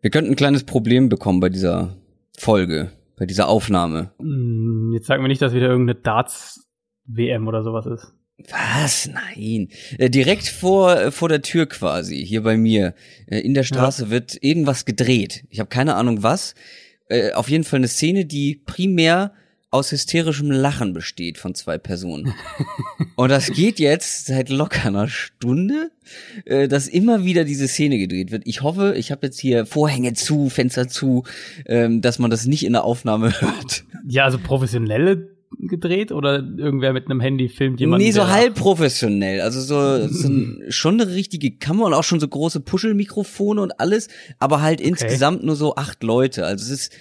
Wir könnten ein kleines Problem bekommen bei dieser Folge, bei dieser Aufnahme. Hm, Jetzt sagen wir nicht, dass wieder irgendeine Darts-WM oder sowas ist. Was? Nein. Äh, direkt vor, äh, vor der Tür quasi, hier bei mir, äh, in der Straße wird irgendwas gedreht. Ich habe keine Ahnung was. Äh, auf jeden Fall eine Szene, die primär aus hysterischem Lachen besteht von zwei Personen. Und das geht jetzt seit locker einer Stunde, äh, dass immer wieder diese Szene gedreht wird. Ich hoffe, ich habe jetzt hier Vorhänge zu, Fenster zu, ähm, dass man das nicht in der Aufnahme hört. Ja, also professionelle gedreht oder irgendwer mit einem Handy filmt jemanden? nee, so halb professionell. Also so, so ein, schon eine richtige Kamera und auch schon so große Puschelmikrofone und alles, aber halt insgesamt nur so acht Leute. Also es ist,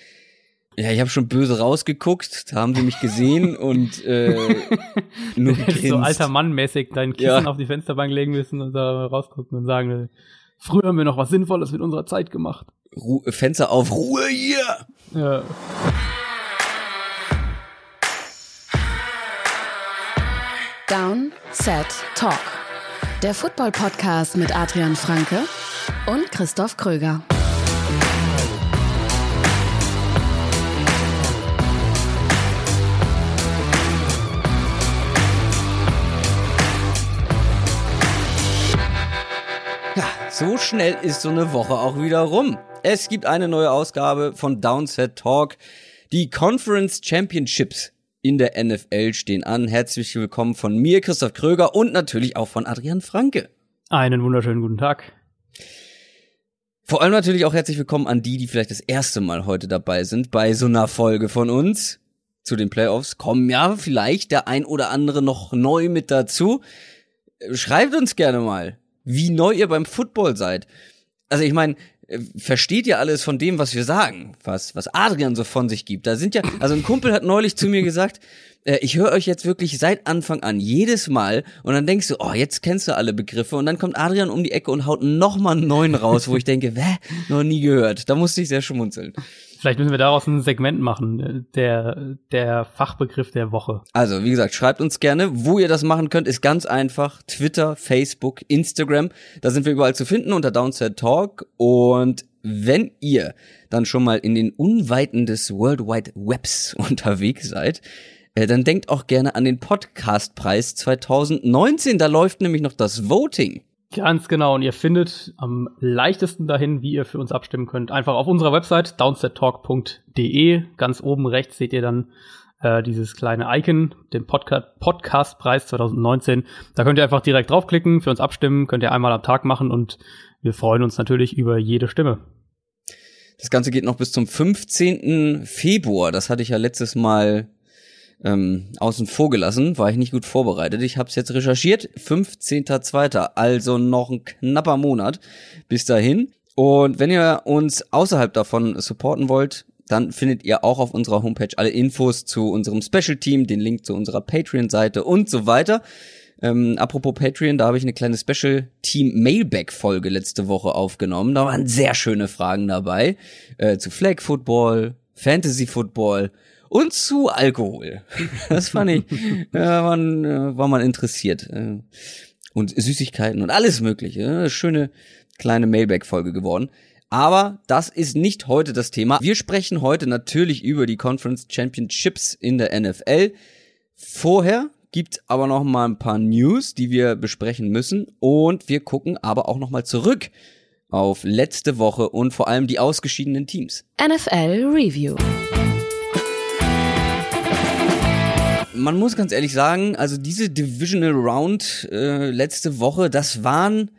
ja, ich habe schon böse rausgeguckt, da haben sie mich gesehen und äh, nur so gegrinst. alter Mann mäßig dein Kissen Ja. auf die Fensterbank legen müssen und da rausgucken und sagen, früher haben wir noch was Sinnvolles mit unserer Zeit gemacht. Ru Fenster auf, Ruhe hier! Ja. Down, Set, Talk. Der Football-Podcast mit Adrian Franke und Christoph Kröger. So schnell ist so eine Woche auch wieder rum. Es gibt eine neue Ausgabe von Downset Talk. Die Conference Championships in der NFL stehen an. Herzlich willkommen von mir, Christoph Kröger und natürlich auch von Adrian Franke. Einen wunderschönen guten Tag. Vor allem natürlich auch herzlich willkommen an die, die vielleicht das erste Mal heute dabei sind bei so einer Folge von uns. Zu den Playoffs kommen ja vielleicht der ein oder andere noch neu mit dazu. Schreibt uns gerne mal, wie neu ihr beim Football seid. Also ich meine, äh, versteht ihr alles von dem, was wir sagen, was, was Adrian so von sich gibt. Da sind ja, also ein Kumpel hat neulich zu mir gesagt, äh, ich höre euch jetzt wirklich seit Anfang an, jedes Mal, und dann denkst du, oh, jetzt kennst du alle Begriffe, und dann kommt Adrian um die Ecke und haut noch mal einen neuen raus, wo ich denke, hä, noch nie gehört. Da musste ich sehr schmunzeln. Vielleicht müssen wir daraus ein Segment machen, äh, der, der Fachbegriff der Woche. Also, wie gesagt, schreibt uns gerne. Wo ihr das machen könnt, ist ganz einfach. Twitter, Facebook, Instagram. Da sind wir überall zu finden unter Downset Talk. Und wenn ihr dann schon mal in den Unweiten des World Wide Webs unterwegs seid, äh, dann denkt auch gerne an den Podcastpreis 2019. Da läuft nämlich noch das Voting. Ganz genau. Und ihr findet am leichtesten dahin, wie ihr für uns abstimmen könnt. Einfach auf unserer Website downsettalk.de. Ganz oben rechts seht ihr dann äh, dieses kleine Icon, den Podca Podcastpreis 2019. Da könnt ihr einfach direkt draufklicken, für uns abstimmen, könnt ihr einmal am Tag machen und wir freuen uns natürlich über jede Stimme. Das Ganze geht noch bis zum 15. Februar. Das hatte ich ja letztes Mal ähm, außen vor gelassen, war ich nicht gut vorbereitet. Ich habe es jetzt recherchiert. 15.2., also noch ein knapper Monat bis dahin. Und wenn ihr uns außerhalb davon supporten wollt, dann findet ihr auch auf unserer Homepage alle Infos zu unserem Special Team, den Link zu unserer Patreon-Seite und so weiter. Ähm, apropos Patreon, da habe ich eine kleine Special Team Mailback Folge letzte Woche aufgenommen. Da waren sehr schöne Fragen dabei äh, zu Flag Football, Fantasy Football und zu Alkohol. Das fand ich, äh, man, äh, war man interessiert. Äh, und Süßigkeiten und alles mögliche. Äh, Schöne kleine Mailback Folge geworden. Aber das ist nicht heute das Thema. Wir sprechen heute natürlich über die Conference Championships in der NFL. Vorher gibt aber noch mal ein paar News, die wir besprechen müssen und wir gucken aber auch noch mal zurück auf letzte Woche und vor allem die ausgeschiedenen Teams. NFL Review. Man muss ganz ehrlich sagen, also diese Divisional Round äh, letzte Woche, das waren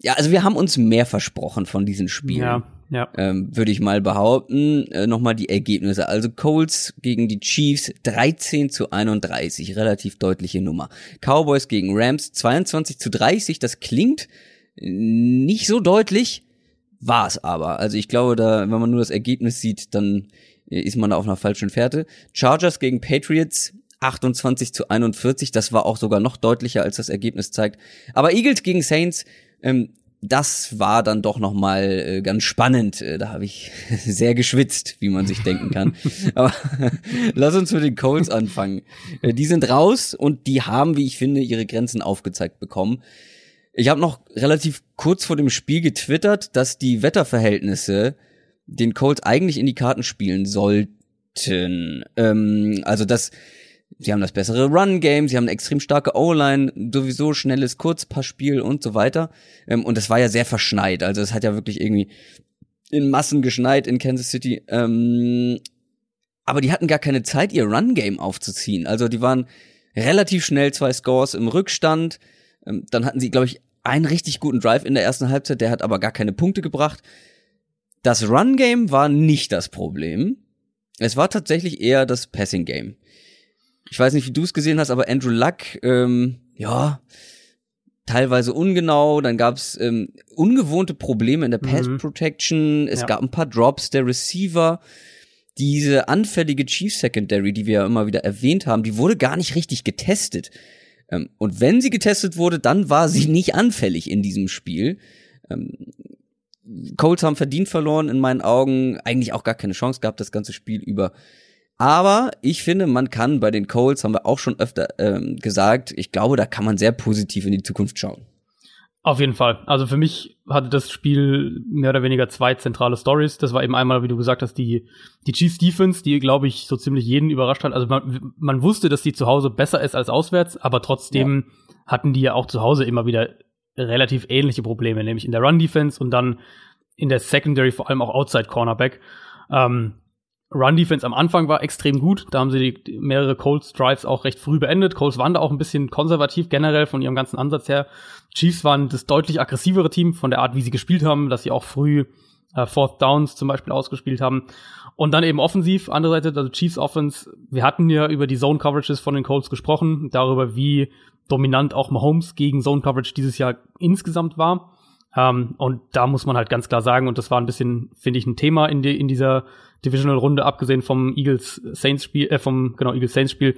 ja, also wir haben uns mehr versprochen von diesen Spielen. Ja, ja. ähm, würde ich mal behaupten. Äh, Nochmal die Ergebnisse. Also Colts gegen die Chiefs 13 zu 31, relativ deutliche Nummer. Cowboys gegen Rams 22 zu 30, das klingt nicht so deutlich, war es aber. Also ich glaube, da, wenn man nur das Ergebnis sieht, dann äh, ist man da auf einer falschen Fährte. Chargers gegen Patriots 28 zu 41, das war auch sogar noch deutlicher, als das Ergebnis zeigt. Aber Eagles gegen Saints, ähm, das war dann doch noch mal äh, ganz spannend. Äh, da habe ich sehr geschwitzt, wie man sich denken kann. Aber lass uns mit den Colts anfangen. Äh, die sind raus und die haben, wie ich finde, ihre Grenzen aufgezeigt bekommen. Ich habe noch relativ kurz vor dem Spiel getwittert, dass die Wetterverhältnisse den Colts eigentlich in die Karten spielen sollten. Ähm, also dass sie haben das bessere Run-Game, sie haben eine extrem starke O-Line, sowieso schnelles Kurzpassspiel und so weiter. Ähm, und es war ja sehr verschneit. Also es hat ja wirklich irgendwie in Massen geschneit in Kansas City. Ähm, aber die hatten gar keine Zeit, ihr Run-Game aufzuziehen. Also die waren relativ schnell zwei Scores im Rückstand. Ähm, dann hatten sie, glaube ich, einen richtig guten Drive in der ersten Halbzeit, der hat aber gar keine Punkte gebracht. Das Run-Game war nicht das Problem. Es war tatsächlich eher das Passing-Game. Ich weiß nicht, wie du es gesehen hast, aber Andrew Luck, ähm, ja, teilweise ungenau. Dann gab es ähm, ungewohnte Probleme in der Pass Protection. Es Ja. gab ein paar Drops der Receiver. Diese anfällige Chief Secondary, die wir ja immer wieder erwähnt haben, die wurde gar nicht richtig getestet. Ähm, und wenn sie getestet wurde, dann war sie nicht anfällig in diesem Spiel. Ähm, Colts haben verdient verloren in meinen Augen, eigentlich auch gar keine Chance gehabt das ganze Spiel über. Aber ich finde, man kann bei den Colts, haben wir auch schon öfter ähm, gesagt, ich glaube, da kann man sehr positiv in die Zukunft schauen. Auf jeden Fall. Also für mich hatte das Spiel mehr oder weniger zwei zentrale Stories. Das war eben einmal, wie du gesagt hast, die, die Chiefs Defense, die, glaube ich, so ziemlich jeden überrascht hat. Also man, man wusste, dass die zu Hause besser ist als auswärts, aber trotzdem hatten die ja auch zu Hause immer wieder relativ ähnliche Probleme, nämlich in der Run-Defense und dann in der Secondary, vor allem auch Outside Cornerback. Ähm, Run-Defense am Anfang war extrem gut. Da haben sie die, mehrere Colts Drives auch recht früh beendet. Colts waren da auch ein bisschen konservativ generell von ihrem ganzen Ansatz her. Chiefs waren das deutlich aggressivere Team von der Art, wie sie gespielt haben, dass sie auch früh äh, Fourth Downs zum Beispiel ausgespielt haben. Und dann eben offensiv, andere Seite, also Chiefs Offense. Wir hatten ja über die Zone Coverages von den Colts gesprochen, darüber, wie dominant auch Mahomes gegen Zone Coverage dieses Jahr insgesamt war. Ähm, und da muss man halt ganz klar sagen, und das war ein bisschen, finde ich, ein Thema in, die, in dieser Divisional Runde, abgesehen vom Eagles Saints Spiel, äh, vom, genau, Eagles Saints Spiel,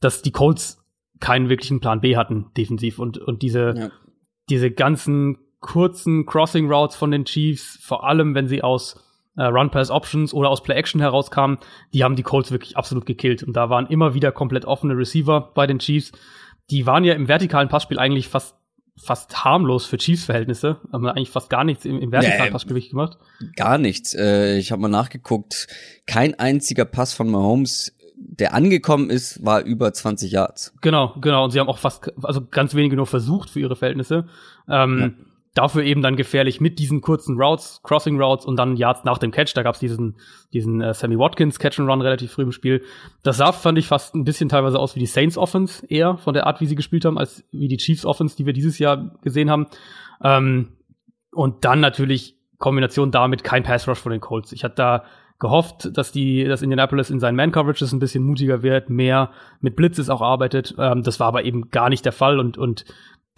dass die Colts keinen wirklichen Plan B hatten, defensiv. Und, und diese, Ja. diese ganzen kurzen Crossing Routes von den Chiefs, vor allem wenn sie aus äh, Run Pass Options oder aus Play Action herauskamen, die haben die Colts wirklich absolut gekillt. Und da waren immer wieder komplett offene Receiver bei den Chiefs. Die waren ja im vertikalen Passspiel eigentlich fast fast harmlos für Chiefs-Verhältnisse. Haben eigentlich fast gar nichts im, im vertikalen wirklich gemacht. Gar nichts. Äh, ich habe mal nachgeguckt. Kein einziger Pass von Mahomes, der angekommen ist, war über 20 Yards. Genau, genau. Und sie haben auch fast, also ganz wenige nur versucht für ihre Verhältnisse. Ähm, Dafür eben dann gefährlich mit diesen kurzen Routes, Crossing Routes und dann Yards nach dem Catch. Da gab's diesen, diesen äh, Sammy Watkins Catch and Run relativ früh im Spiel. Das sah, fand ich, fast ein bisschen teilweise aus wie die Saints Offense eher von der Art, wie sie gespielt haben, als wie die Chiefs Offense, die wir dieses Jahr gesehen haben. Ähm, und dann natürlich Kombination damit kein Pass Rush von den Colts. Ich hatte da gehofft, dass die, dass Indianapolis in seinen Man Coverages ein bisschen mutiger wird, mehr mit Blitzes auch arbeitet. Ähm, das war aber eben gar nicht der Fall und und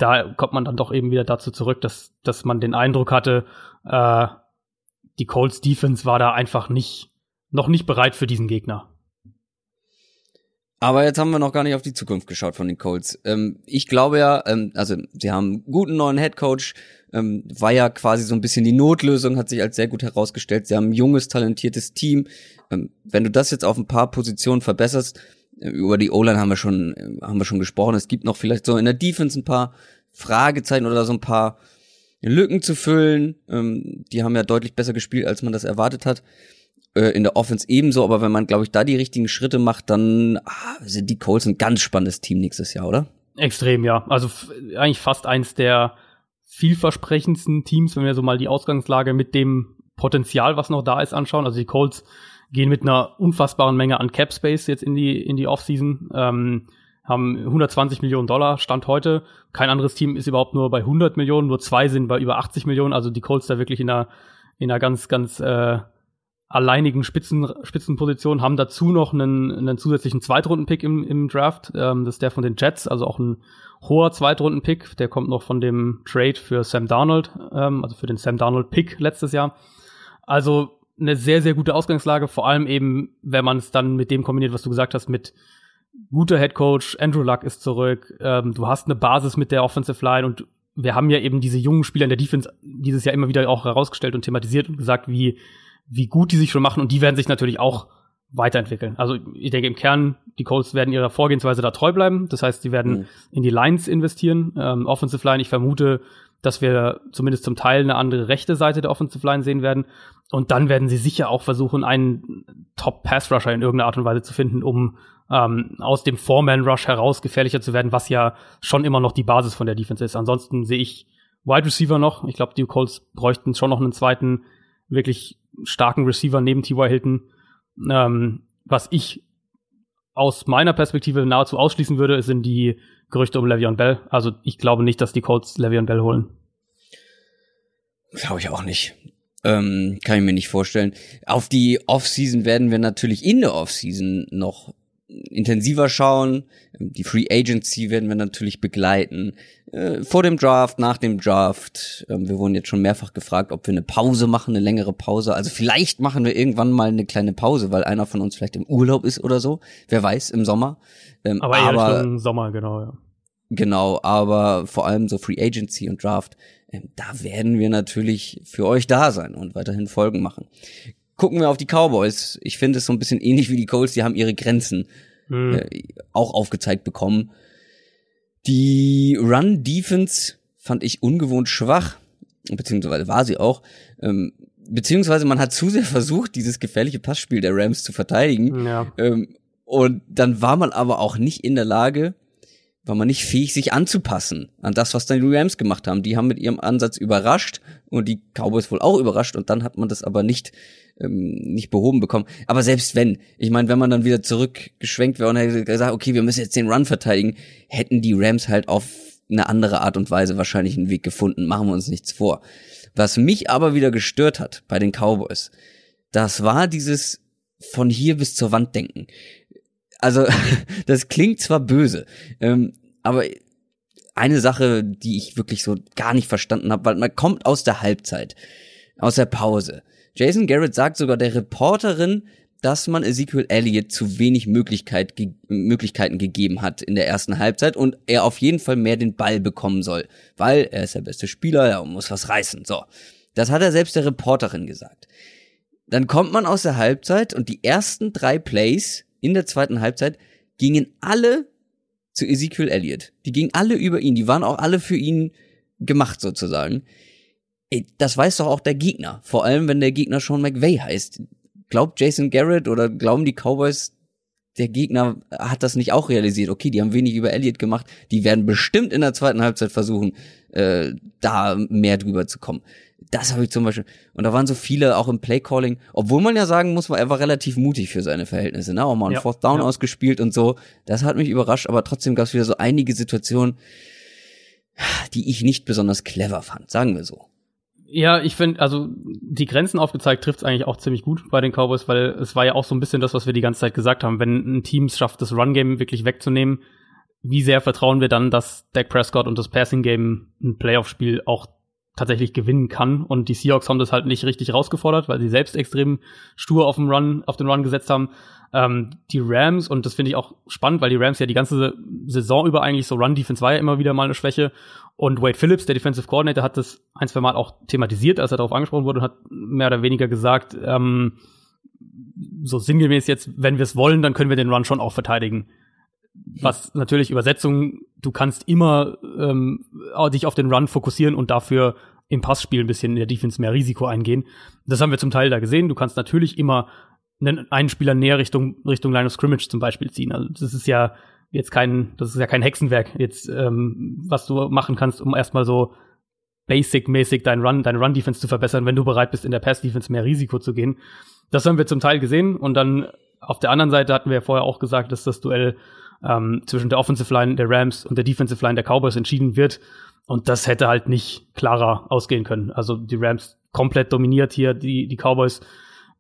da kommt man dann doch eben wieder dazu zurück, dass dass man den Eindruck hatte, äh, die Colts Defense war da einfach nicht noch nicht bereit für diesen Gegner. Aber jetzt haben wir noch gar nicht auf die Zukunft geschaut von den Colts. Ähm, ich glaube ja, ähm, also sie haben einen guten neuen Head Coach, ähm, war ja quasi so ein bisschen die Notlösung, hat sich als sehr gut herausgestellt. Sie haben ein junges, talentiertes Team. Ähm, wenn du das jetzt auf ein paar Positionen verbesserst, über die O-Line haben wir schon, haben wir schon gesprochen. Es gibt noch vielleicht so in der Defense ein paar Fragezeichen oder so ein paar Lücken zu füllen. Ähm, die haben ja deutlich besser gespielt, als man das erwartet hat äh, in der Offense ebenso, aber wenn man, glaube ich, da die richtigen Schritte macht, dann ah, sind die Colts ein ganz spannendes Team nächstes Jahr, oder? Extrem, ja. Also eigentlich fast eins der vielversprechendsten Teams, wenn wir so mal die Ausgangslage mit dem Potenzial, was noch da ist, anschauen. Also die Colts gehen mit einer unfassbaren Menge an Cap Space jetzt in die in die Offseason, ähm, haben 120 Millionen Dollar Stand heute. Kein anderes Team ist überhaupt nur bei 100 Millionen, nur zwei sind bei über 80 Millionen. Also die Colts da wirklich in einer in einer ganz ganz äh, alleinigen Spitzen, Spitzenposition, haben dazu noch einen, einen zusätzlichen Zweitrunden-Pick im, im Draft. Ähm, das ist der von den Jets, also auch ein hoher Zweitrunden-Pick. Der kommt noch von dem Trade für Sam Darnold, ähm, also für den Sam Darnold-Pick letztes Jahr. Also eine sehr, sehr gute Ausgangslage, vor allem eben, wenn man es dann mit dem kombiniert, was du gesagt hast, mit guter Head Coach, Andrew Luck ist zurück, ähm, du hast eine Basis mit der Offensive Line und wir haben ja eben diese jungen Spieler in der Defense dieses Jahr immer wieder auch herausgestellt und thematisiert und gesagt, wie, wie gut die sich schon machen und die werden sich natürlich auch weiterentwickeln. Also ich denke im Kern, die Colts werden ihrer Vorgehensweise da treu bleiben. Das heißt, sie werden mhm. in die Lines investieren. Ähm, Offensive Line, ich vermute, dass wir zumindest zum Teil eine andere rechte Seite der Offensive Line sehen werden. Und dann werden sie sicher auch versuchen, einen Top-Pass-Rusher in irgendeiner Art und Weise zu finden, um ähm, aus dem Four-Man-Rush heraus gefährlicher zu werden, was ja schon immer noch die Basis von der Defense ist. Ansonsten sehe ich Wide Receiver noch. Ich glaube, die Colts bräuchten schon noch einen zweiten wirklich starken Receiver neben T.Y. Hilton. Ähm, was ich aus meiner Perspektive nahezu ausschließen würde, sind die Gerüchte um Le'Veon Bell. Also ich glaube nicht, dass die Colts Le'Veon Bell holen. Glaube ich auch nicht. Ähm, kann ich mir nicht vorstellen. Auf die Offseason werden wir natürlich in der Offseason noch intensiver schauen. Die Free Agency werden wir natürlich begleiten. Äh, vor dem Draft, nach dem Draft. Ähm, wir wurden jetzt schon mehrfach gefragt, ob wir eine Pause machen, eine längere Pause. Also vielleicht machen wir irgendwann mal eine kleine Pause, weil einer von uns vielleicht im Urlaub ist oder so. Wer weiß, im Sommer. Ähm, aber eher aber, Richtung Sommer, genau, ja. Genau, aber vor allem so Free Agency und Draft, äh, da werden wir natürlich für euch da sein und weiterhin Folgen machen gucken wir auf die Cowboys. Ich finde es so ein bisschen ähnlich wie die Colts, die haben ihre Grenzen mhm. äh, auch aufgezeigt bekommen. Die Run-Defense fand ich ungewohnt schwach, beziehungsweise war sie auch. Ähm, beziehungsweise man hat zu sehr versucht, dieses gefährliche Passspiel der Rams zu verteidigen. Ja. Ähm, und dann war man aber auch nicht in der Lage, war man nicht fähig, sich anzupassen an das, was dann die Rams gemacht haben. Die haben mit ihrem Ansatz überrascht und die Cowboys wohl auch überrascht und dann hat man das aber nicht ähm, nicht behoben bekommen. Aber selbst wenn, ich meine, wenn man dann wieder zurückgeschwenkt wäre und hätte gesagt, okay, wir müssen jetzt den Run verteidigen, hätten die Rams halt auf eine andere Art und Weise wahrscheinlich einen Weg gefunden. Machen wir uns nichts vor. Was mich aber wieder gestört hat bei den Cowboys, das war dieses von hier bis zur Wand denken. Also, das klingt zwar böse, ähm, aber eine Sache, die ich wirklich so gar nicht verstanden habe, weil man kommt aus der Halbzeit, aus der Pause. Jason Garrett sagt sogar der Reporterin, dass man Ezekiel Elliott zu wenig Möglichkeit, ge Möglichkeiten gegeben hat in der ersten Halbzeit und er auf jeden Fall mehr den Ball bekommen soll, weil er ist der beste Spieler, er muss was reißen. So, das hat er selbst der Reporterin gesagt. Dann kommt man aus der Halbzeit und die ersten drei Plays in der zweiten Halbzeit gingen alle zu Ezekiel Elliott. Die gingen alle über ihn, die waren auch alle für ihn gemacht sozusagen. Das weiß doch auch der Gegner. Vor allem, wenn der Gegner Sean McVay heißt. Glaubt Jason Garrett oder glauben die Cowboys, der Gegner hat das nicht auch realisiert? Okay, die haben wenig über Elliott gemacht. Die werden bestimmt in der zweiten Halbzeit versuchen, äh, da mehr drüber zu kommen. Das habe ich zum Beispiel. Und da waren so viele auch im Playcalling, obwohl man ja sagen muss, er war relativ mutig für seine Verhältnisse, ne? Auch mal ein ja, Fourth Down ja. ausgespielt und so. Das hat mich überrascht, aber trotzdem gab es wieder so einige Situationen, die ich nicht besonders clever fand, sagen wir so. Ja, ich finde, also die Grenzen aufgezeigt trifft es eigentlich auch ziemlich gut bei den Cowboys, weil es war ja auch so ein bisschen das, was wir die ganze Zeit gesagt haben. Wenn ein Team es schafft, das Run-Game wirklich wegzunehmen, wie sehr vertrauen wir dann, dass Dak Prescott und das Passing-Game ein Playoff-Spiel auch tatsächlich gewinnen kann. Und die Seahawks haben das halt nicht richtig rausgefordert, weil sie selbst extrem stur auf den Run, auf den Run gesetzt haben. Ähm, die Rams, und das finde ich auch spannend, weil die Rams ja die ganze Saison über eigentlich so Run-Defense war ja immer wieder mal eine Schwäche. Und Wade Phillips, der Defensive Coordinator, hat das ein, zwei Mal auch thematisiert, als er darauf angesprochen wurde und hat mehr oder weniger gesagt, ähm, so sinngemäß jetzt, wenn wir es wollen, dann können wir den Run schon auch verteidigen. Was natürlich Übersetzung, du kannst immer ähm, dich auf den Run fokussieren und dafür im Passspiel ein bisschen in der Defense mehr Risiko eingehen. Das haben wir zum Teil da gesehen. Du kannst natürlich immer einen, Spieler näher Richtung, Richtung Line of Scrimmage zum Beispiel ziehen. Also das ist ja jetzt kein, das ist ja kein Hexenwerk, jetzt, ähm, was du machen kannst, um erstmal so basic-mäßig dein Run, deine Run-Defense zu verbessern, wenn du bereit bist, in der Pass-Defense mehr Risiko zu gehen. Das haben wir zum Teil gesehen und dann auf der anderen Seite hatten wir ja vorher auch gesagt, dass das Duell ähm, zwischen der Offensive Line der Rams und der Defensive Line der Cowboys entschieden wird. Und das hätte halt nicht klarer ausgehen können. Also die Rams komplett dominiert hier, die, die Cowboys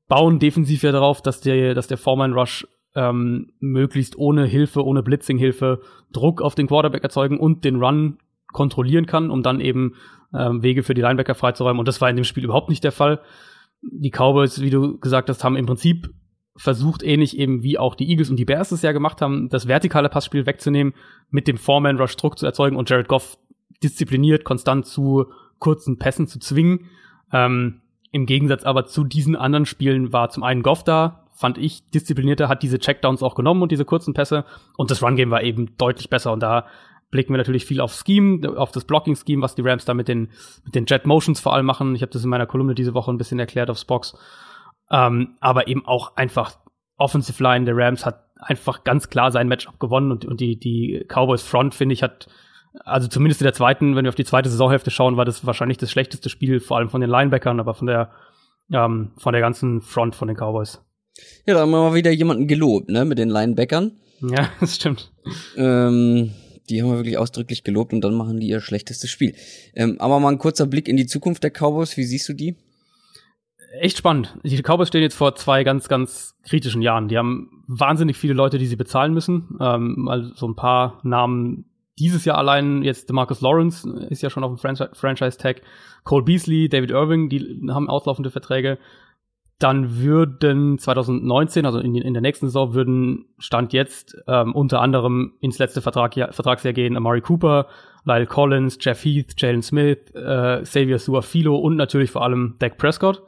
bauen defensiv ja darauf, dass der, dass der Foreman Rush ähm, möglichst ohne Hilfe, ohne Blitzing-Hilfe Druck auf den Quarterback erzeugen und den Run kontrollieren kann, um dann eben ähm, Wege für die Linebacker freizuräumen. Und das war in dem Spiel überhaupt nicht der Fall. Die Cowboys, wie du gesagt hast, haben im Prinzip versucht, ähnlich eben wie auch die Eagles und die Bears es ja gemacht haben, das vertikale Passspiel wegzunehmen, mit dem Foreman-Rush Druck zu erzeugen und Jared Goff diszipliniert, konstant zu kurzen Pässen zu zwingen. Ähm, Im Gegensatz aber zu diesen anderen Spielen war zum einen Goff da, fand ich, disziplinierter, hat diese Checkdowns auch genommen und diese kurzen Pässe. Und das Run-Game war eben deutlich besser. Und da blicken wir natürlich viel auf Scheme, auf das Blocking-Scheme, was die Rams da mit den, mit den Jet Motions vor allem machen. Ich habe das in meiner Kolumne diese Woche ein bisschen erklärt auf Spox. Ähm, aber eben auch einfach Offensive Line der Rams hat einfach ganz klar sein Matchup gewonnen und, und die, die Cowboys Front, finde ich, hat also zumindest in der zweiten, wenn wir auf die zweite Saisonhälfte schauen, war das wahrscheinlich das schlechteste Spiel, vor allem von den Linebackern, aber von der, ähm, von der ganzen Front von den Cowboys. Ja, da haben wir mal wieder jemanden gelobt, ne, mit den Linebackern. Ja, das stimmt. Ähm, die haben wir wirklich ausdrücklich gelobt und dann machen die ihr schlechtes Spiel. Ähm, aber mal ein kurzer Blick in die Zukunft der Cowboys. Wie siehst du die? Echt spannend. Die Cowboys stehen jetzt vor zwei ganz, ganz kritischen Jahren. Die haben wahnsinnig viele Leute, die sie bezahlen müssen. Ähm, mal so ein paar Namen dieses Jahr allein. Jetzt Marcus Lawrence ist ja schon auf dem Franchise-Tag. Cole Beasley, David Irving, die haben auslaufende Verträge dann würden 2019, also in, in, der nächsten Saison, würden Stand jetzt ähm, unter anderem ins letzte Vertrag, ja, Vertragsjahr gehen Amari Cooper, Lyle Collins, Jeff Heath, Jalen Smith, äh, Xavier Suafilo und natürlich vor allem Dak Prescott.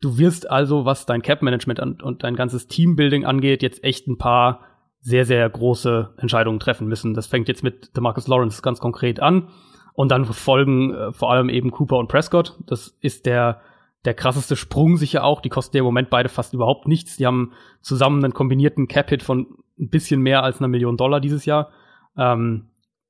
Du wirst also, was dein Cap-Management und, und dein ganzes Teambuilding angeht, jetzt echt ein paar sehr, sehr große Entscheidungen treffen müssen. Das fängt jetzt mit Demarcus Lawrence ganz konkret an. Und dann folgen äh, vor allem eben Cooper und Prescott. Das ist der der krasseste Sprung sicher auch. Die kosten im Moment beide fast überhaupt nichts. Die haben zusammen einen kombinierten Cap-Hit von ein bisschen mehr als einer Million Dollar dieses Jahr. Ähm,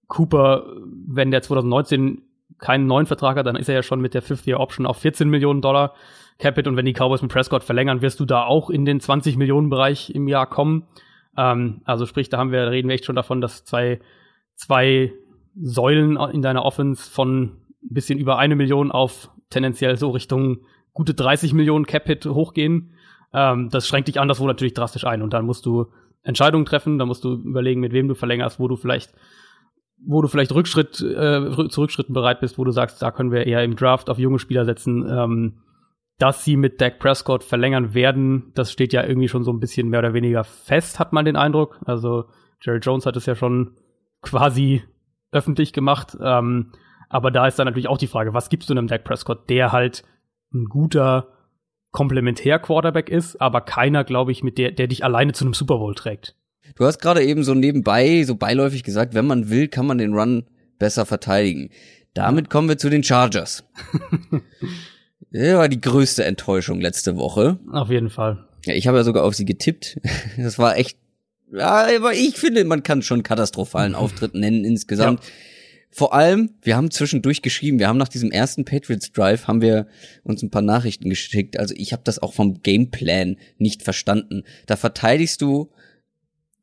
Cooper, wenn der 2019 keinen neuen Vertrag hat, dann ist er ja schon mit der Fifth-Year-Option auf 14 Millionen Dollar Capit und wenn die Cowboys mit Prescott verlängern, wirst du da auch in den 20 Millionen Bereich im Jahr kommen. Ähm, also sprich, da haben wir, reden wir echt schon davon, dass zwei, zwei Säulen in deiner Offense von ein bisschen über eine Million auf tendenziell so Richtung gute 30 Millionen Cap-Hit hochgehen. Ähm, das schränkt dich anderswo natürlich drastisch ein. Und dann musst du Entscheidungen treffen, dann musst du überlegen, mit wem du verlängerst, wo du vielleicht wo du vielleicht Rückschritt, äh, zu Rückschritten bereit bist, wo du sagst, da können wir eher im Draft auf junge Spieler setzen. Ähm, dass sie mit Dak Prescott verlängern werden, das steht ja irgendwie schon so ein bisschen mehr oder weniger fest, hat man den Eindruck. Also Jerry Jones hat es ja schon quasi öffentlich gemacht. Ähm, aber da ist dann natürlich auch die Frage, was gibst du einem Dak Prescott, der halt ein guter Komplementär-Quarterback ist, aber keiner, glaube ich, mit der, der dich alleine zu einem Super Bowl trägt. Du hast gerade eben so nebenbei, so beiläufig gesagt, wenn man will, kann man den Run besser verteidigen. Damit kommen wir zu den Chargers. das war die größte Enttäuschung letzte Woche. Auf jeden Fall. Ja, ich habe ja sogar auf sie getippt. Das war echt, ja, aber ich finde, man kann schon katastrophalen Auftritt nennen insgesamt. Ja. Vor allem, wir haben zwischendurch geschrieben, wir haben nach diesem ersten Patriots Drive haben wir uns ein paar Nachrichten geschickt. Also ich habe das auch vom Gameplan nicht verstanden. Da verteidigst du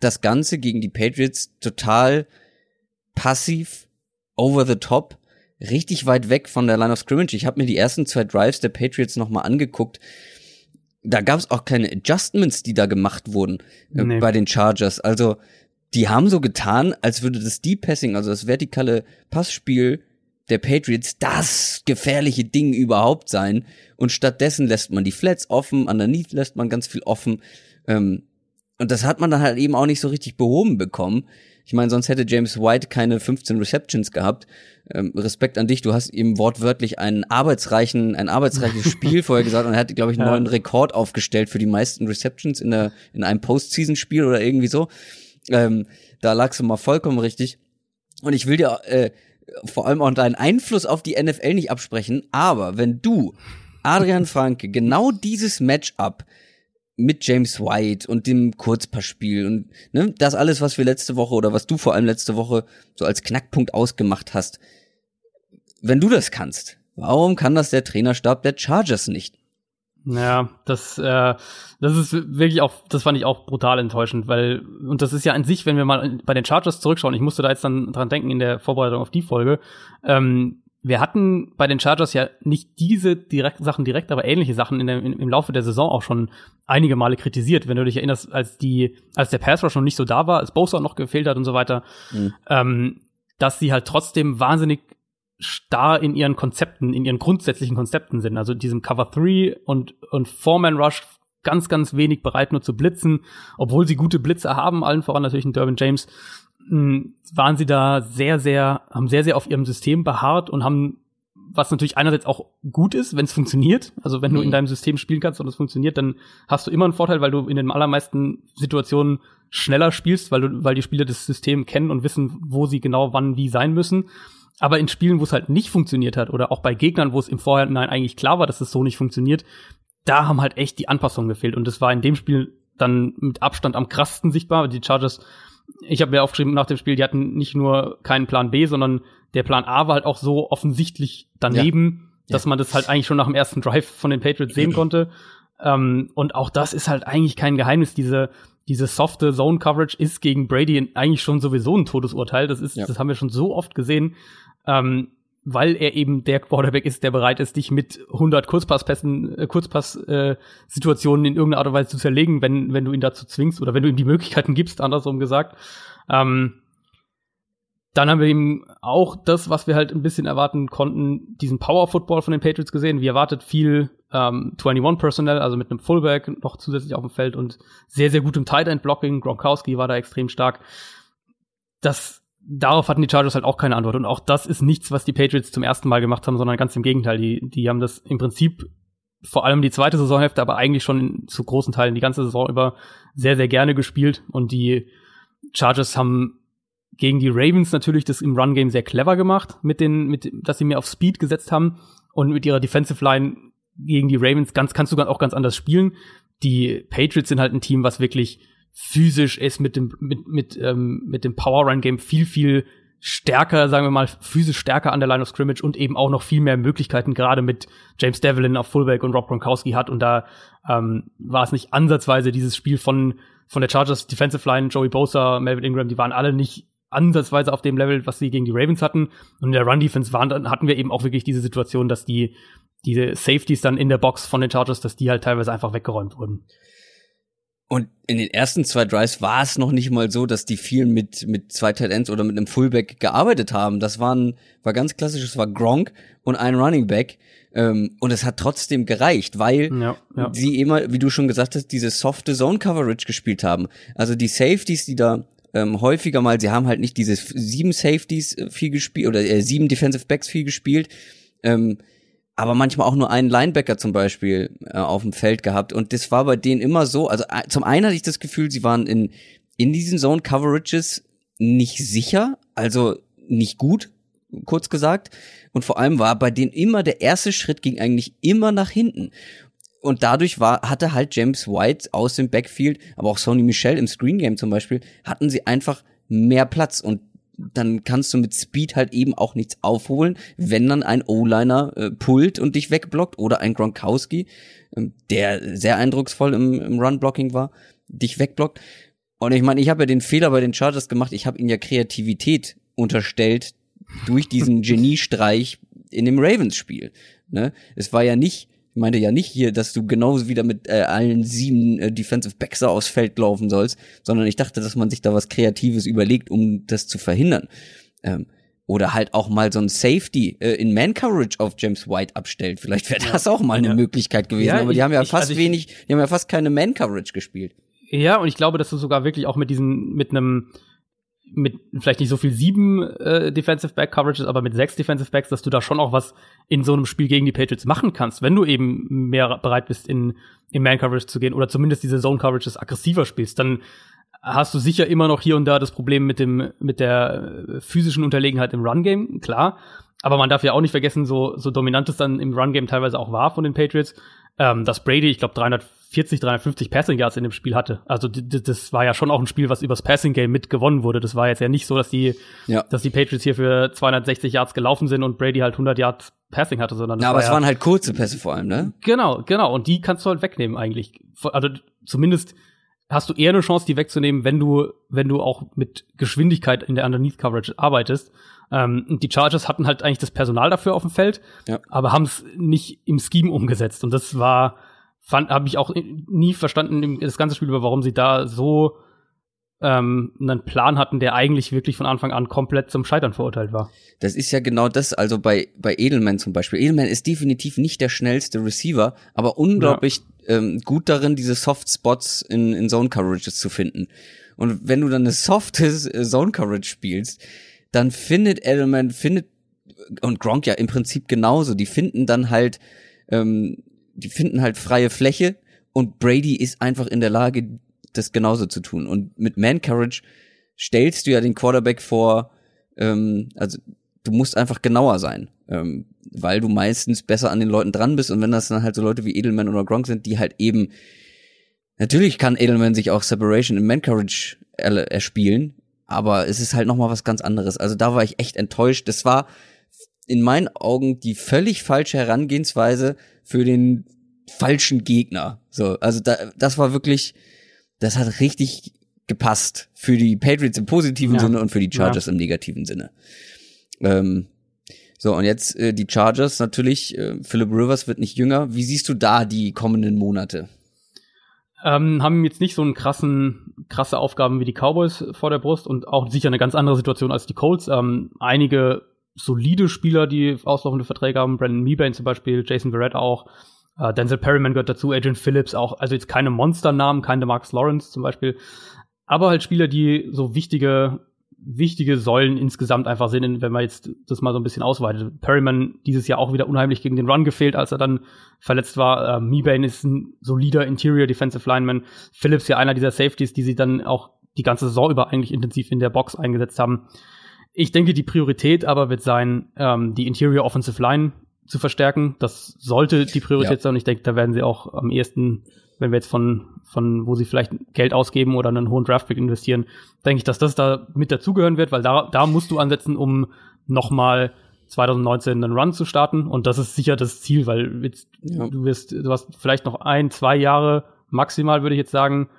das Ganze gegen die Patriots total passiv, over the top, richtig weit weg von der Line of Scrimmage. Ich habe mir die ersten zwei Drives der Patriots nochmal angeguckt. Da gab es auch keine Adjustments, die da gemacht wurden äh, nee. bei den Chargers. Also die haben so getan, als würde das Deep Passing, also das vertikale Passspiel der Patriots das gefährliche Ding überhaupt sein. Und stattdessen lässt man die Flats offen, underneath lässt man ganz viel offen. Ähm, und das hat man dann halt eben auch nicht so richtig behoben bekommen. Ich meine, sonst hätte James White keine 15 Receptions gehabt. Ähm, Respekt an dich, du hast ihm wortwörtlich einen arbeitsreichen, ein arbeitsreiches Spiel vorher gesagt und er hat, glaube ich, einen ja. neuen Rekord aufgestellt für die meisten Receptions in, der, in einem Postseason-Spiel oder irgendwie so. Ähm, da lagst du mal vollkommen richtig. Und ich will dir äh, vor allem auch deinen Einfluss auf die NFL nicht absprechen, aber wenn du, Adrian Franke, genau dieses Matchup mit James White und dem Kurzpassspiel und ne, das alles, was wir letzte Woche oder was du vor allem letzte Woche so als Knackpunkt ausgemacht hast, wenn du das kannst, warum kann das der Trainerstab der Chargers nicht? Ja, das, äh, das ist wirklich auch, das fand ich auch brutal enttäuschend, weil, und das ist ja an sich, wenn wir mal bei den Chargers zurückschauen, ich musste da jetzt dann dran denken in der Vorbereitung auf die Folge, ähm, wir hatten bei den Chargers ja nicht diese direkt, Sachen direkt, aber ähnliche Sachen in der, in, im Laufe der Saison auch schon einige Male kritisiert. Wenn du dich erinnerst, als die, als der Pass Rush noch nicht so da war, als Bosa noch gefehlt hat und so weiter, mhm. ähm, dass sie halt trotzdem wahnsinnig starr in ihren Konzepten, in ihren grundsätzlichen Konzepten sind. Also diesem Cover 3 und, und Foreman Rush ganz, ganz wenig bereit nur zu blitzen, obwohl sie gute Blitzer haben, allen voran natürlich in Durbin James, hm, waren sie da sehr, sehr, haben sehr, sehr auf ihrem System beharrt und haben was natürlich einerseits auch gut ist, wenn es funktioniert. Also wenn du in mhm. deinem System spielen kannst und es funktioniert, dann hast du immer einen Vorteil, weil du in den allermeisten Situationen schneller spielst, weil du, weil die Spieler das System kennen und wissen, wo sie genau wann wie sein müssen. Aber in Spielen, wo es halt nicht funktioniert hat oder auch bei Gegnern, wo es im Vorhinein eigentlich klar war, dass es so nicht funktioniert, da haben halt echt die Anpassungen gefehlt. Und das war in dem Spiel dann mit Abstand am krassesten sichtbar. Die Chargers, ich habe mir aufgeschrieben nach dem Spiel, die hatten nicht nur keinen Plan B, sondern der Plan A war halt auch so offensichtlich daneben, ja. dass man das halt eigentlich schon nach dem ersten Drive von den Patriots sehen konnte. Ähm, und auch das ist halt eigentlich kein Geheimnis. Diese, diese softe Zone Coverage ist gegen Brady eigentlich schon sowieso ein Todesurteil. Das ist, ja. das haben wir schon so oft gesehen. Ähm, weil er eben der Quarterback ist, der bereit ist, dich mit 100 Kurzpasspässen, äh, Kurzpass-Situationen äh, in irgendeiner Art und Weise zu zerlegen, wenn, wenn du ihn dazu zwingst oder wenn du ihm die Möglichkeiten gibst, andersrum gesagt. Ähm, dann haben wir eben auch das, was wir halt ein bisschen erwarten konnten, diesen Power Football von den Patriots gesehen. Wie erwartet viel ähm, 21 Personnel, also mit einem Fullback noch zusätzlich auf dem Feld und sehr, sehr gutem Tight End Blocking. Gronkowski war da extrem stark. Das, darauf hatten die Chargers halt auch keine Antwort. Und auch das ist nichts, was die Patriots zum ersten Mal gemacht haben, sondern ganz im Gegenteil. Die, die haben das im Prinzip vor allem die zweite Saisonhälfte, aber eigentlich schon zu großen Teilen die ganze Saison über sehr, sehr gerne gespielt. Und die Chargers haben gegen die Ravens natürlich das im Run-Game sehr clever gemacht, mit den, mit, dass sie mehr auf Speed gesetzt haben und mit ihrer Defensive Line gegen die Ravens ganz, kannst du auch ganz anders spielen. Die Patriots sind halt ein Team, was wirklich physisch ist mit dem, mit, mit, ähm, mit dem Power-Run-Game viel, viel stärker, sagen wir mal, physisch stärker an der Line of Scrimmage und eben auch noch viel mehr Möglichkeiten, gerade mit James Devlin auf Fullback und Rob Gronkowski hat. Und da ähm, war es nicht ansatzweise dieses Spiel von, von der Chargers Defensive Line, Joey Bosa, Melvin Ingram, die waren alle nicht ansatzweise auf dem Level, was sie gegen die Ravens hatten. Und in der Run-Defense waren, hatten wir eben auch wirklich diese Situation, dass die, diese Safeties dann in der Box von den Chargers, dass die halt teilweise einfach weggeräumt wurden. Und in den ersten zwei Drives war es noch nicht mal so, dass die viel mit, mit zwei Tight Ends oder mit einem Fullback gearbeitet haben. Das waren, war ganz klassisch, es war Gronk und ein Running Back. Ähm, und es hat trotzdem gereicht, weil ja, ja. sie immer, wie du schon gesagt hast, diese softe Zone Coverage gespielt haben. Also die Safeties, die da ähm, häufiger mal, sie haben halt nicht diese sieben Safeties äh, viel gespielt oder äh, sieben Defensive Backs viel gespielt, ähm, aber manchmal auch nur einen Linebacker zum Beispiel äh, auf dem Feld gehabt und das war bei denen immer so. Also äh, zum einen hatte ich das Gefühl, sie waren in in diesen Zone Coverages nicht sicher, also nicht gut, kurz gesagt. Und vor allem war bei denen immer der erste Schritt ging eigentlich immer nach hinten und dadurch war, hatte halt James White aus dem Backfield, aber auch Sony Michel im Screen Game zum Beispiel, hatten sie einfach mehr Platz und dann kannst du mit Speed halt eben auch nichts aufholen, wenn dann ein O-Liner äh, pullt und dich wegblockt oder ein Gronkowski, ähm, der sehr eindrucksvoll im, im Run-Blocking war, dich wegblockt. Und ich meine, ich habe ja den Fehler bei den Chargers gemacht, ich habe ihnen ja Kreativität unterstellt durch diesen Geniestreich in dem Ravens-Spiel. Ne? Es war ja nicht ich meinte ja nicht hier, dass du genauso wieder mit äh, allen sieben äh, Defensive Backs aufs Feld laufen sollst, sondern ich dachte, dass man sich da was Kreatives überlegt, um das zu verhindern. Ähm, oder halt auch mal so ein Safety äh, in Man Coverage auf James White abstellt. Vielleicht wäre das auch mal eine ja. Möglichkeit gewesen. Ja, aber die haben ja ich, fast also wenig, die haben ja fast keine Man Coverage gespielt. Ja, und ich glaube, dass du sogar wirklich auch mit diesen, mit einem mit vielleicht nicht so viel sieben äh, Defensive Back Coverages, aber mit sechs Defensive Backs, dass du da schon auch was in so einem Spiel gegen die Patriots machen kannst, wenn du eben mehr bereit bist, in, in Man Coverage zu gehen oder zumindest diese Zone Coverages aggressiver spielst, dann hast du sicher immer noch hier und da das Problem mit dem mit der äh, physischen Unterlegenheit im Run Game, klar. Aber man darf ja auch nicht vergessen, so, so dominant es dann im Run Game teilweise auch war von den Patriots, ähm, dass Brady, ich glaube, 340, 350 Passing Yards in dem Spiel hatte. Also das war ja schon auch ein Spiel, was übers Passing Game mit gewonnen wurde. Das war jetzt ja nicht so, dass die, ja. dass die Patriots hier für 260 Yards gelaufen sind und Brady halt 100 Yards Passing hatte, sondern ja, aber war es ja, waren halt kurze Pässe vor allem, ne? Genau, genau. Und die kannst du halt wegnehmen eigentlich. Also zumindest hast du eher eine Chance, die wegzunehmen, wenn du, wenn du auch mit Geschwindigkeit in der Underneath Coverage arbeitest. Ähm, und die Chargers hatten halt eigentlich das Personal dafür auf dem Feld, ja. aber haben es nicht im Scheme umgesetzt. Und das war, habe ich auch nie verstanden, das ganze Spiel über, warum sie da so ähm, einen Plan hatten, der eigentlich wirklich von Anfang an komplett zum Scheitern verurteilt war. Das ist ja genau das, also bei, bei Edelman zum Beispiel. Edelman ist definitiv nicht der schnellste Receiver, aber unglaublich ja. ähm, gut darin, diese Soft Spots in, in Zone Coverages zu finden. Und wenn du dann eine softe Zone Coverage spielst, dann findet Edelman, findet und Gronk ja im Prinzip genauso. Die finden dann halt, ähm, die finden halt freie Fläche und Brady ist einfach in der Lage, das genauso zu tun. Und mit Man Courage stellst du ja den Quarterback vor, ähm, also du musst einfach genauer sein, ähm, weil du meistens besser an den Leuten dran bist und wenn das dann halt so Leute wie Edelman oder Gronk sind, die halt eben natürlich kann Edelman sich auch Separation in Man Courage erspielen, aber es ist halt noch mal was ganz anderes. Also da war ich echt enttäuscht. Das war in meinen Augen die völlig falsche Herangehensweise für den falschen Gegner. So, also da, das war wirklich, das hat richtig gepasst für die Patriots im positiven ja. Sinne und für die Chargers ja. im negativen Sinne. Ähm, so, und jetzt äh, die Chargers natürlich, äh, Philip Rivers wird nicht jünger. Wie siehst du da die kommenden Monate? Ähm, haben jetzt nicht so einen krassen, krasse Aufgaben wie die Cowboys vor der Brust und auch sicher eine ganz andere Situation als die Colts. Ähm, einige solide Spieler, die auslaufende Verträge haben, Brandon Meebane zum Beispiel, Jason Verrett auch, äh, Denzel Perryman gehört dazu, Agent Phillips auch, also jetzt keine Monsternamen, keine Marcus Lawrence zum Beispiel, aber halt Spieler, die so wichtige wichtige Säulen insgesamt einfach sind, wenn man jetzt das mal so ein bisschen ausweitet. Perryman dieses Jahr auch wieder unheimlich gegen den Run gefehlt, als er dann verletzt war. Äh, Meebane ist ein solider Interior Defensive Lineman. Phillips ja einer dieser Safeties, die sie dann auch die ganze Saison über eigentlich intensiv in der Box eingesetzt haben. Ich denke, die Priorität aber wird sein, ähm, die Interior Offensive Line zu verstärken. Das sollte die Priorität ja. sein. Und ich denke, da werden sie auch am ehesten wenn wir jetzt von, von wo sie vielleicht Geld ausgeben oder einen hohen Draftpick investieren, denke ich, dass das da mit dazugehören wird, weil da, da musst du ansetzen, um nochmal 2019 einen Run zu starten. Und das ist sicher das Ziel, weil jetzt, ja. du wirst, du hast vielleicht noch ein, zwei Jahre maximal, würde ich jetzt sagen,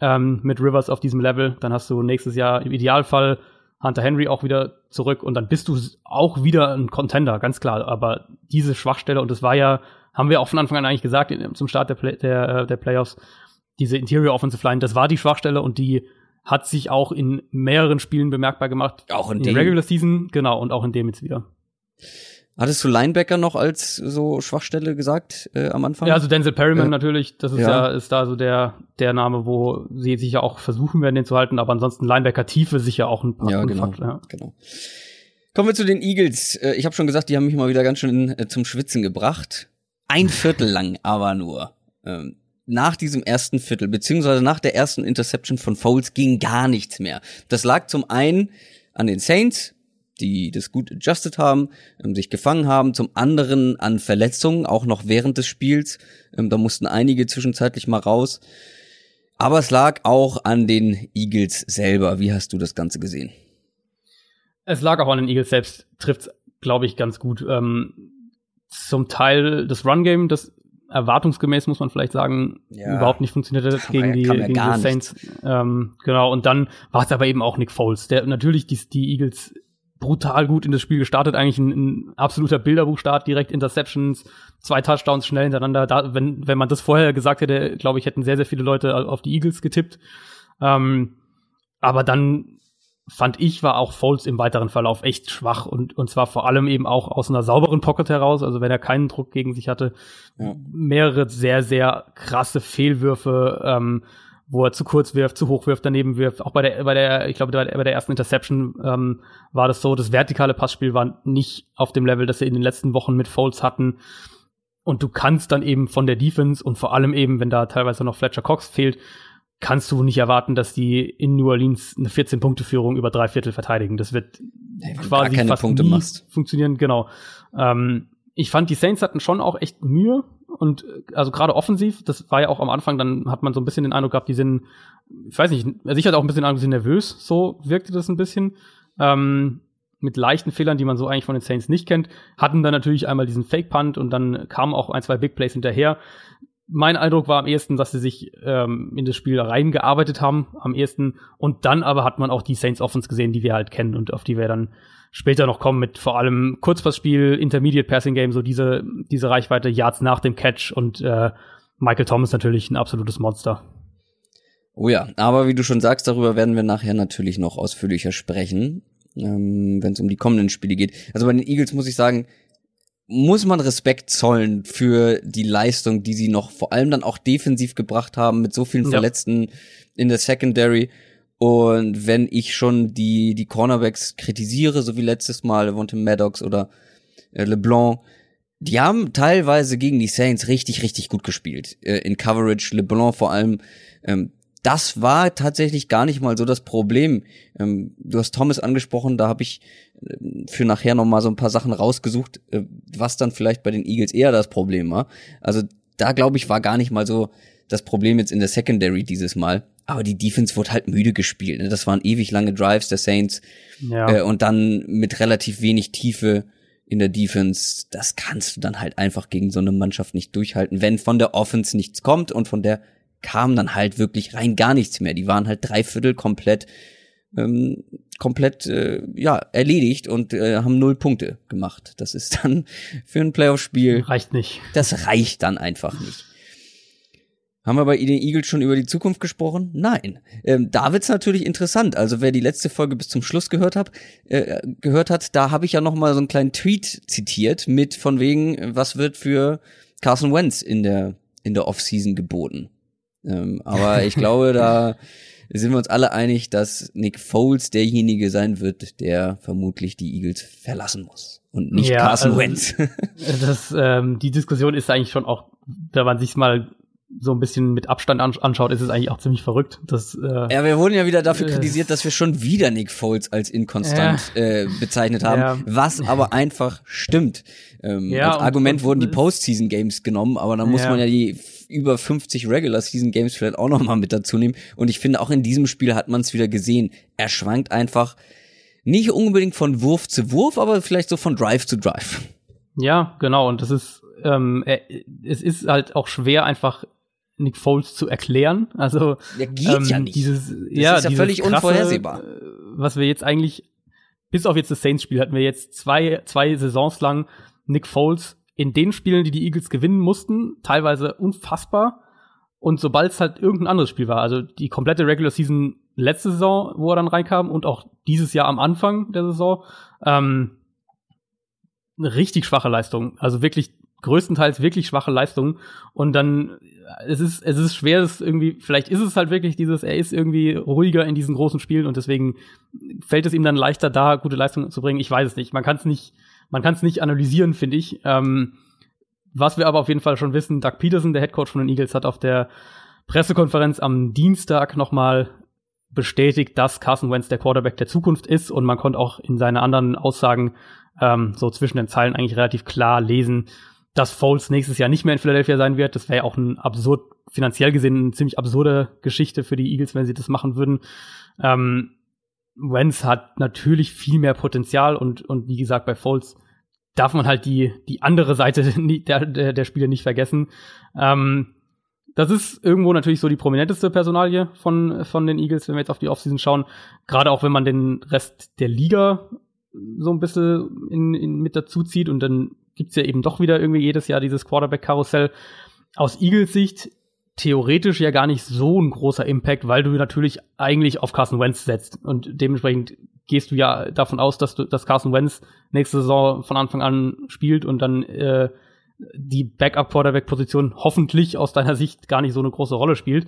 ähm, mit Rivers auf diesem Level. Dann hast du nächstes Jahr im Idealfall Hunter Henry auch wieder zurück und dann bist du auch wieder ein Contender, ganz klar. Aber diese Schwachstelle, und das war ja haben wir auch von Anfang an eigentlich gesagt, zum Start der, Play der, äh, der Playoffs, diese Interior Offensive Line, das war die Schwachstelle und die hat sich auch in mehreren Spielen bemerkbar gemacht. Auch in, in der Regular Season, genau, und auch in dem jetzt wieder. Hattest du Linebacker noch als so Schwachstelle gesagt äh, am Anfang? Ja, also Denzel Perryman äh, natürlich, das ist ja. ja. ist da so der der Name, wo sie sicher auch versuchen werden, den zu halten, aber ansonsten Linebacker Tiefe sicher auch ein, ja, genau, ja. genau. Kommen wir zu den Eagles. Äh, ich habe schon gesagt, die haben mich mal wieder ganz schön äh, zum Schwitzen gebracht ein Viertel lang aber nur. Ähm, nach diesem ersten Viertel, beziehungsweise nach der ersten Interception von Foles ging gar nichts mehr. Das lag zum einen an den Saints, die das gut adjusted haben, ähm, sich gefangen haben, zum anderen an Verletzungen, auch noch während des Spiels. Ähm, da mussten einige zwischenzeitlich mal raus. Aber es lag auch an den Eagles selber. Wie hast du das Ganze gesehen? Es lag auch an den Eagles selbst, trifft glaube ich, ganz gut. Ähm, zum Teil das Run-Game, das erwartungsgemäß, muss man vielleicht sagen, ja. überhaupt nicht funktioniert hat gegen die, gegen die Saints. Ähm, genau, und dann war es aber eben auch Nick Foles, der natürlich die, die Eagles brutal gut in das Spiel gestartet, eigentlich ein, ein absoluter Bilderbuchstart, direkt Interceptions, zwei Touchdowns schnell hintereinander. Da, wenn, wenn man das vorher gesagt hätte, glaube ich, hätten sehr, sehr viele Leute auf die Eagles getippt. Ähm, aber dann fand ich, war auch Foles im weiteren Verlauf echt schwach und, und zwar vor allem eben auch aus einer sauberen Pocket heraus, also wenn er keinen Druck gegen sich hatte, ja. mehrere sehr, sehr krasse Fehlwürfe, ähm, wo er zu kurz wirft, zu hoch wirft, daneben wirft. Auch bei der, bei der, ich glaube, bei der ersten Interception ähm, war das so, das vertikale Passspiel war nicht auf dem Level, das wir in den letzten Wochen mit Foles hatten. Und du kannst dann eben von der Defense und vor allem eben, wenn da teilweise noch Fletcher Cox fehlt, kannst du nicht erwarten, dass die in New Orleans eine 14-Punkte-Führung über drei Viertel verteidigen. Das wird hey, quasi keine fast Punkte nie machst. funktionieren. Genau. Ähm, ich fand, die Saints hatten schon auch echt Mühe und also gerade offensiv, das war ja auch am Anfang, dann hat man so ein bisschen den Eindruck gehabt, die sind, ich weiß nicht, also ich auch ein bisschen den Eindruck, die sind nervös, so wirkte das ein bisschen. Ähm, mit leichten Fehlern, die man so eigentlich von den Saints nicht kennt, hatten dann natürlich einmal diesen Fake-Punt und dann kamen auch ein, zwei Big Plays hinterher mein Eindruck war am ehesten, dass sie sich ähm, in das Spiel reingearbeitet haben, am ehesten. Und dann aber hat man auch die Saints Offense gesehen, die wir halt kennen und auf die wir dann später noch kommen mit vor allem Kurzpassspiel, Intermediate Passing Game, so diese, diese Reichweite, Yards nach dem Catch und äh, Michael Thomas natürlich ein absolutes Monster. Oh ja, aber wie du schon sagst, darüber werden wir nachher natürlich noch ausführlicher sprechen, ähm, wenn es um die kommenden Spiele geht. Also bei den Eagles muss ich sagen, muss man Respekt zollen für die Leistung, die sie noch vor allem dann auch defensiv gebracht haben mit so vielen ja. Verletzten in der Secondary. Und wenn ich schon die, die Cornerbacks kritisiere, so wie letztes Mal, Levante Maddox oder äh, LeBlanc, die haben teilweise gegen die Saints richtig, richtig gut gespielt. Äh, in Coverage, LeBlanc vor allem. Ähm, das war tatsächlich gar nicht mal so das Problem. Ähm, du hast Thomas angesprochen, da habe ich äh, für nachher noch mal so ein paar Sachen rausgesucht, äh, was dann vielleicht bei den Eagles eher das Problem war. Also da glaube ich war gar nicht mal so das Problem jetzt in der Secondary dieses Mal. Aber die Defense wurde halt müde gespielt. Ne? Das waren ewig lange Drives der Saints ja. äh, und dann mit relativ wenig Tiefe in der Defense. Das kannst du dann halt einfach gegen so eine Mannschaft nicht durchhalten, wenn von der Offense nichts kommt und von der kam dann halt wirklich rein gar nichts mehr. Die waren halt drei Viertel komplett ähm, komplett äh, ja erledigt und äh, haben null Punkte gemacht. Das ist dann für ein Playoff-Spiel reicht nicht. Das reicht dann einfach nicht. Haben wir bei den Eagles schon über die Zukunft gesprochen? Nein. Ähm, da wird's natürlich interessant. Also wer die letzte Folge bis zum Schluss gehört hat, äh, gehört hat, da habe ich ja noch mal so einen kleinen Tweet zitiert mit von wegen, was wird für Carson Wentz in der in der Offseason geboten. Ähm, aber ich glaube, da sind wir uns alle einig, dass Nick Foles derjenige sein wird, der vermutlich die Eagles verlassen muss und nicht ja, Carson also, Wentz. das, ähm, die Diskussion ist eigentlich schon auch, wenn man sich mal so ein bisschen mit Abstand anschaut, ist es eigentlich auch ziemlich verrückt. Dass, äh, ja, wir wurden ja wieder dafür äh, kritisiert, dass wir schon wieder Nick Foles als inkonstant ja. äh, bezeichnet haben, ja. was aber einfach stimmt. Ähm, ja, als Argument und, wurden die Postseason Games genommen, aber dann muss man ja die über 50 Regular Season Games vielleicht auch noch mal mit dazu nehmen. Und ich finde, auch in diesem Spiel hat man es wieder gesehen. Er schwankt einfach nicht unbedingt von Wurf zu Wurf, aber vielleicht so von Drive zu Drive. Ja, genau. Und das ist, ähm, es ist halt auch schwer, einfach Nick Foles zu erklären. Also ja, geht ähm, ja nicht. Dieses, das ja, ist ja völlig krasse, unvorhersehbar. Äh, was wir jetzt eigentlich, bis auf jetzt das Saints-Spiel, hatten wir jetzt zwei, zwei Saisons lang Nick Foles in den Spielen, die die Eagles gewinnen mussten, teilweise unfassbar. Und sobald es halt irgendein anderes Spiel war, also die komplette Regular Season letzte Saison, wo er dann reinkam, und auch dieses Jahr am Anfang der Saison, ähm, eine richtig schwache Leistung. Also wirklich größtenteils wirklich schwache Leistung. Und dann, es ist, es ist schwer, es irgendwie, vielleicht ist es halt wirklich dieses, er ist irgendwie ruhiger in diesen großen Spielen und deswegen fällt es ihm dann leichter, da gute Leistungen zu bringen. Ich weiß es nicht. Man kann es nicht, man kann es nicht analysieren, finde ich. Ähm, was wir aber auf jeden Fall schon wissen, Doug Peterson, der Headcoach von den Eagles, hat auf der Pressekonferenz am Dienstag nochmal bestätigt, dass Carson Wentz der Quarterback der Zukunft ist und man konnte auch in seinen anderen Aussagen ähm, so zwischen den Zeilen eigentlich relativ klar lesen, dass Foles nächstes Jahr nicht mehr in Philadelphia sein wird. Das wäre ja auch ein absurd, finanziell gesehen eine ziemlich absurde Geschichte für die Eagles, wenn sie das machen würden. Ähm, Wentz hat natürlich viel mehr Potenzial und, und wie gesagt, bei Foles darf man halt die, die andere Seite der, der, der Spiele nicht vergessen. Ähm, das ist irgendwo natürlich so die prominenteste Personalie von, von den Eagles, wenn wir jetzt auf die Offseason schauen. Gerade auch wenn man den Rest der Liga so ein bisschen in, in, mit dazu zieht und dann gibt's ja eben doch wieder irgendwie jedes Jahr dieses Quarterback-Karussell. Aus Eagles Sicht theoretisch ja gar nicht so ein großer Impact, weil du natürlich eigentlich auf Carson Wentz setzt und dementsprechend gehst du ja davon aus, dass du, dass Carson Wentz nächste Saison von Anfang an spielt und dann äh, die Backup-Quarterback-Position hoffentlich aus deiner Sicht gar nicht so eine große Rolle spielt.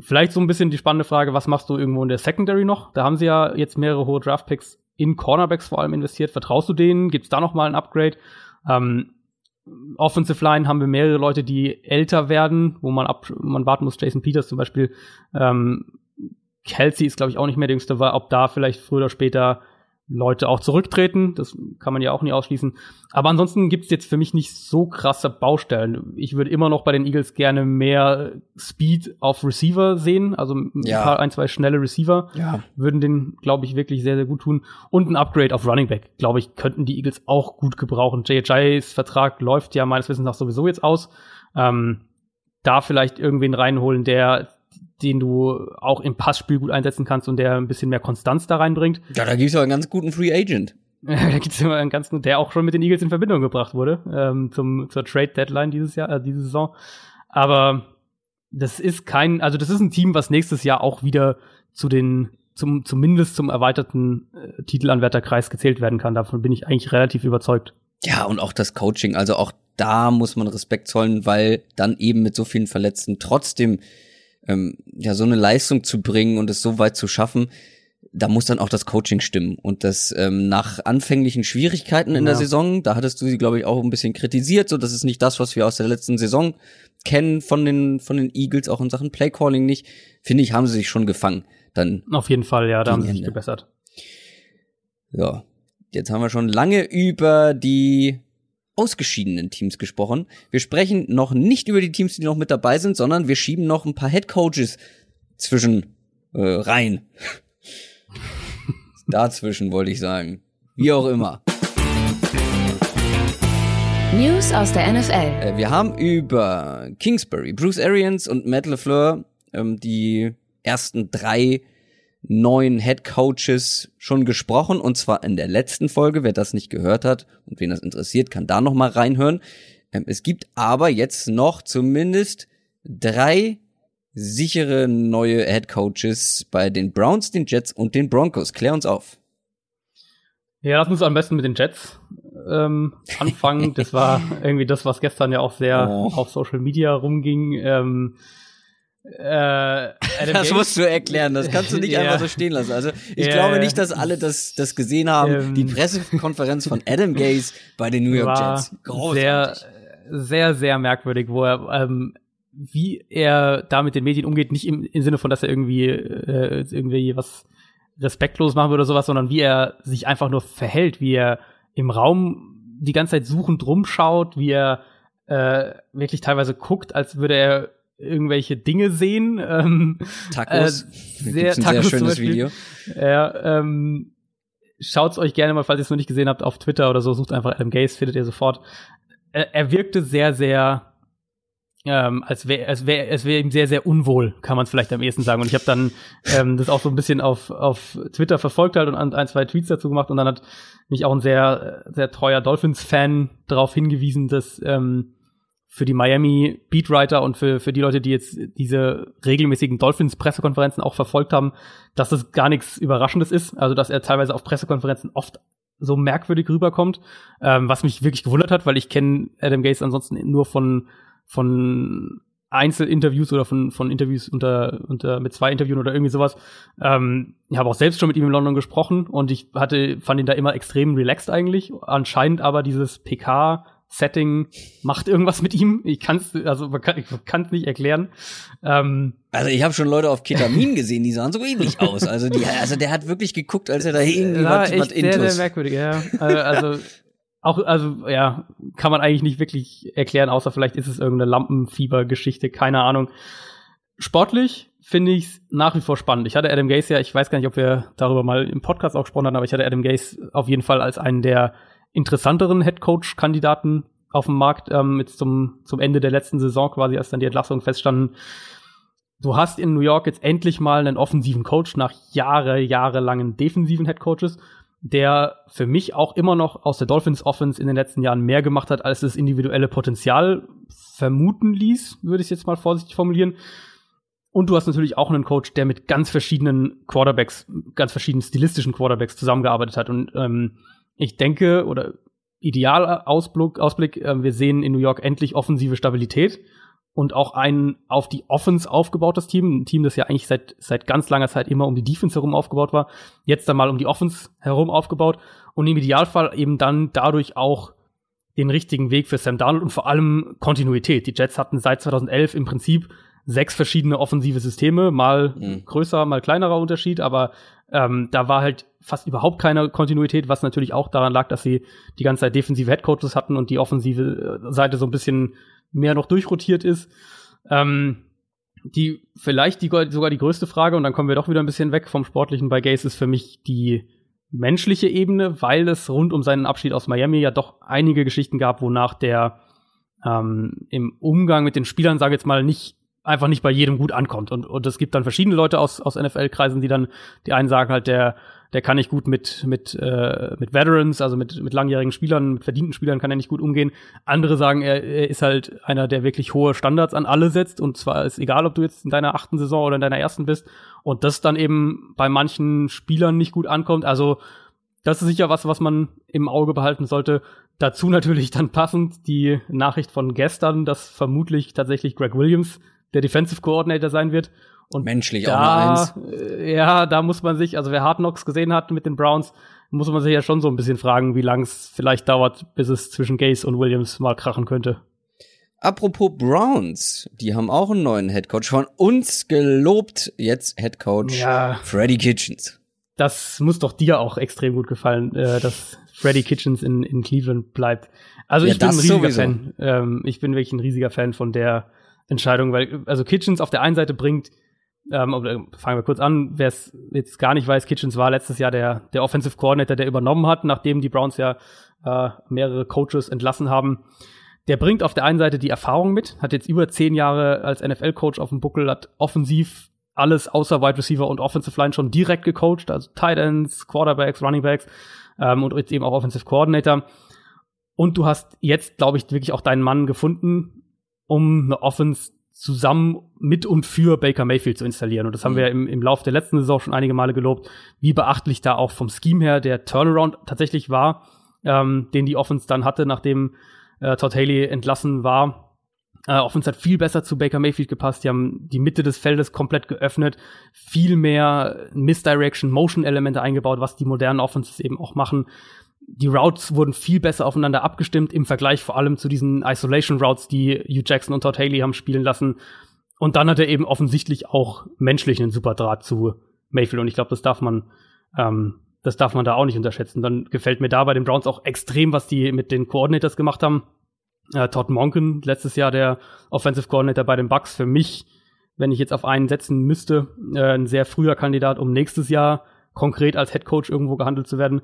Vielleicht so ein bisschen die spannende Frage, was machst du irgendwo in der Secondary noch? Da haben sie ja jetzt mehrere hohe Draft-Picks in Cornerbacks vor allem investiert. Vertraust du denen? Gibt's da noch mal ein Upgrade? Ähm, Offensive Line haben wir mehrere Leute, die älter werden, wo man ab, man warten muss. Jason Peters zum Beispiel, ähm, Kelsey ist glaube ich auch nicht mehr der jüngste, war, ob da vielleicht früher oder später Leute auch zurücktreten. Das kann man ja auch nie ausschließen. Aber ansonsten gibt's jetzt für mich nicht so krasse Baustellen. Ich würde immer noch bei den Eagles gerne mehr Speed auf Receiver sehen. Also ja. ein, paar, ein, zwei schnelle Receiver ja. würden den, glaube ich, wirklich sehr, sehr gut tun. Und ein Upgrade auf Running Back, glaube ich, könnten die Eagles auch gut gebrauchen. JHIs Vertrag läuft ja meines Wissens nach sowieso jetzt aus. Ähm, da vielleicht irgendwen reinholen, der den du auch im Passspiel gut einsetzen kannst und der ein bisschen mehr Konstanz da reinbringt. Ja, da gibt's ja einen ganz guten Free Agent. da gibt's immer einen ganz guten, der auch schon mit den Eagles in Verbindung gebracht wurde, ähm, zum, zur Trade Deadline dieses Jahr, äh, diese Saison. Aber das ist kein, also das ist ein Team, was nächstes Jahr auch wieder zu den, zum, zumindest zum erweiterten äh, Titelanwärterkreis gezählt werden kann. Davon bin ich eigentlich relativ überzeugt. Ja, und auch das Coaching, also auch da muss man Respekt zollen, weil dann eben mit so vielen Verletzten trotzdem ähm, ja so eine Leistung zu bringen und es so weit zu schaffen, da muss dann auch das Coaching stimmen. Und das ähm, nach anfänglichen Schwierigkeiten in ja. der Saison, da hattest du sie, glaube ich, auch ein bisschen kritisiert. So, das ist nicht das, was wir aus der letzten Saison kennen von den von den Eagles, auch in Sachen Playcalling nicht. Finde ich, haben sie sich schon gefangen. Dann auf jeden Fall, ja, da haben sie sich gebessert. Ja, jetzt haben wir schon lange über die ausgeschiedenen Teams gesprochen. Wir sprechen noch nicht über die Teams, die noch mit dabei sind, sondern wir schieben noch ein paar Head Coaches zwischen äh, rein. Dazwischen wollte ich sagen. Wie auch immer. News aus der NFL. Äh, wir haben über Kingsbury, Bruce Arians und Matt LeFleur ähm, die ersten drei neuen Head Coaches schon gesprochen und zwar in der letzten Folge. Wer das nicht gehört hat und wen das interessiert, kann da noch mal reinhören. Ähm, es gibt aber jetzt noch zumindest drei sichere neue Head Coaches bei den Browns, den Jets und den Broncos. Klär uns auf. Ja, lass uns am besten mit den Jets ähm, anfangen. das war irgendwie das, was gestern ja auch sehr oh. auf Social Media rumging. Ähm, äh, das musst du erklären, das kannst du nicht ja. einfach so stehen lassen. Also ich ja. glaube nicht, dass alle das, das gesehen haben. Ähm, die Pressekonferenz von Adam Gaze bei den New York Jets. Großartig. Sehr, sehr, sehr merkwürdig, wo er ähm, wie er da mit den Medien umgeht, nicht im, im Sinne von, dass er irgendwie äh, irgendwie was respektlos machen würde oder sowas, sondern wie er sich einfach nur verhält, wie er im Raum die ganze Zeit suchend rumschaut, wie er äh, wirklich teilweise guckt, als würde er irgendwelche Dinge sehen. Ähm, Tacos. Äh, sehr, ein Tacos sehr schönes Video. Ja, ähm, schaut's euch gerne mal, falls ihr es noch nicht gesehen habt, auf Twitter oder so, sucht einfach Adam Gaze, findet ihr sofort. Er, er wirkte sehr, sehr ähm, als wäre es wäre es wäre ihm sehr sehr unwohl, kann man es vielleicht am ehesten sagen. Und ich habe dann ähm, das auch so ein bisschen auf auf Twitter verfolgt halt und ein zwei Tweets dazu gemacht und dann hat mich auch ein sehr sehr treuer Dolphins Fan darauf hingewiesen, dass ähm, für die Miami Beatwriter und für, für die Leute, die jetzt diese regelmäßigen Dolphins-Pressekonferenzen auch verfolgt haben, dass das gar nichts Überraschendes ist. Also, dass er teilweise auf Pressekonferenzen oft so merkwürdig rüberkommt, ähm, was mich wirklich gewundert hat, weil ich kenne Adam Gates ansonsten nur von, von Einzelinterviews oder von, von Interviews unter, unter mit zwei Interviewen oder irgendwie sowas. Ähm, ich habe auch selbst schon mit ihm in London gesprochen und ich hatte, fand ihn da immer extrem relaxed eigentlich. Anscheinend aber dieses PK Setting macht irgendwas mit ihm. Ich kann es also man kann es nicht erklären. Ähm, also ich habe schon Leute auf Ketamin gesehen, die sahen so ähnlich aus. Also die, also der hat wirklich geguckt, als er da hing. Ja, was, was sehr, sehr merkwürdig. Ja, also, also auch also ja kann man eigentlich nicht wirklich erklären, außer vielleicht ist es irgendeine Lampenfieber-Geschichte, keine Ahnung. Sportlich finde ich es nach wie vor spannend. Ich hatte Adam Gaze ja, ich weiß gar nicht, ob wir darüber mal im Podcast auch gesprochen haben, aber ich hatte Adam Gaze auf jeden Fall als einen der interessanteren Headcoach-Kandidaten auf dem Markt ähm, jetzt zum, zum Ende der letzten Saison quasi, als dann die Entlassung feststanden. Du hast in New York jetzt endlich mal einen offensiven Coach nach Jahre, jahrelangen defensiven Headcoaches, der für mich auch immer noch aus der Dolphins Offense in den letzten Jahren mehr gemacht hat, als das individuelle Potenzial vermuten ließ, würde ich jetzt mal vorsichtig formulieren. Und du hast natürlich auch einen Coach, der mit ganz verschiedenen Quarterbacks, ganz verschiedenen stilistischen Quarterbacks zusammengearbeitet hat. Und ähm, ich denke, oder Idealausblick, Ausblick, äh, wir sehen in New York endlich offensive Stabilität und auch ein auf die Offense aufgebautes Team, ein Team, das ja eigentlich seit, seit ganz langer Zeit immer um die Defense herum aufgebaut war, jetzt dann mal um die Offense herum aufgebaut und im Idealfall eben dann dadurch auch den richtigen Weg für Sam Darnold und vor allem Kontinuität. Die Jets hatten seit 2011 im Prinzip sechs verschiedene offensive Systeme, mal mhm. größer, mal kleinerer Unterschied, aber ähm, da war halt fast überhaupt keine Kontinuität, was natürlich auch daran lag, dass sie die ganze Zeit defensive Headcoaches hatten und die offensive äh, Seite so ein bisschen mehr noch durchrotiert ist. Ähm, die vielleicht die, sogar die größte Frage, und dann kommen wir doch wieder ein bisschen weg vom Sportlichen bei Gaze, ist für mich die menschliche Ebene, weil es rund um seinen Abschied aus Miami ja doch einige Geschichten gab, wonach der ähm, im Umgang mit den Spielern, sage ich jetzt mal, nicht einfach nicht bei jedem gut ankommt. Und, und es gibt dann verschiedene Leute aus, aus NFL-Kreisen, die dann, die einen sagen halt, der, der kann nicht gut mit, mit, äh, mit Veterans, also mit, mit langjährigen Spielern, mit verdienten Spielern kann er nicht gut umgehen. Andere sagen, er, er ist halt einer, der wirklich hohe Standards an alle setzt. Und zwar ist egal, ob du jetzt in deiner achten Saison oder in deiner ersten bist. Und das dann eben bei manchen Spielern nicht gut ankommt. Also, das ist sicher was, was man im Auge behalten sollte. Dazu natürlich dann passend die Nachricht von gestern, dass vermutlich tatsächlich Greg Williams der Defensive Coordinator sein wird. Und menschlich da, auch eine Eins. äh, Ja, da muss man sich, also wer Hard Knocks gesehen hat mit den Browns, muss man sich ja schon so ein bisschen fragen, wie lang es vielleicht dauert, bis es zwischen Gaze und Williams mal krachen könnte. Apropos Browns, die haben auch einen neuen Headcoach von uns gelobt. Jetzt Headcoach Ja. Freddy Kitchens. Das muss doch dir auch extrem gut gefallen, äh, dass Freddy Kitchens in, in Cleveland bleibt. Also Ja, ich bin ein riesiger sowieso. Fan. Ähm, ich bin wirklich ein riesiger Fan von der Entscheidung, weil also Kitchens auf der einen Seite bringt, ähm, fangen wir kurz an, wer es jetzt gar nicht weiß, Kitchens war letztes Jahr der, der Offensive Coordinator, der übernommen hat, nachdem die Browns ja äh, mehrere Coaches entlassen haben. Der bringt auf der einen Seite die Erfahrung mit, hat jetzt über zehn Jahre als NFL-Coach auf dem Buckel, hat offensiv alles außer Wide Receiver und Offensive Line schon direkt gecoacht, also Tight Ends, Quarterbacks, Running Backs ähm, und jetzt eben auch Offensive Coordinator. Und du hast jetzt, glaube ich, wirklich auch deinen Mann gefunden, um eine Offense zusammen mit und für Baker Mayfield zu installieren. Und das haben Mhm. wir im, im Laufe der letzten Saison schon einige Male gelobt, wie beachtlich da auch vom Scheme her der Turnaround tatsächlich war, ähm, den die Offense dann hatte, nachdem äh, Todd Haley entlassen war. Äh, Offense hat viel besser zu Baker Mayfield gepasst. Die haben die Mitte des Feldes komplett geöffnet, viel mehr Misdirection, Motion-Elemente eingebaut, was die modernen Offenses eben auch machen. Die Routes wurden viel besser aufeinander abgestimmt im Vergleich vor allem zu diesen Isolation Routes, die Hugh Jackson und Todd Haley haben spielen lassen. Und dann hat er eben offensichtlich auch menschlich einen super Draht zu Mayfield. Und ich glaube, das darf man, ähm, das darf man da auch nicht unterschätzen. Dann gefällt mir da bei den Browns auch extrem, was die mit den Coordinators gemacht haben. Äh, Todd Monken, letztes Jahr der Offensive Coordinator bei den Bucks, für mich, wenn ich jetzt auf einen setzen müsste, äh, ein sehr früher Kandidat, um nächstes Jahr konkret als Head Coach irgendwo gehandelt zu werden,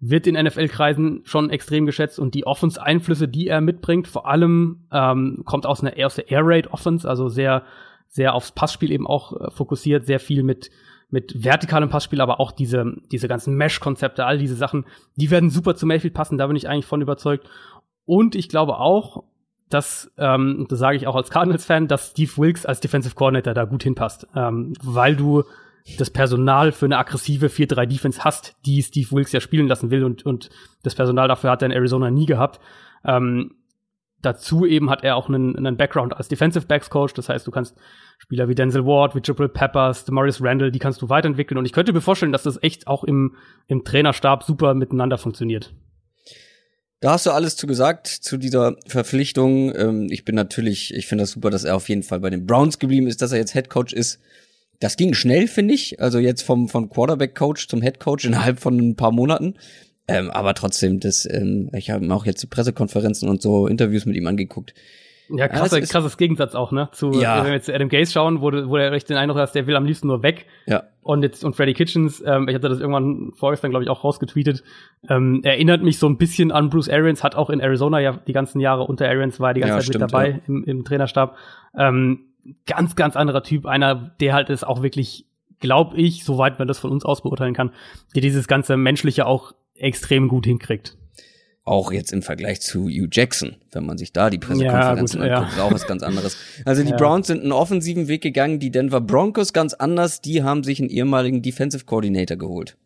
wird in NFL-Kreisen schon extrem geschätzt und die Offense-Einflüsse, die er mitbringt, vor allem ähm, kommt aus einer aus der Air Raid Offense, also sehr sehr aufs Passspiel eben auch äh, fokussiert, sehr viel mit mit vertikalem Passspiel, aber auch diese diese ganzen Mesh-Konzepte, all diese Sachen, die werden super zu Mayfield passen, da bin ich eigentlich von überzeugt. Und ich glaube auch, dass, ähm, das sage ich auch als Cardinals-Fan, dass Steve Wilkes als Defensive Coordinator da gut hinpasst, ähm, weil du das Personal für eine aggressive 4-3-Defense hast, die Steve Wilkes ja spielen lassen will und, und das Personal dafür hat er in Arizona nie gehabt. Ähm, dazu eben hat er auch einen, einen Background als Defensive Backs Coach, das heißt, du kannst Spieler wie Denzel Ward, wie Jabril Peppers, Demarius Randall, die kannst du weiterentwickeln und ich könnte mir vorstellen, dass das echt auch im, im Trainerstab super miteinander funktioniert. Da hast du alles zu gesagt zu dieser Verpflichtung. Ähm, ich bin natürlich, ich finde das super, dass er auf jeden Fall bei den Browns geblieben ist, dass er jetzt Head Coach ist. Das ging schnell, finde ich. Also jetzt vom, vom Quarterback Coach zum Head Coach innerhalb von ein paar Monaten. Ähm, aber trotzdem, das, ähm, ich habe mir auch jetzt die Pressekonferenzen und so Interviews mit ihm angeguckt. Ja, krasse, ist- krasses Gegensatz auch, ne? Zu, Ja. wenn wir jetzt zu Adam Gaze schauen, wo, du- wo er echt den Eindruck hast, der will am liebsten nur weg. Ja. Und jetzt, und Freddy Kitchens, ähm, ich hatte das irgendwann vorgestern, glaube ich, auch rausgetweetet, ähm, erinnert mich so ein bisschen an Bruce Arians, hat auch in Arizona ja die ganzen Jahre unter Arians, war die ganze Ja, Zeit stimmt, mit dabei ja. im, im Trainerstab. Ähm, ganz, ganz anderer Typ, einer, der halt es auch wirklich, glaub ich, soweit man das von uns aus beurteilen kann, der dieses ganze Menschliche auch extrem gut hinkriegt. Auch jetzt im Vergleich zu Hugh Jackson, wenn man sich da die Pressekonferenzen Ja, gut, ja. anguckt, ist auch was ganz anderes. Also die Ja. Browns sind einen offensiven Weg gegangen, die Denver Broncos ganz anders, die haben sich einen ehemaligen Defensive Coordinator geholt.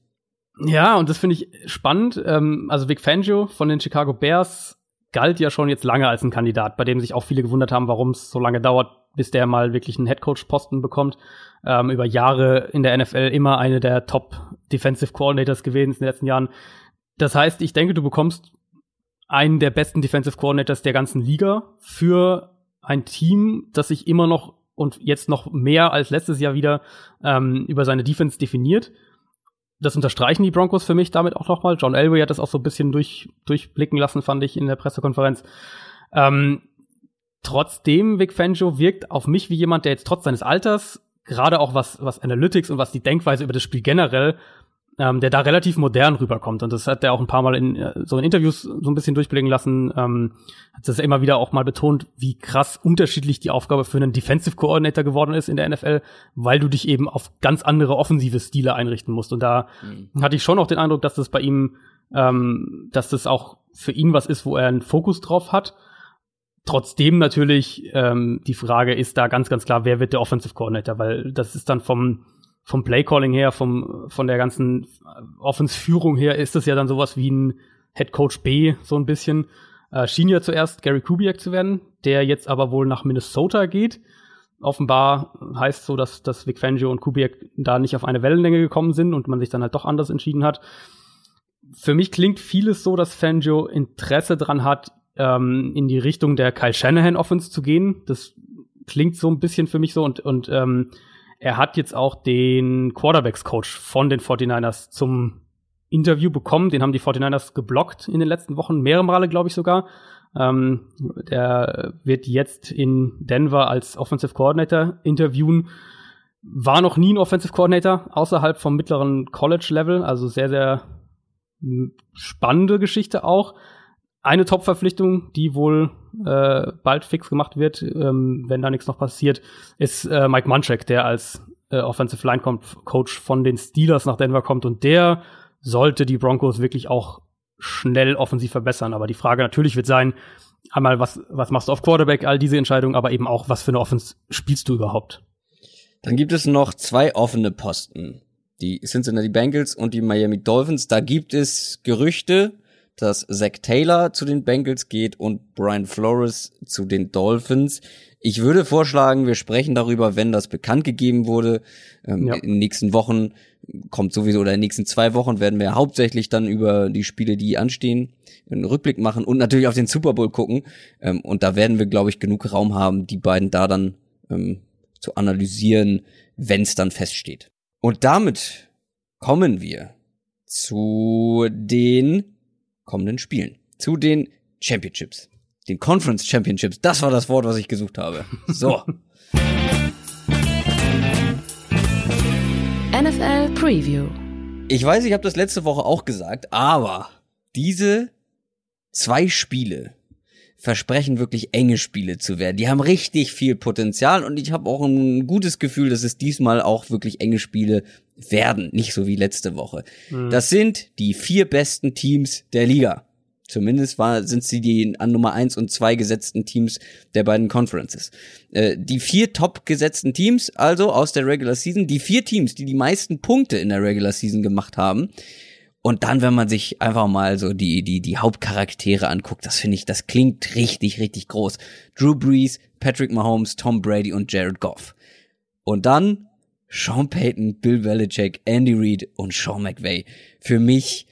Ja, und das finde ich spannend. Ähm, also Vic Fangio von den Chicago Bears galt ja schon jetzt lange als ein Kandidat, bei dem sich auch viele gewundert haben, warum es so lange dauert, bis der mal wirklich einen Headcoach-Posten bekommt. Ähm, über Jahre in der NFL immer eine der Top Defensive Coordinators gewesen in den letzten Jahren. Das heißt, ich denke, du bekommst einen der besten Defensive Coordinators der ganzen Liga für ein Team, das sich immer noch und jetzt noch mehr als letztes Jahr wieder ähm, über seine Defense definiert das unterstreichen die Broncos für mich damit auch nochmal. John Elway hat das auch so ein bisschen durch, durchblicken lassen, fand ich in der Pressekonferenz. Ähm, trotzdem, Vic Fangio wirkt auf mich wie jemand, der jetzt trotz seines Alters, gerade auch was, was Analytics und was die Denkweise über das Spiel generell, ähm, der da relativ modern rüberkommt. Und das hat er auch ein paar Mal in äh, so in Interviews so ein bisschen durchblicken lassen. Ähm, hat das immer wieder auch mal betont, wie krass unterschiedlich die Aufgabe für einen Defensive Coordinator geworden ist in der NFL, weil du dich eben auf ganz andere offensive Stile einrichten musst. Und da hatte ich schon auch den Eindruck, dass das bei ihm, ähm, dass das auch für ihn was ist, wo er einen Fokus drauf hat. Trotzdem natürlich ähm, die Frage ist da ganz, ganz klar, wer wird der Offensive Coordinator, weil das ist dann vom vom Playcalling her, vom von der ganzen Offense-Führung her, ist das ja dann sowas wie ein Head Coach B so ein bisschen. Äh, schien ja zuerst Gary Kubiak zu werden, der jetzt aber wohl nach Minnesota geht. offenbar heißt so, dass, dass Vic Fangio und Kubiak da nicht auf eine Wellenlänge gekommen sind und man sich dann halt doch anders entschieden hat. Für mich klingt vieles so, dass Fangio Interesse dran hat, ähm, in die Richtung der Kyle Shanahan Offense zu gehen. Das klingt so ein bisschen für mich so und, und ähm, er hat jetzt auch den Quarterbacks Coach von den 49ers zum Interview bekommen. Den haben die 49ers geblockt in den letzten Wochen, mehrere Male, glaube ich sogar. Ähm, der wird jetzt in Denver als Offensive Coordinator interviewen. War noch nie ein Offensive Coordinator außerhalb vom mittleren College-Level, also sehr, sehr spannende Geschichte auch. Eine Top-Verpflichtung, die wohl äh, bald fix gemacht wird, ähm, wenn da nichts noch passiert, ist äh, Mike Munchak, der als äh, Offensive Line Coach von den Steelers nach Denver kommt und der sollte die Broncos wirklich auch schnell offensiv verbessern. Aber die Frage natürlich wird sein, einmal, was, was machst du auf Quarterback, all diese Entscheidungen, aber eben auch, was für eine Offense spielst du überhaupt? Dann gibt es noch zwei offene Posten. Die Cincinnati Bengals und die Miami Dolphins. Da gibt es Gerüchte, dass Zach Taylor zu den Bengals geht und Brian Flores zu den Dolphins. Ich würde vorschlagen, wir sprechen darüber, wenn das bekannt gegeben wurde. Ähm, ja. In den nächsten Wochen kommt sowieso, oder in den nächsten zwei Wochen werden wir hauptsächlich dann über die Spiele, die anstehen, einen Rückblick machen und natürlich auf den Super Bowl gucken. Ähm, und da werden wir, glaube ich, genug Raum haben, die beiden da dann ähm, zu analysieren, wenn es dann feststeht. Und damit kommen wir zu den kommenden Spielen, zu den Championships den Conference Championships. Das war das Wort, was ich gesucht habe. So. NFL Preview. Ich weiß, ich habe das letzte Woche auch gesagt, aber diese zwei Spiele versprechen wirklich enge Spiele zu werden. Die haben richtig viel Potenzial und ich habe auch ein gutes Gefühl, dass es diesmal auch wirklich enge Spiele werden, nicht so wie letzte Woche. Mhm. Das sind die vier besten Teams der Liga. Zumindest war, sind sie die an Nummer eins und zwei gesetzten Teams der beiden Conferences. Äh, die vier top gesetzten Teams, also aus der Regular Season, die vier Teams, die die meisten Punkte in der Regular Season gemacht haben. Und dann, wenn man sich einfach mal so die, die, die Hauptcharaktere anguckt, das finde ich, das klingt richtig, richtig groß. Drew Brees, Patrick Mahomes, Tom Brady und Jared Goff. Und dann Sean Payton, Bill Belichick, Andy Reid und Sean McVay. Für mich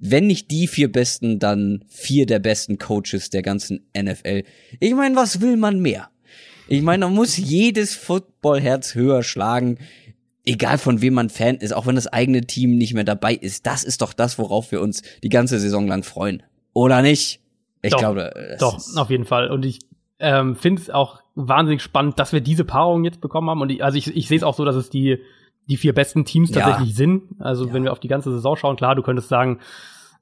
wenn nicht die vier besten, dann vier der besten Coaches der ganzen NFL. Ich meine, was will man mehr? Ich meine, man muss jedes Footballherz höher schlagen, egal von wem man Fan ist, auch wenn das eigene Team nicht mehr dabei ist. Das ist doch das, worauf wir uns die ganze Saison lang freuen. Oder nicht? Ich doch, glaube. Doch, auf jeden Fall. Und ich ähm, finde es auch wahnsinnig spannend, dass wir diese Paarung jetzt bekommen haben. Und ich, also ich, ich sehe es auch so, dass es die die vier besten Teams tatsächlich ja. sind. Also ja. wenn wir auf die ganze Saison schauen, klar, du könntest sagen,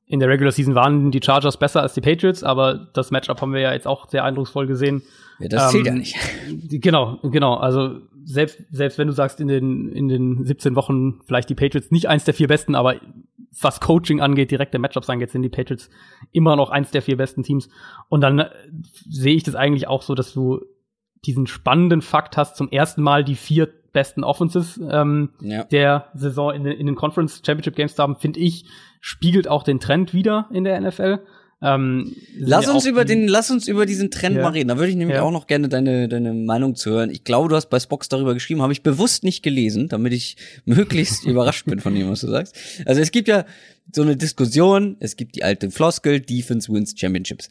in der Regular Season waren die Chargers besser als die Patriots, aber das Matchup haben wir ja jetzt auch sehr eindrucksvoll gesehen. Ja, das zählt ähm, ja nicht. Genau, genau. Also selbst, selbst wenn du sagst, in den, in den 17 Wochen vielleicht die Patriots nicht eins der vier besten, aber was Coaching angeht, direkte Matchups angeht, sind die Patriots immer noch eins der vier besten Teams. Und dann äh, sehe ich das eigentlich auch so, dass du diesen spannenden Fakt hast, zum ersten Mal die vier besten Offenses ähm, ja. der Saison in, in den Conference Championship Games zu haben, finde ich, spiegelt auch den Trend wieder in der NFL. Ähm, lass uns über den, lass uns über diesen Trend ja. mal reden. Da würde ich nämlich ja. auch noch gerne deine, deine Meinung zu hören. Ich glaube, du hast bei Spox darüber geschrieben, habe ich bewusst nicht gelesen, damit ich möglichst überrascht bin von dem, was du sagst. Also es gibt ja so eine Diskussion, es gibt die alte Floskel, Defense wins Championships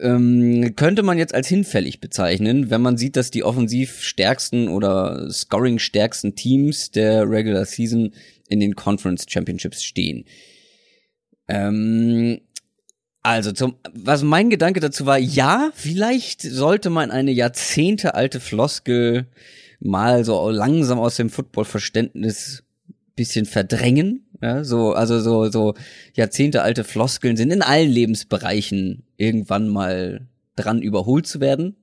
ähm, könnte man jetzt als hinfällig bezeichnen, wenn man sieht, dass die offensiv stärksten oder scoring stärksten Teams der Regular Season in den Conference Championships stehen. Ähm, also, zum, was mein Gedanke dazu war, ja, vielleicht sollte man eine jahrzehntealte Floskel mal so langsam aus dem Footballverständnis bisschen verdrängen. Ja, so, also so, so jahrzehntealte Floskeln sind in allen Lebensbereichen irgendwann mal dran überholt zu werden.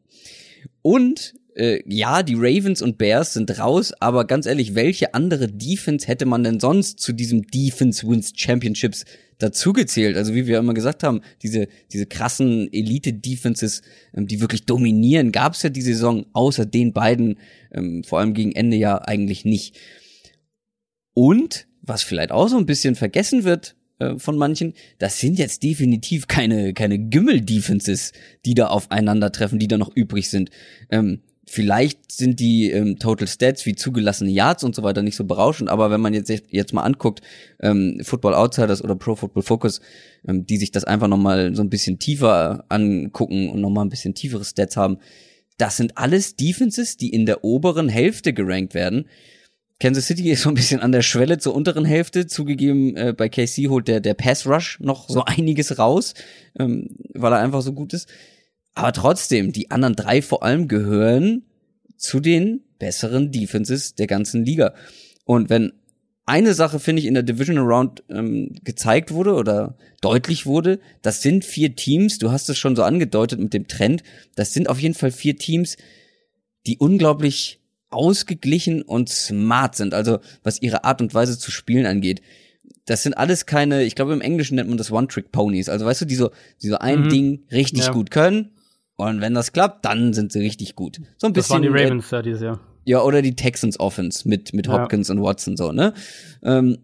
Und äh, ja, die Ravens und Bears sind raus, aber ganz ehrlich, welche andere Defense hätte man denn sonst zu diesem Defense Wins Championships dazugezählt? Also wie wir immer gesagt haben, diese, diese krassen Elite-Defenses, ähm, die wirklich dominieren, gab es ja die Saison außer den beiden, ähm, vor allem gegen Ende ja eigentlich nicht. Und, was vielleicht auch so ein bisschen vergessen wird äh, von manchen, das sind jetzt definitiv keine, keine Gümmel-Defenses, die da aufeinandertreffen, die da noch übrig sind. Ähm, Vielleicht sind die ähm, Total Stats wie zugelassene Yards und so weiter nicht so berauschend, aber wenn man jetzt jetzt mal anguckt, ähm, Football Outsiders oder Pro Football Focus, ähm, die sich das einfach nochmal so ein bisschen tiefer angucken und nochmal ein bisschen tiefere Stats haben, das sind alles Defenses, die in der oberen Hälfte gerankt werden. Kansas City ist so ein bisschen an der Schwelle zur unteren Hälfte. Zugegeben, äh, bei KC holt der, der Pass Rush noch so einiges raus, ähm, weil er einfach so gut ist. Aber trotzdem, die anderen drei vor allem gehören zu den besseren Defenses der ganzen Liga. Und wenn eine Sache, finde ich, in der Division Round ähm, gezeigt wurde oder deutlich wurde, das sind vier Teams, du hast es schon so angedeutet mit dem Trend, das sind auf jeden Fall vier Teams, die unglaublich ausgeglichen und smart sind, also was ihre Art und Weise zu spielen angeht. Das sind alles keine, ich glaube im Englischen nennt man das One-Trick-Ponies, also weißt du, die so, die so ein mhm. Ding richtig ja. gut können und wenn das klappt, dann sind sie richtig gut. So ein bisschen. Das waren die Ravens ja dieses Jahr. Ja, oder die Texans Offense mit, mit Hopkins ja. und Watson so, ne? Ähm,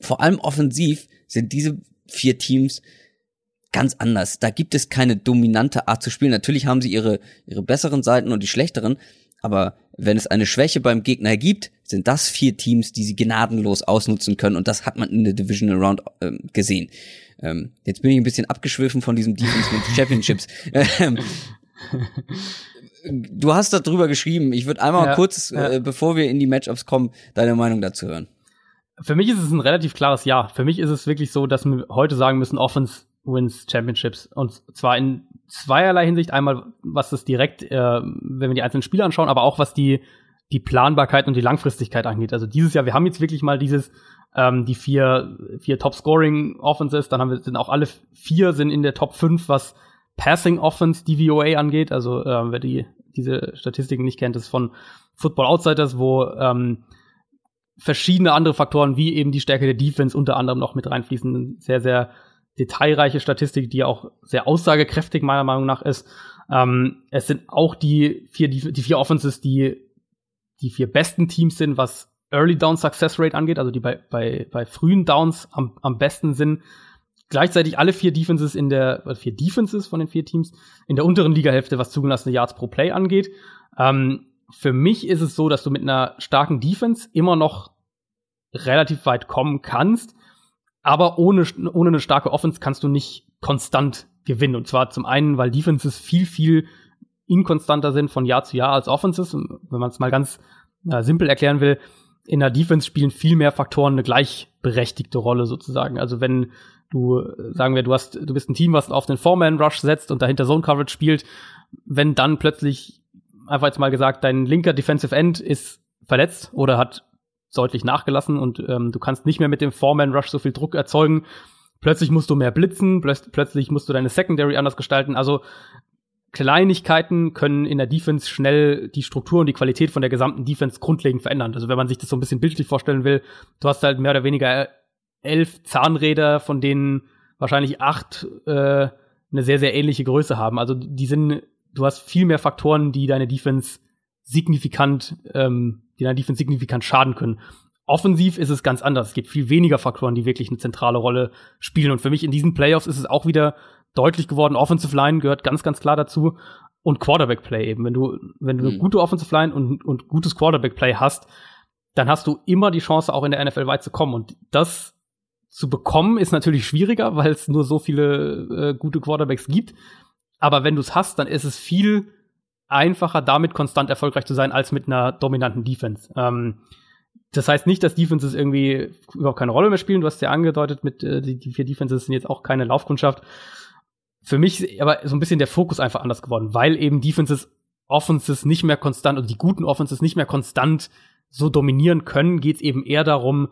vor allem offensiv sind diese vier Teams ganz anders. Da gibt es keine dominante Art zu spielen. Natürlich haben sie ihre, ihre besseren Seiten und die schlechteren, aber wenn es eine Schwäche beim Gegner gibt, sind das vier Teams, die sie gnadenlos ausnutzen können und das hat man in der Divisional Round ähm, gesehen. Ähm, jetzt bin ich ein bisschen abgeschwiffen von diesem Defense mit Championships. Ähm, du hast darüber geschrieben. Ich würde einmal ja, kurz, ja. Äh, bevor wir in die Matchups kommen, deine Meinung dazu hören. Für mich ist es ein relativ klares Ja. Für mich ist es wirklich so, dass wir heute sagen müssen, Offense wins Championships. Und zwar in zweierlei Hinsicht. Einmal, was das direkt, äh, wenn wir die einzelnen Spiele anschauen, aber auch was die, die Planbarkeit und die Langfristigkeit angeht. Also dieses Jahr, wir haben jetzt wirklich mal dieses ähm, die vier, vier Top-Scoring-Offenses. Dann haben wir, sind auch alle vier sind in der Top 5, was Passing Offense DVOA angeht. Also äh, wer die, diese Statistiken nicht kennt, ist von Football Outsiders, wo ähm, verschiedene andere Faktoren wie eben die Stärke der Defense unter anderem noch mit reinfließen. Sehr, sehr detailreiche Statistik, die auch sehr aussagekräftig meiner Meinung nach ist. Ähm, es sind auch die vier, die, die vier Offenses, die die vier besten Teams sind, was Early Down Success Rate angeht, also die bei, bei, bei frühen Downs am, am besten sind. Gleichzeitig alle vier Defenses in der, vier Defenses von den vier Teams in der unteren Ligahälfte, was zugelassene Yards pro Play angeht. Ähm, für mich ist es so, dass du mit einer starken Defense immer noch relativ weit kommen kannst, aber ohne, ohne eine starke Offense kannst du nicht konstant gewinnen. Und zwar zum einen, weil Defenses viel, viel inkonstanter sind von Jahr zu Jahr als Offenses. wenn man es mal ganz äh, simpel erklären will, in der Defense spielen viel mehr Faktoren eine gleichberechtigte Rolle sozusagen. Also wenn du, sagen wir, du hast, du bist ein Team, was auf den Foreman-Rush setzt und dahinter Zone Coverage spielt, wenn dann plötzlich, einfach jetzt mal gesagt, dein linker Defensive End ist verletzt oder hat deutlich nachgelassen und ähm, du kannst nicht mehr mit dem Foreman-Rush so viel Druck erzeugen, plötzlich musst du mehr blitzen, plötzlich musst du deine Secondary anders gestalten. Also Kleinigkeiten können in der Defense schnell die Struktur und die Qualität von der gesamten Defense grundlegend verändern. Also wenn man sich das so ein bisschen bildlich vorstellen will, du hast halt mehr oder weniger elf Zahnräder, von denen wahrscheinlich acht äh, eine sehr, sehr ähnliche Größe haben. Also die sind, du hast viel mehr Faktoren, die deine Defense signifikant, ähm, die deine Defense signifikant schaden können. Offensiv ist es ganz anders. Es gibt viel weniger Faktoren, die wirklich eine zentrale Rolle spielen. Und für mich in diesen Playoffs ist es auch wieder deutlich geworden. Offensive Line gehört ganz, ganz klar dazu. Und Quarterback Play eben. Wenn du, wenn du eine mhm. gute Offensive Line und, und gutes Quarterback Play hast, dann hast du immer die Chance, auch in der NFL weit zu kommen. Und das zu bekommen ist natürlich schwieriger, weil es nur so viele äh, gute Quarterbacks gibt. Aber wenn du es hast, dann ist es viel einfacher, damit konstant erfolgreich zu sein, als mit einer dominanten Defense. Ähm, das heißt nicht, dass Defenses irgendwie überhaupt keine Rolle mehr spielen. Du hast ja angedeutet, mit äh, die, die vier Defenses sind jetzt auch keine Laufkundschaft für mich aber so ein bisschen der Fokus einfach anders geworden, weil eben Defenses Offenses nicht mehr konstant oder die guten Offenses nicht mehr konstant so dominieren können, geht es eben eher darum,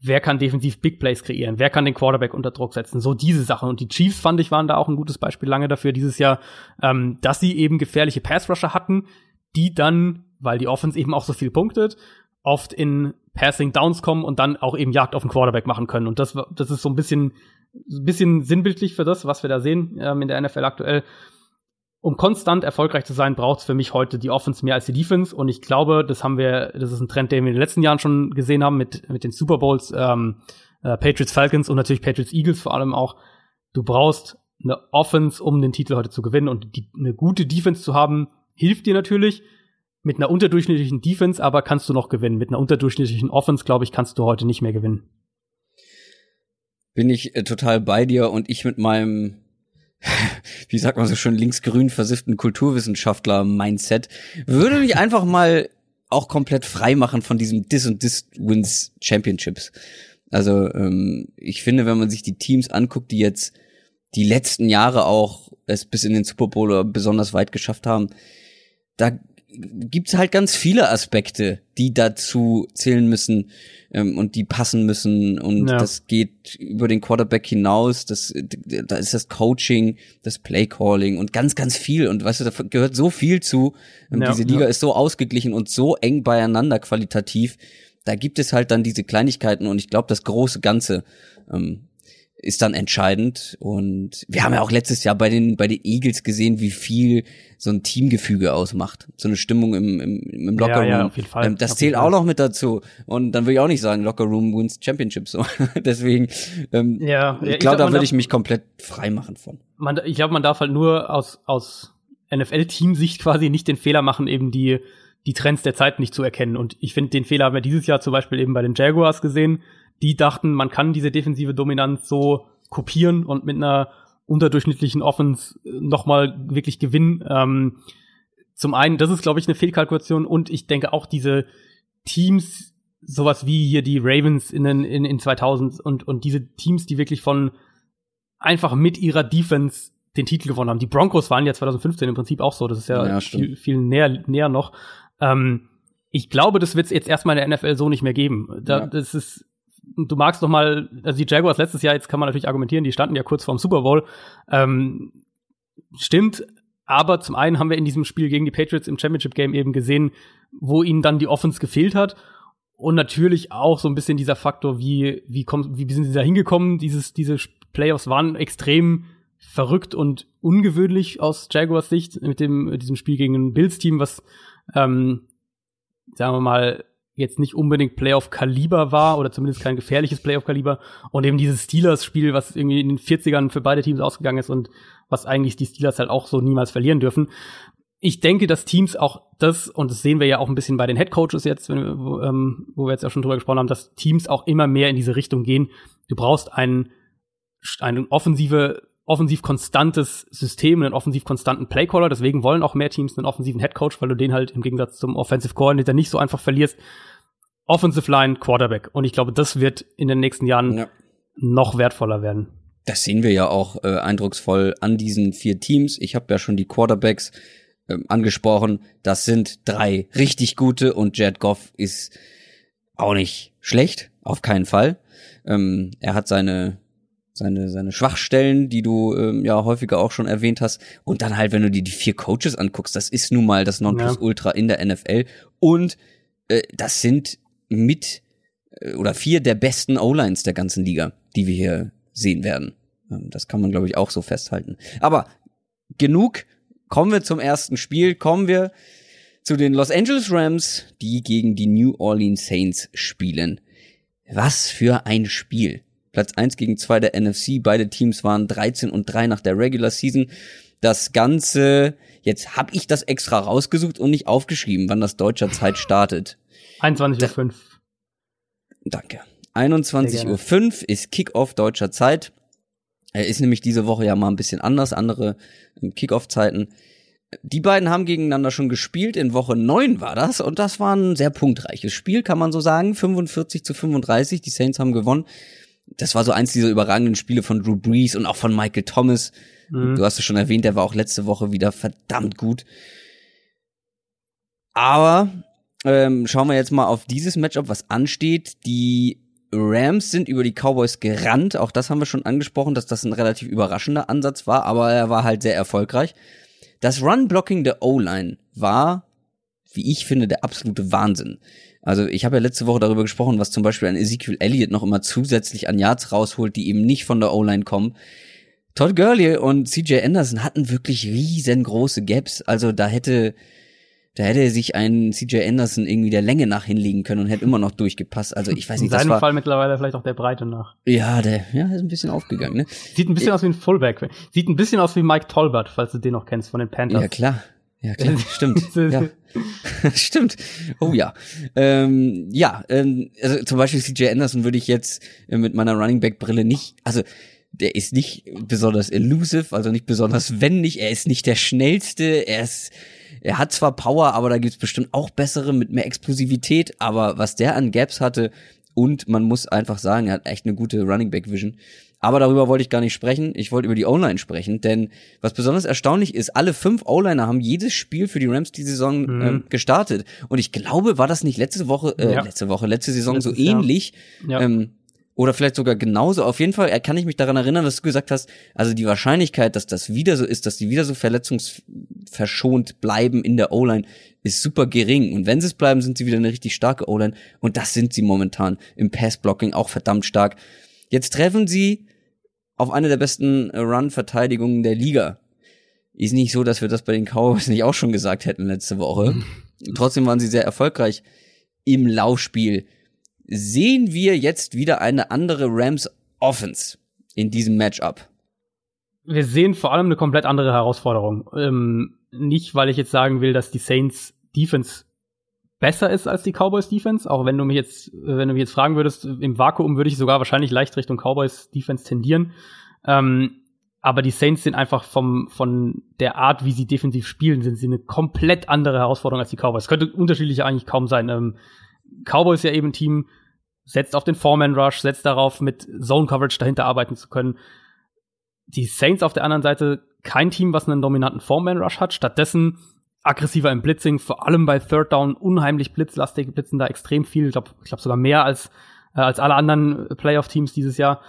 wer kann defensiv Big Plays kreieren, wer kann den Quarterback unter Druck setzen, so diese Sachen. Und die Chiefs, fand ich, waren da auch ein gutes Beispiel lange dafür dieses Jahr, ähm, dass sie eben gefährliche Pass-Rusher hatten, die dann, weil die Offense eben auch so viel punktet, oft in Passing Downs kommen und dann auch eben Jagd auf den Quarterback machen können. Und das, das ist so ein bisschen ein bisschen sinnbildlich für das, was wir da sehen ähm, in der NFL aktuell. Um konstant erfolgreich zu sein, braucht es für mich heute die Offense mehr als die Defense. Und ich glaube, das haben wir, das ist ein Trend, den wir in den letzten Jahren schon gesehen haben mit, mit den Super Bowls, ähm, äh, Patriots Falcons und natürlich Patriots Eagles vor allem auch. Du brauchst eine Offense, um den Titel heute zu gewinnen. Und die, eine gute Defense zu haben, hilft dir natürlich. mit einer unterdurchschnittlichen Defense, aber kannst du noch gewinnen. Mit einer unterdurchschnittlichen Offense, glaube ich, kannst du heute nicht mehr gewinnen. Bin ich äh, total bei dir und ich mit meinem wie sagt man so schön, linksgrün versifften Kulturwissenschaftler-Mindset, würde mich einfach mal auch komplett frei machen von diesem Dis und Dis Wins Championships. Also ähm, ich finde, wenn man sich die Teams anguckt, die jetzt die letzten Jahre auch es bis in den Super Bowl besonders weit geschafft haben, da gibt's halt ganz viele Aspekte, die dazu zählen müssen ähm, und die passen müssen und ja. das geht über den Quarterback hinaus. Das, da ist das Coaching, das Playcalling und ganz, ganz viel und weißt du, da gehört so viel zu. Ähm, ja, diese Liga ja. ist so ausgeglichen und so eng beieinander qualitativ. Da gibt es halt dann diese Kleinigkeiten und ich glaube, das große Ganze ähm, ist dann entscheidend. Und wir haben ja auch letztes Jahr bei den, bei den Eagles gesehen, wie viel so ein Teamgefüge ausmacht. So eine Stimmung im, im, im Lockerroom. Ja, ja, auf jeden Fall. Ähm, das auf zählt auch noch mit dazu. Und dann will ich auch nicht sagen, Lockerroom wins Championship so. Deswegen, ähm, ja, ich glaube, da würde ich mich komplett frei machen von. Man, ich glaube, man darf halt nur aus, aus NFL-Team-Sicht quasi nicht den Fehler machen, eben die, die Trends der Zeit nicht zu erkennen. Und ich finde, den Fehler haben wir dieses Jahr zum Beispiel eben bei den Jaguars gesehen die dachten, man kann diese defensive Dominanz so kopieren und mit einer unterdurchschnittlichen Offense nochmal wirklich gewinnen. Ähm, zum einen, das ist, glaube ich, eine Fehlkalkulation und ich denke auch diese Teams, sowas wie hier die Ravens in, den, in, in 2000 und, und diese Teams, die wirklich von einfach mit ihrer Defense den Titel gewonnen haben. Die Broncos waren ja 2015 im Prinzip auch so, das ist ja, ja viel, viel näher, näher noch. Ähm, ich glaube, das wird es jetzt erstmal in der NFL so nicht mehr geben. Da, ja. Das ist du magst noch mal, also die Jaguars letztes Jahr, jetzt kann man natürlich argumentieren, die standen ja kurz vorm Super Bowl. Ähm, stimmt, aber zum einen haben wir in diesem Spiel gegen die Patriots im Championship Game eben gesehen, wo ihnen dann die Offense gefehlt hat. Und natürlich auch so ein bisschen dieser Faktor, wie, wie, kommt, wie sind sie da hingekommen? Dieses, diese Playoffs waren extrem verrückt und ungewöhnlich aus Jaguars Sicht mit dem, mit diesem Spiel gegen ein Bills-Team, was, ähm, sagen wir mal, jetzt nicht unbedingt Playoff-Kaliber war oder zumindest kein gefährliches Playoff-Kaliber und eben dieses Steelers-Spiel, was irgendwie in den 40ern für beide Teams ausgegangen ist und was eigentlich die Steelers halt auch so niemals verlieren dürfen. Ich denke, dass Teams auch das, und das sehen wir ja auch ein bisschen bei den Head Coaches jetzt, wenn wo, ähm, wo wir jetzt auch schon drüber gesprochen haben, dass Teams auch immer mehr in diese Richtung gehen. Du brauchst einen, einen offensive offensiv konstantes System, einen offensiv konstanten Playcaller. Deswegen wollen auch mehr Teams einen offensiven Headcoach, weil du den halt im Gegensatz zum Offensive Coordinator nicht so einfach verlierst. Offensive Line, Quarterback. Und ich glaube, das wird in den nächsten Jahren ja. noch wertvoller werden. Das sehen wir ja auch äh, eindrucksvoll an diesen vier Teams. Ich habe ja schon die Quarterbacks äh, angesprochen. Das sind drei richtig gute und Jared Goff ist auch nicht schlecht, auf keinen Fall. Ähm, er hat seine seine, seine Schwachstellen, die du ähm, ja häufiger auch schon erwähnt hast. Und dann halt, wenn du dir die vier Coaches anguckst, das ist nun mal das Nonplusultra ja. in der NFL. Und äh, das sind mit äh, oder vier der besten O-Lines der ganzen Liga, die wir hier sehen werden. Ähm, das kann man, glaube ich, auch so festhalten. Aber genug. Kommen wir zum ersten Spiel. Kommen wir zu den Los Angeles Rams, die gegen die New Orleans Saints spielen. Was für ein Spiel. Platz 1 gegen 2 der NFC. Beide Teams waren 13 und 3 nach der Regular Season. Das Ganze, jetzt habe ich das extra rausgesucht und nicht aufgeschrieben, wann das deutscher Zeit startet. 21.05 Uhr. Danke. 21.05 Uhr ist Kickoff deutscher Zeit. Er ist nämlich diese Woche ja mal ein bisschen anders, andere ähm, Kickoff-Zeiten. Die beiden haben gegeneinander schon gespielt, in Woche 9 war das, und das war ein sehr punktreiches Spiel, kann man so sagen. 45 zu 35, die Saints haben gewonnen das war so eins dieser überragenden Spiele von Drew Brees und auch von Michael Thomas. Mhm. Du hast es schon erwähnt, der war auch letzte Woche wieder verdammt gut. Aber ähm, schauen wir jetzt mal auf dieses Matchup, was ansteht. Die Rams sind über die Cowboys gerannt. Auch das haben wir schon angesprochen, dass das ein relativ überraschender Ansatz war, aber er war halt sehr erfolgreich. Das Run-Blocking der O-Line war, wie ich finde, der absolute Wahnsinn. Also ich habe ja letzte Woche darüber gesprochen, was zum Beispiel ein Ezekiel Elliott noch immer zusätzlich an Yards rausholt, die eben nicht von der O-Line kommen. Todd Gurley und CJ Anderson hatten wirklich riesengroße Gaps. Also da hätte, da hätte sich ein CJ Anderson irgendwie der Länge nach hinlegen können und hätte immer noch durchgepasst. Also ich weiß nicht, In seinem Fall mittlerweile vielleicht auch der Breite nach. Ja, der, ja, ist ein bisschen aufgegangen, ne? Sieht ein bisschen ich, aus wie ein Fullback. Sieht ein bisschen aus wie Mike Tolbert, falls du den noch kennst von den Panthers. Ja, klar. Ja, klar, stimmt. ja. stimmt. Oh ja. Ähm, ja, ähm, also zum Beispiel CJ Anderson würde ich jetzt äh, mit meiner Running Back Brille nicht, also der ist nicht besonders elusive, also nicht besonders wendig, er ist nicht der schnellste, er ist er hat zwar Power, aber da gibt's bestimmt auch bessere mit mehr Explosivität, aber was der an Gaps hatte und man muss einfach sagen, er hat echt eine gute Running Back Vision. Aber darüber wollte ich gar nicht sprechen. Ich wollte über die O-Line sprechen, denn was besonders erstaunlich ist, alle fünf O-Liner haben jedes Spiel für die Rams die Saison mhm. ähm, gestartet. Und ich glaube, war das nicht letzte Woche, äh, ja. letzte Woche, letzte Saison Letztes so ähnlich? Ja. Ähm, oder vielleicht sogar genauso. Auf jeden Fall kann ich mich daran erinnern, dass du gesagt hast, also die Wahrscheinlichkeit, dass das wieder so ist, dass die wieder so verletzungsverschont bleiben in der O-Line, ist super gering. Und wenn sie es bleiben, sind sie wieder eine richtig starke O-Line. Und das sind sie momentan im Pass-Blocking auch verdammt stark. Jetzt treffen sie auf eine der besten Run-Verteidigungen der Liga. Ist nicht so, dass wir das bei den Cowboys nicht auch schon gesagt hätten letzte Woche. Trotzdem waren sie sehr erfolgreich im Laufspiel sehen wir jetzt wieder eine andere Rams Offense in diesem Matchup? Wir sehen vor allem eine komplett andere Herausforderung. Ähm, nicht, weil ich jetzt sagen will, dass die Saints Defense besser ist als die Cowboys Defense, auch wenn du mich jetzt, wenn du mich jetzt fragen würdest, im Vakuum würde ich sogar wahrscheinlich leicht Richtung Cowboys Defense tendieren. Ähm, aber die Saints sind einfach vom, von der Art, wie sie defensiv spielen, sind sie eine komplett andere Herausforderung als die Cowboys. Könnte unterschiedlich eigentlich kaum sein. Ähm, Cowboys ja eben ein Team, setzt auf den Foreman Rush, setzt darauf, mit Zone Coverage dahinter arbeiten zu können. Die Saints auf der anderen Seite kein Team, was einen dominanten Foreman Rush hat, stattdessen aggressiver im Blitzing, vor allem bei Third Down unheimlich blitzlastig, blitzen da extrem viel, ich glaube ich glaub sogar mehr als äh, als alle anderen Playoff Teams dieses Jahr.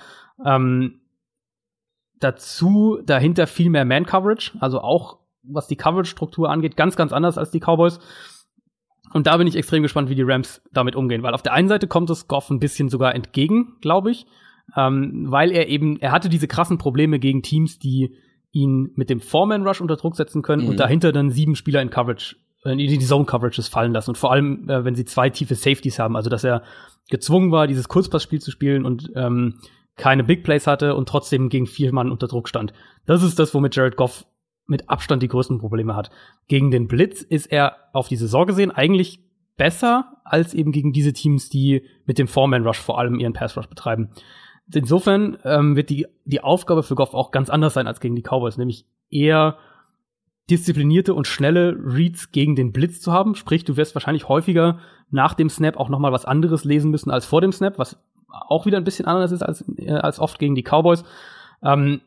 Ähm, dazu dahinter viel mehr Man Coverage, also auch was die Coverage Struktur angeht, ganz ganz anders als die Cowboys. Und da bin ich extrem gespannt, wie die Rams damit umgehen, weil auf der einen Seite kommt es Goff ein bisschen sogar entgegen, glaube ich, ähm, weil er eben, er hatte diese krassen Probleme gegen Teams, die ihn mit dem Foreman Rush unter Druck setzen können mhm. und dahinter dann sieben Spieler in Coverage, in die Zone Coverages fallen lassen und vor allem, äh, wenn sie zwei tiefe Safeties haben, also dass er gezwungen war, dieses Kurzpassspiel zu spielen und ähm, keine Big Plays hatte und trotzdem gegen vier Mann unter Druck stand. Das ist das, womit Jared Goff mit Abstand die größten Probleme hat. Gegen den Blitz ist er auf die Saison gesehen eigentlich besser als eben gegen diese Teams, die mit dem Foreman Rush vor allem ihren Pass Rush betreiben. Insofern ähm, wird die, die Aufgabe für Goff auch ganz anders sein als gegen die Cowboys, nämlich eher disziplinierte und schnelle Reads gegen den Blitz zu haben. Sprich, du wirst wahrscheinlich häufiger nach dem Snap auch noch mal was anderes lesen müssen als vor dem Snap, was auch wieder ein bisschen anders ist als, äh, als oft gegen die Cowboys. Ähm,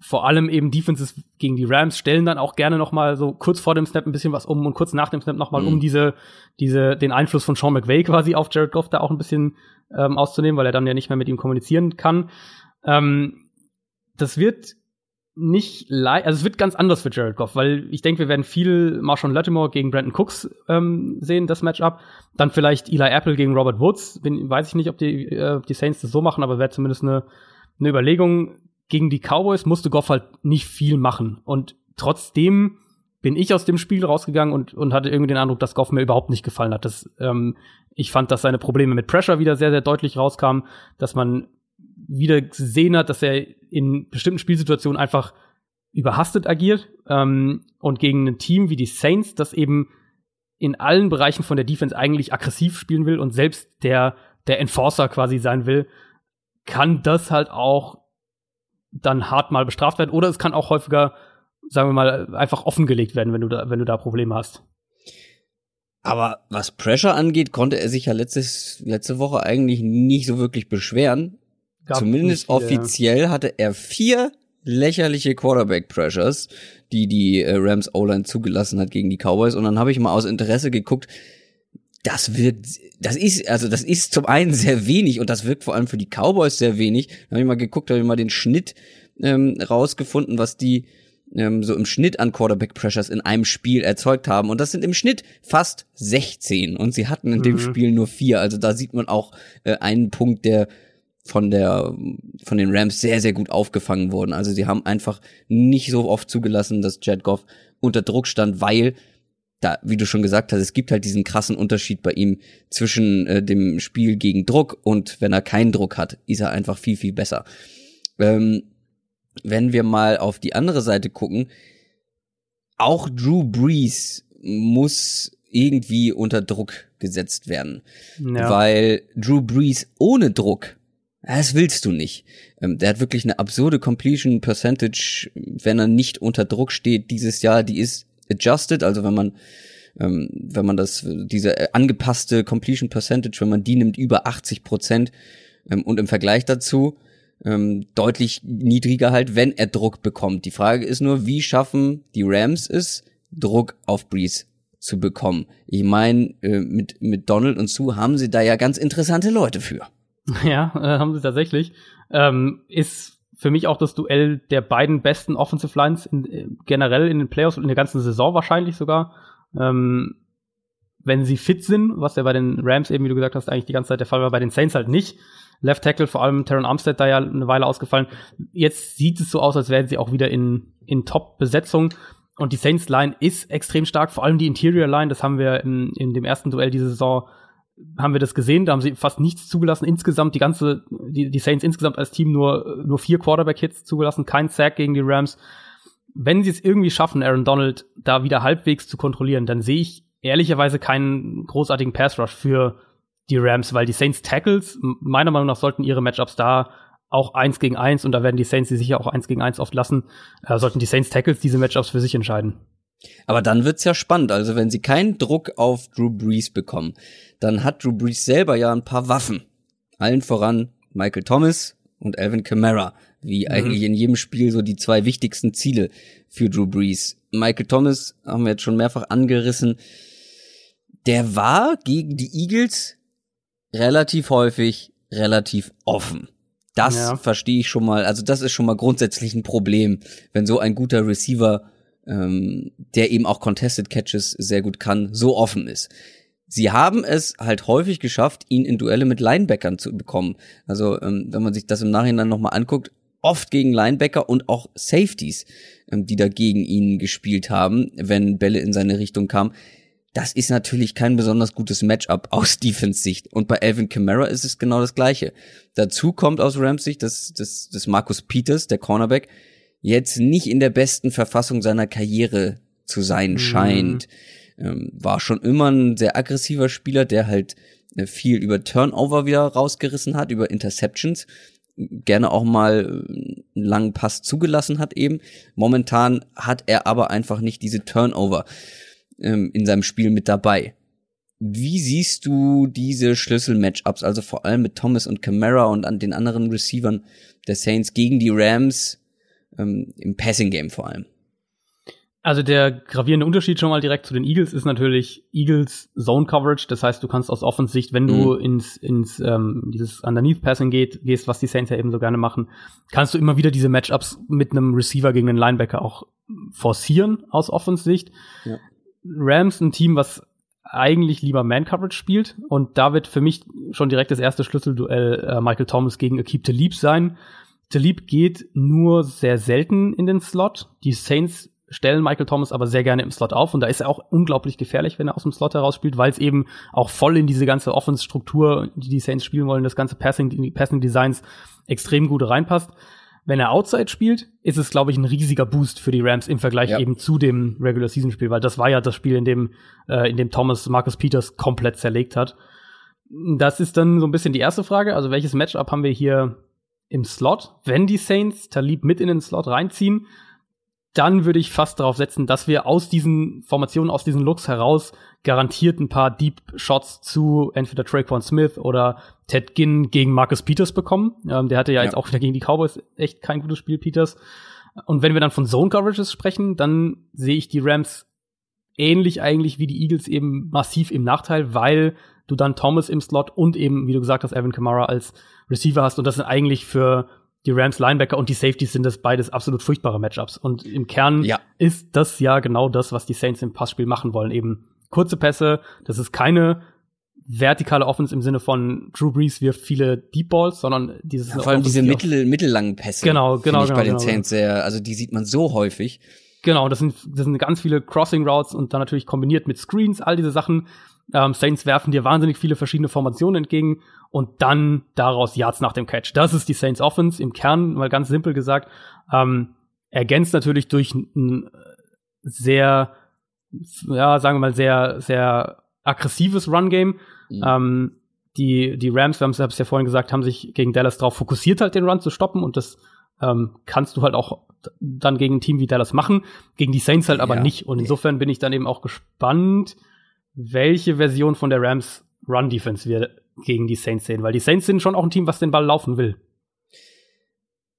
vor allem eben Defenses gegen die Rams stellen dann auch gerne noch mal so kurz vor dem Snap ein bisschen was um und kurz nach dem Snap noch mal mhm. um diese diese den Einfluss von Sean McVay quasi auf Jared Goff da auch ein bisschen ähm, auszunehmen, weil er dann ja nicht mehr mit ihm kommunizieren kann. Ähm, das wird nicht leicht, also es wird ganz anders für Jared Goff, weil ich denke, wir werden viel Marshawn Lattimore gegen Brandon Cooks ähm, sehen, das Matchup. Dann vielleicht Eli Apple gegen Robert Woods. Bin, weiß ich nicht, ob die, äh, die Saints das so machen, aber wäre zumindest eine, eine Überlegung gegen die Cowboys musste Goff halt nicht viel machen. Und trotzdem bin ich aus dem Spiel rausgegangen und, und hatte irgendwie den Eindruck, dass Goff mir überhaupt nicht gefallen hat. Das, ähm, ich fand, dass seine Probleme mit Pressure wieder sehr, sehr deutlich rauskamen, dass man wieder gesehen hat, dass er in bestimmten Spielsituationen einfach überhastet agiert ähm, und gegen ein Team wie die Saints, das eben in allen Bereichen von der Defense eigentlich aggressiv spielen will und selbst der, der Enforcer quasi sein will, kann das halt auch dann hart mal bestraft werden. Oder es kann auch häufiger, sagen wir mal, einfach offengelegt werden, wenn du da, wenn du da Probleme hast. Aber was Pressure angeht, konnte er sich ja letztes, letzte Woche eigentlich nicht so wirklich beschweren. Gab Zumindest viele, offiziell ja. hatte er vier lächerliche Quarterback-Pressures, die die äh, Rams O-Line zugelassen hat gegen die Cowboys. Und dann habe ich mal aus Interesse geguckt, das wird, das ist, also das ist zum einen sehr wenig und das wirkt vor allem für die Cowboys sehr wenig. Da habe ich mal geguckt, habe ich mal den Schnitt ähm, rausgefunden, was die ähm, so im Schnitt an Quarterback Pressures in einem Spiel erzeugt haben. Und das sind im Schnitt fast 16. Und sie hatten in mhm. dem Spiel nur vier. Also da sieht man auch äh, einen Punkt, der von der von den Rams sehr sehr gut aufgefangen wurden. Also sie haben einfach nicht so oft zugelassen, dass Jed Goff unter Druck stand, weil da, wie du schon gesagt hast, es gibt halt diesen krassen Unterschied bei ihm zwischen äh, dem Spiel gegen Druck und wenn er keinen Druck hat, ist er einfach viel, viel besser. Ähm, wenn wir mal auf die andere Seite gucken, auch Drew Brees muss irgendwie unter Druck gesetzt werden. Ja. Weil Drew Brees ohne Druck, das willst du nicht. Ähm, der hat wirklich eine absurde Completion Percentage, wenn er nicht unter Druck steht dieses Jahr. Die ist adjusted, also wenn man ähm, wenn man das diese äh, angepasste Completion Percentage, wenn man die nimmt über 80 Prozent ähm, und im Vergleich dazu ähm, deutlich niedriger halt, wenn er Druck bekommt. Die Frage ist nur, wie schaffen die Rams es, Druck auf Breeze zu bekommen? Ich meine, äh, mit, mit Donald und Sue haben sie da ja ganz interessante Leute für. Ja, äh, haben sie tatsächlich. Ähm, ist für mich auch das Duell der beiden besten Offensive Lines in, äh, generell in den Playoffs und in der ganzen Saison wahrscheinlich sogar. Ähm, wenn sie fit sind, was ja bei den Rams eben, wie du gesagt hast, eigentlich die ganze Zeit der Fall war, bei den Saints halt nicht. Left Tackle, vor allem Taron Armstead da ja eine Weile ausgefallen. Jetzt sieht es so aus, als wären sie auch wieder in, in Top-Besetzung. Und die Saints Line ist extrem stark, vor allem die Interior Line, das haben wir in, in dem ersten Duell diese Saison haben wir das gesehen, da haben sie fast nichts zugelassen. Insgesamt, die ganze, die, die Saints insgesamt als Team nur, nur vier Quarterback-Hits zugelassen, kein Sack gegen die Rams. Wenn sie es irgendwie schaffen, Aaron Donald da wieder halbwegs zu kontrollieren, dann sehe ich ehrlicherweise keinen großartigen Pass-Rush für die Rams, weil die Saints Tackles, meiner Meinung nach, sollten ihre Matchups da auch eins gegen eins, und da werden die Saints sie sicher auch eins gegen eins oft lassen, äh, sollten die Saints Tackles diese Matchups für sich entscheiden. Aber dann wird's ja spannend. Also wenn sie keinen Druck auf Drew Brees bekommen, dann hat Drew Brees selber ja ein paar Waffen. Allen voran Michael Thomas und Alvin Kamara, wie mhm. eigentlich in jedem Spiel so die zwei wichtigsten Ziele für Drew Brees. Michael Thomas haben wir jetzt schon mehrfach angerissen. Der war gegen die Eagles relativ häufig relativ offen. Das ja. verstehe ich schon mal. Also das ist schon mal grundsätzlich ein Problem, wenn so ein guter Receiver, ähm, der eben auch Contested Catches sehr gut kann, so offen ist. Sie haben es halt häufig geschafft, ihn in Duelle mit Linebackern zu bekommen. Also ähm, wenn man sich das im Nachhinein nochmal anguckt, oft gegen Linebacker und auch Safeties, ähm, die da gegen ihn gespielt haben, wenn Bälle in seine Richtung kamen das ist natürlich kein besonders gutes Matchup aus Defense-Sicht. Und bei Alvin Kamara ist es genau das Gleiche. Dazu kommt aus Rams Sicht, dass, dass, Marcus Peters, der Cornerback, jetzt nicht in der besten Verfassung seiner Karriere zu sein mhm. scheint. Ähm, war schon immer ein sehr aggressiver Spieler, der halt äh, viel über Turnover wieder rausgerissen hat, über Interceptions gerne auch mal einen langen Pass zugelassen hat eben. Momentan hat er aber einfach nicht diese Turnover ähm, in seinem Spiel mit dabei. Wie siehst du diese Schlüssel-Matchups, also vor allem mit Thomas und Camara und an den anderen Receivern der Saints gegen die Rams ähm, im Passing-Game vor allem? Also der gravierende Unterschied schon mal direkt zu den Eagles ist natürlich Eagles Zone Coverage. Das heißt, du kannst aus Offensicht, wenn du mhm. ins, ins ähm, dieses Underneath Passing geht, gehst, was die Saints ja eben so gerne machen, kannst du immer wieder diese Matchups mit einem Receiver gegen einen Linebacker auch forcieren aus Offensicht. Ja. Rams ein Team, was eigentlich lieber Man-Coverage spielt. Und da wird für mich schon direkt das erste Schlüsselduell äh, Michael Thomas gegen Akib Talib sein. Talib geht nur sehr selten in den Slot. Die Saints stellen Michael Thomas aber sehr gerne im Slot auf und da ist er auch unglaublich gefährlich, wenn er aus dem Slot heraus spielt, weil es eben auch voll in diese ganze Offense-Struktur, die die Saints spielen wollen, das ganze Passing, Passing Designs extrem gut reinpasst. Wenn er Outside spielt, ist es, glaube ich, ein riesiger Boost für die Rams im Vergleich ja. eben zu dem Regular Season Spiel, weil das war ja das Spiel, in dem, äh, in dem Thomas Marcus Peters komplett zerlegt hat. Das ist dann so ein bisschen die erste Frage. Also welches Matchup haben wir hier im Slot? Wenn die Saints Talib mit in den Slot reinziehen, dann würde ich fast darauf setzen, dass wir aus diesen Formationen, aus diesen Looks heraus garantiert ein paar Deep Shots zu entweder Traquan Smith oder Ted Ginn gegen Marcus Peters bekommen. Ähm, der hatte ja, ja, jetzt auch wieder gegen die Cowboys echt kein gutes Spiel, Peters. Und wenn wir dann von Zone Coverages sprechen, dann sehe ich die Rams ähnlich eigentlich wie die Eagles eben massiv im Nachteil, weil du dann Thomas im Slot und eben, wie du gesagt hast, Evan Kamara als Receiver hast. Und das sind eigentlich für die Rams Linebacker und die Safeties sind das beides absolut furchtbare Matchups. Und im Kern ja. ist das ja genau das, was die Saints im Passspiel machen wollen. Eben kurze Pässe. Das ist keine vertikale Offense im Sinne von Drew Brees wirft viele Deep Balls, sondern dieses ja, vor allem diese mittel, mittellangen Pässe. Genau, genau. Ich genau, bei den genau, Saints sehr, also die sieht man so häufig. Genau, das sind, das sind ganz viele Crossing Routes und dann natürlich kombiniert mit Screens, all diese Sachen. Ähm, Saints werfen dir wahnsinnig viele verschiedene Formationen entgegen und dann daraus Yards nach dem Catch. Das ist die Saints Offense im Kern, mal ganz simpel gesagt. Ähm, ergänzt natürlich durch ein sehr, ja, sagen wir mal, sehr, sehr aggressives Run-Game. Mhm. Ähm, die, die Rams, wir haben es ja vorhin gesagt, haben sich gegen Dallas darauf fokussiert, halt den Run zu stoppen und das ähm, kannst du halt auch dann gegen ein Team wie Dallas machen, gegen die Saints halt aber ja. nicht. Und insofern bin ich dann eben auch gespannt, welche Version von der Rams Run Defense wir gegen die Saints sehen, weil die Saints sind schon auch ein Team, was den Ball laufen will.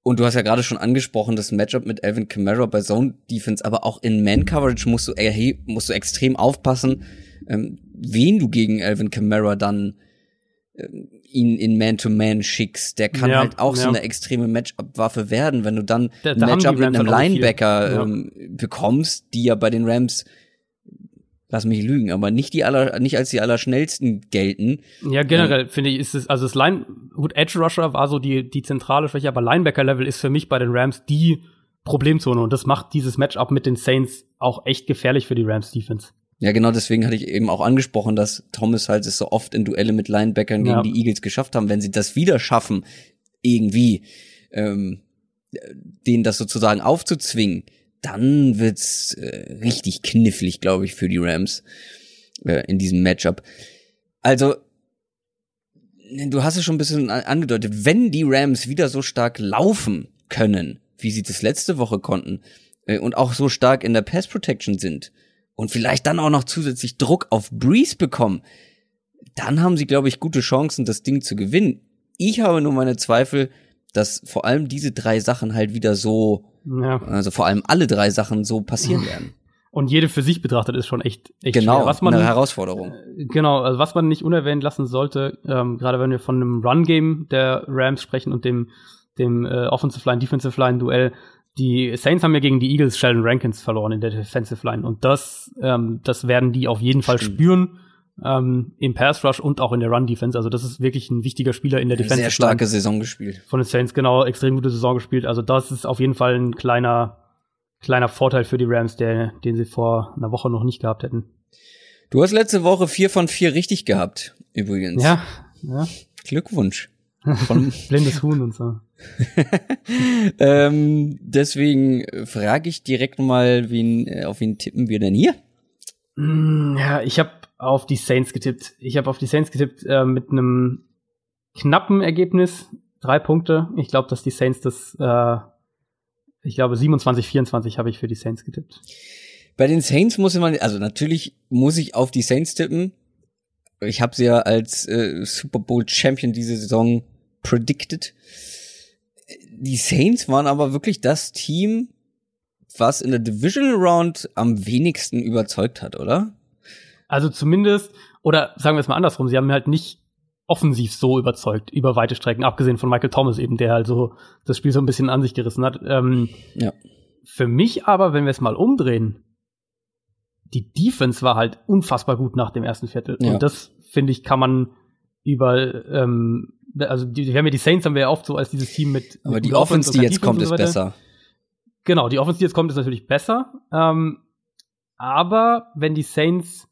Und du hast ja gerade schon angesprochen, das Matchup mit Alvin Kamara bei Zone Defense, aber auch in Man Coverage musst du, musst du extrem aufpassen, ähm, wen du gegen Alvin Kamara dann ähm, ihn in Man-to-Man schickst. Der kann ja, halt auch ja. so eine extreme Matchup-Waffe werden, wenn du dann da, da Matchup mit einem Linebacker ja. ähm, bekommst, die ja bei den Rams lass mich lügen, aber nicht die aller, nicht als die allerschnellsten gelten. Ja, generell ähm, finde ich, ist es, also das Line, gut, Edge Rusher war so die, die zentrale Schwäche, aber Linebacker Level ist für mich bei den Rams die Problemzone und das macht dieses Matchup mit den Saints auch echt gefährlich für die Rams Defense. Ja, genau deswegen hatte ich eben auch angesprochen, dass Thomas halt es so oft in Duelle mit Linebackern gegen ja. die Eagles geschafft haben. Wenn sie das wieder schaffen, irgendwie ähm, denen das sozusagen aufzuzwingen, dann wird's äh, richtig knifflig, glaube ich, für die Rams äh, in diesem Matchup. Also, du hast es schon ein bisschen angedeutet, wenn die Rams wieder so stark laufen können, wie sie das letzte Woche konnten, äh, und auch so stark in der Pass Protection sind, und vielleicht dann auch noch zusätzlich Druck auf Breeze bekommen, dann haben sie, glaube ich, gute Chancen, das Ding zu gewinnen. Ich habe nur meine Zweifel, dass vor allem diese drei Sachen halt wieder so ja. Also vor allem alle drei Sachen so passieren werden. Und jede für sich betrachtet ist schon echt, echt genau, schwer. Was man, eine Herausforderung. Äh, genau, also was man nicht unerwähnt lassen sollte, ähm, gerade wenn wir von einem Run-Game der Rams sprechen und dem, dem äh, Offensive Line, Defensive Line Duell, die Saints haben ja gegen die Eagles Sheldon Rankins verloren in der Defensive Line und das, ähm, das werden die auf jeden Fall Stimmt. spüren ähm, im Pass Rush und auch in der Run Defense. Also das ist wirklich ein wichtiger Spieler in der Defense. Sehr starke Saison gespielt. Von den Saints, genau, extrem gute Saison gespielt. Also das ist auf jeden Fall ein kleiner, kleiner Vorteil für die Rams, der, den sie vor einer Woche noch nicht gehabt hätten. Du hast letzte Woche vier von vier richtig gehabt, übrigens. Ja, ja. Glückwunsch. Von Blindes Huhn und so. ähm, deswegen frage ich direkt mal, wen, äh, auf wen tippen wir denn hier? Mm, ja, ich habe auf die Saints getippt. Ich habe auf die Saints getippt äh, mit einem knappen Ergebnis. Drei Punkte. Ich glaube, dass die Saints das, äh, ich glaube 27, 24 habe ich für die Saints getippt. Bei den Saints muss man, also natürlich muss ich auf die Saints tippen. Ich habe sie ja als äh, Super Bowl Champion diese Saison predicted. Die Saints waren aber wirklich das Team, was in der Divisional Round am wenigsten überzeugt hat, oder? Also zumindest, oder sagen wir es mal andersrum, sie haben halt nicht offensiv so überzeugt über weite Strecken, abgesehen von Michael Thomas eben, der halt so das Spiel so ein bisschen an sich gerissen hat. Ähm, ja. Für mich aber, wenn wir es mal umdrehen, die Defense war halt unfassbar gut nach dem ersten Viertel. Ja. Und das, finde ich, kann man über, ähm, also die, wir haben ja die Saints haben wir ja oft so als dieses Team mit. Aber mit die Offense, die jetzt Defense kommt, ist besser. Genau, die Offense, die jetzt kommt, ist natürlich besser. Ähm, aber wenn die Saints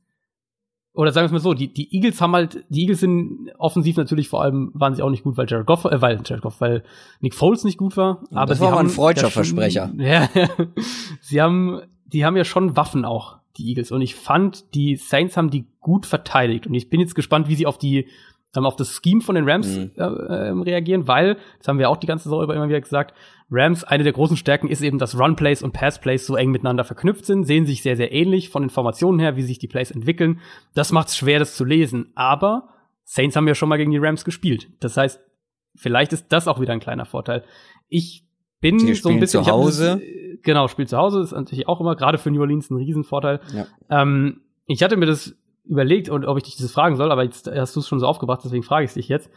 oder sagen wir es mal so, die, die Eagles haben halt, die Eagles sind offensiv natürlich vor allem, waren sie auch nicht gut, weil Jared Goff, äh, weil Jared Goff, weil Nick Foles nicht gut war. Aber das war haben ein freudscher Versprecher. Ja, sie haben, die haben ja schon Waffen auch, die Eagles. Und ich fand, die Saints haben die gut verteidigt. Und ich bin jetzt gespannt, wie sie auf die, ähm, auf das Scheme von den Rams mhm. äh, äh, reagieren, weil, das haben wir auch die ganze Saison über immer wieder gesagt, Rams, eine der großen Stärken ist eben, dass Run-Plays und Pass-Plays so eng miteinander verknüpft sind, sehen sich sehr, sehr ähnlich von den Formationen her, wie sich die Plays entwickeln. Das macht es schwer, das zu lesen. Aber Saints haben ja schon mal gegen die Rams gespielt. Das heißt, vielleicht ist das auch wieder ein kleiner Vorteil. Ich bin so ein bisschen zu Hause. Das, äh, genau, spielt zu Hause ist natürlich auch immer gerade für New Orleans ein Riesenvorteil. Ja. Ähm, ich hatte mir das überlegt und ob ich dich das fragen soll, aber jetzt hast du es schon so aufgebracht, deswegen frage ich dich jetzt.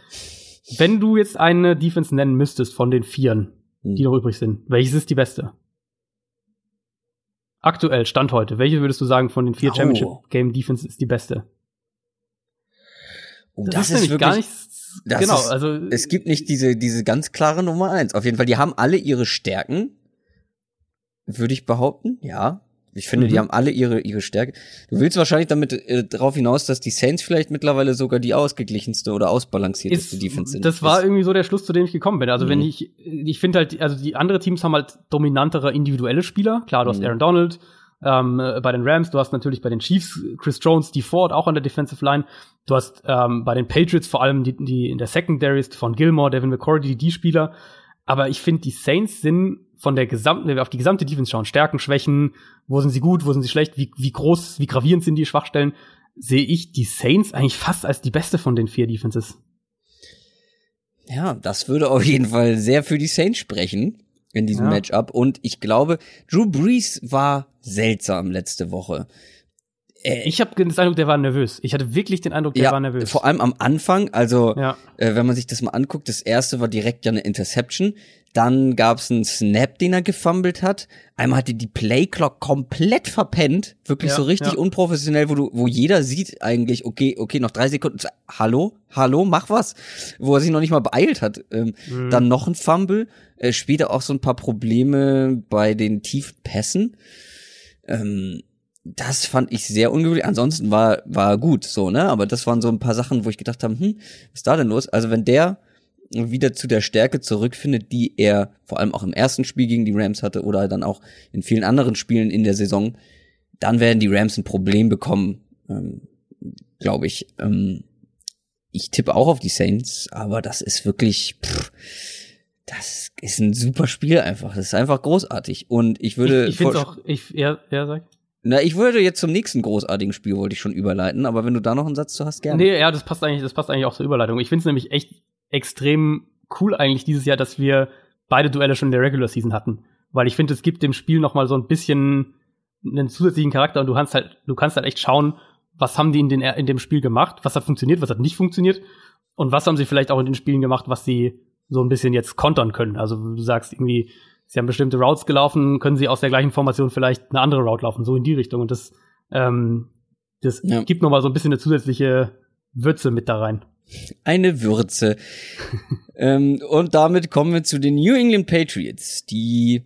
Wenn du jetzt eine Defense nennen müsstest von den Vieren, hm. die noch übrig sind. Welches ist die beste? Aktuell, Stand heute. Welche würdest du sagen von den vier oh. Championship Game Defense ist die beste? Oh, das, das ist, wirklich, gar nicht. genau, ist, also es gibt nicht diese diese ganz klare Nummer eins. Auf jeden Fall, die haben alle ihre Stärken, würde ich behaupten. Ja, ich finde, mhm. die haben alle ihre, ihre Stärke. Du willst wahrscheinlich damit äh, darauf hinaus, dass die Saints vielleicht mittlerweile sogar die ausgeglichenste oder ausbalancierteste ist, Defense sind. Das war ist. irgendwie so der Schluss, zu dem ich gekommen bin. Also mhm. wenn ich, ich finde halt, also die andere Teams haben halt dominantere individuelle Spieler. Klar, du hast mhm. Aaron Donald, ähm, bei den Rams, du hast natürlich bei den Chiefs Chris Jones, die Ford auch an der Defensive Line, du hast ähm, bei den Patriots vor allem die, die in der Secondary von Gilmore, Devin McCourty, die, die Spieler. Aber ich finde, die Saints sind von der gesamten, wenn wir auf die gesamte Defense schauen, Stärken, Schwächen, wo sind sie gut, wo sind sie schlecht, wie, wie groß, wie gravierend sind die Schwachstellen, sehe ich die Saints eigentlich fast als die beste von den vier Defenses. Ja, das würde auf jeden Fall sehr für die Saints sprechen in diesem ja. Matchup. Und ich glaube, Drew Brees war seltsam letzte Woche. Äh, ich habe den Eindruck, der war nervös. Ich hatte wirklich den Eindruck, der ja, war nervös. Vor allem am Anfang, also ja. äh, wenn man sich das mal anguckt, das erste war direkt ja eine Interception. Dann gab's einen Snap, den er gefummelt hat. Einmal hatte die Playclock komplett verpennt, wirklich ja, so richtig unprofessionell, wo du, wo jeder sieht eigentlich, okay, okay, noch drei Sekunden, hallo, hallo, mach was, wo er sich noch nicht mal beeilt hat. Ähm, mhm. Dann noch ein Fumble, äh, später auch so ein paar Probleme bei den tiefen Pässen. Ähm, das fand ich sehr ungewöhnlich. Ansonsten war war gut so, ne? Aber das waren so ein paar Sachen, wo ich gedacht habe, hm, was ist da denn los? Also wenn der wieder zu der Stärke zurückfindet, die er vor allem auch im ersten Spiel gegen die Rams hatte oder dann auch in vielen anderen Spielen in der Saison, dann werden die Rams ein Problem bekommen, ähm, glaube ich. Ähm, ich tippe auch auf die Saints, aber das ist wirklich, pff, das ist ein super Spiel einfach. Das ist einfach großartig. Und ich würde. Ich, ich finde auch, ich, ja, ja, sag. Na, ich würde jetzt zum nächsten großartigen Spiel wollte ich schon überleiten, aber wenn du da noch einen Satz zu hast, gerne. Nee, ja, das passt eigentlich, das passt eigentlich auch zur Überleitung. Ich finde es nämlich echt extrem cool eigentlich dieses Jahr, dass wir beide Duelle schon in der Regular Season hatten, weil ich finde, es gibt dem Spiel noch mal so ein bisschen einen zusätzlichen Charakter und du kannst halt, du kannst halt echt schauen, was haben die in, den, in dem Spiel gemacht, was hat funktioniert, was hat nicht funktioniert und was haben sie vielleicht auch in den Spielen gemacht, was sie so ein bisschen jetzt kontern können. Also du sagst irgendwie, sie haben bestimmte Routes gelaufen, können sie aus der gleichen Formation vielleicht eine andere Route laufen, so in die Richtung. Und das, ähm, das ja. gibt nochmal so ein bisschen eine zusätzliche Würze mit da rein. Eine Würze. ähm, und damit kommen wir zu den New England Patriots, die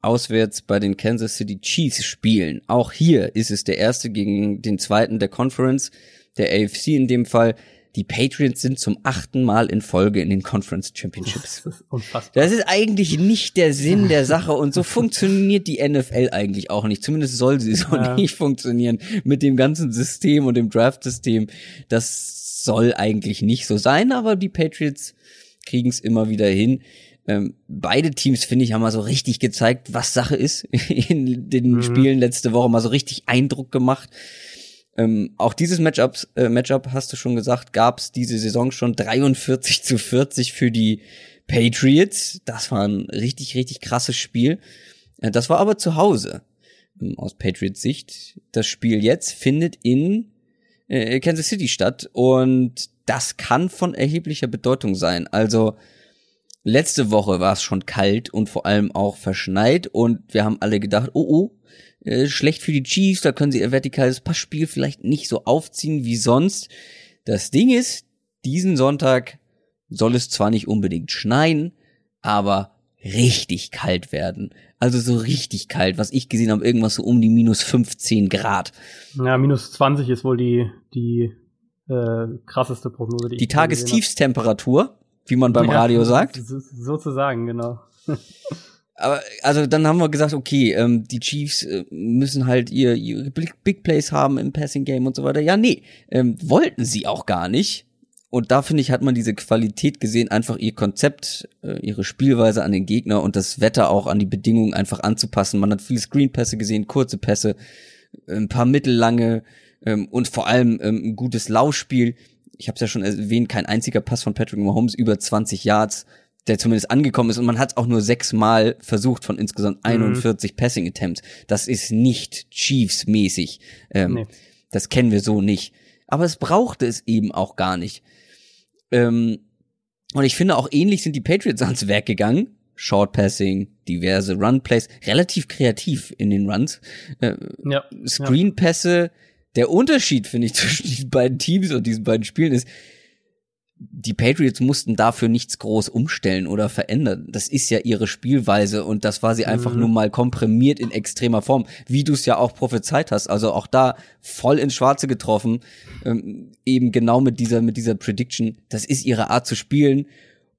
auswärts bei den Kansas City Chiefs spielen. Auch hier ist es der erste gegen den zweiten der Conference, der AFC in dem Fall. Die Patriots sind zum achten Mal in Folge in den Conference Championships. Das ist unfassbar. Das ist eigentlich nicht der Sinn der Sache und so funktioniert die NFL eigentlich auch nicht. Zumindest soll sie so ja. nicht funktionieren mit dem ganzen System und dem Draft-System. Das soll eigentlich nicht so sein, aber die Patriots kriegen es immer wieder hin. Ähm, beide Teams, finde ich, haben mal so richtig gezeigt, was Sache ist in den mhm. Spielen letzte Woche, mal so richtig Eindruck gemacht. Ähm, auch dieses Matchup, äh, Matchup, hast du schon gesagt, gab es diese Saison schon 43 zu 40 für die Patriots. Das war ein richtig, richtig krasses Spiel. Äh, das war aber zu Hause ähm, aus Patriots Sicht. Das Spiel jetzt findet in äh, Kansas City statt und das kann von erheblicher Bedeutung sein. Also letzte Woche war es schon kalt und vor allem auch verschneit und wir haben alle gedacht, oh oh, äh, schlecht für die Chiefs, da können sie ihr vertikales Passspiel vielleicht nicht so aufziehen wie sonst. Das Ding ist, diesen Sonntag soll es zwar nicht unbedingt schneien, aber richtig kalt werden. Also so richtig kalt, was ich gesehen habe, irgendwas so um die minus 15 Grad. Ja, minus 20 ist wohl die, die äh, krasseste Prognose. Die, die Tagestiefstemperatur, wie man beim ja, Radio sagt. Sozusagen, genau. aber also dann haben wir gesagt, okay, ähm, die Chiefs äh, müssen halt ihr, ihre Big Plays haben im Passing Game und so weiter. Ja, nee, ähm, wollten sie auch gar nicht. Und da finde ich, hat man diese Qualität gesehen, einfach ihr Konzept, äh, ihre Spielweise an den Gegner und das Wetter auch an die Bedingungen einfach anzupassen. Man hat viele Screen-Pässe gesehen, kurze Pässe, ein paar mittellange ähm, und vor allem ähm, ein gutes Laufspiel. Ich habe es ja schon erwähnt, kein einziger Pass von Patrick Mahomes über 20 Yards der zumindest angekommen ist und man hat es auch nur sechsmal versucht von insgesamt 41 mhm. Passing Attempts. Das ist nicht Chiefs-mäßig. Ähm, nee. Das kennen wir so nicht. Aber es brauchte es eben auch gar nicht. Ähm, und ich finde auch ähnlich sind die Patriots ans Werk gegangen. Short Passing, diverse Run Plays, relativ kreativ in den Runs. Äh, ja, Screen Pässe. Ja. Der Unterschied, finde ich, zwischen diesen beiden Teams und diesen beiden Spielen ist, die Patriots mussten dafür nichts groß umstellen oder verändern. Das ist ja ihre Spielweise und das war sie einfach mhm. nur mal komprimiert in extremer Form, wie du es ja auch prophezeit hast. Also auch da voll ins Schwarze getroffen, ähm, eben genau mit dieser mit dieser Prediction. Das ist ihre Art zu spielen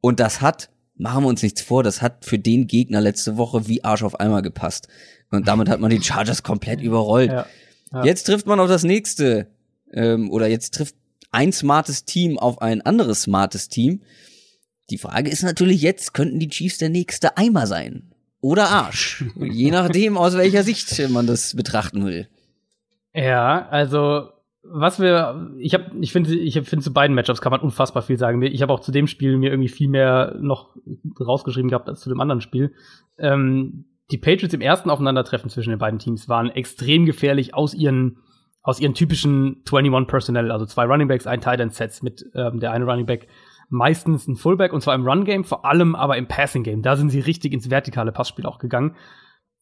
und das hat machen wir uns nichts vor, das hat für den Gegner letzte Woche wie Arsch auf einmal gepasst. Und damit hat man die Chargers komplett überrollt. Ja, ja. Jetzt trifft man auf das nächste, ähm, oder jetzt trifft ein smartes Team auf ein anderes smartes Team. Die Frage ist natürlich jetzt, könnten die Chiefs der nächste Eimer sein? Oder Arsch? Je nachdem, aus welcher Sicht man das betrachten will. Ja, also was wir, ich habe, ich finde, ich finde zu beiden Matchups kann man unfassbar viel sagen. Ich habe auch zu dem Spiel mir irgendwie viel mehr noch rausgeschrieben gehabt als zu dem anderen Spiel. Ähm, die Patriots im ersten Aufeinandertreffen zwischen den beiden Teams waren extrem gefährlich aus ihren aus ihren typischen 21 Personnel, also zwei Running Backs, ein Tight End Sets mit ähm, der eine Running Back meistens ein Fullback und zwar im Run Game, vor allem aber im Passing Game. Da sind sie richtig ins vertikale Passspiel auch gegangen.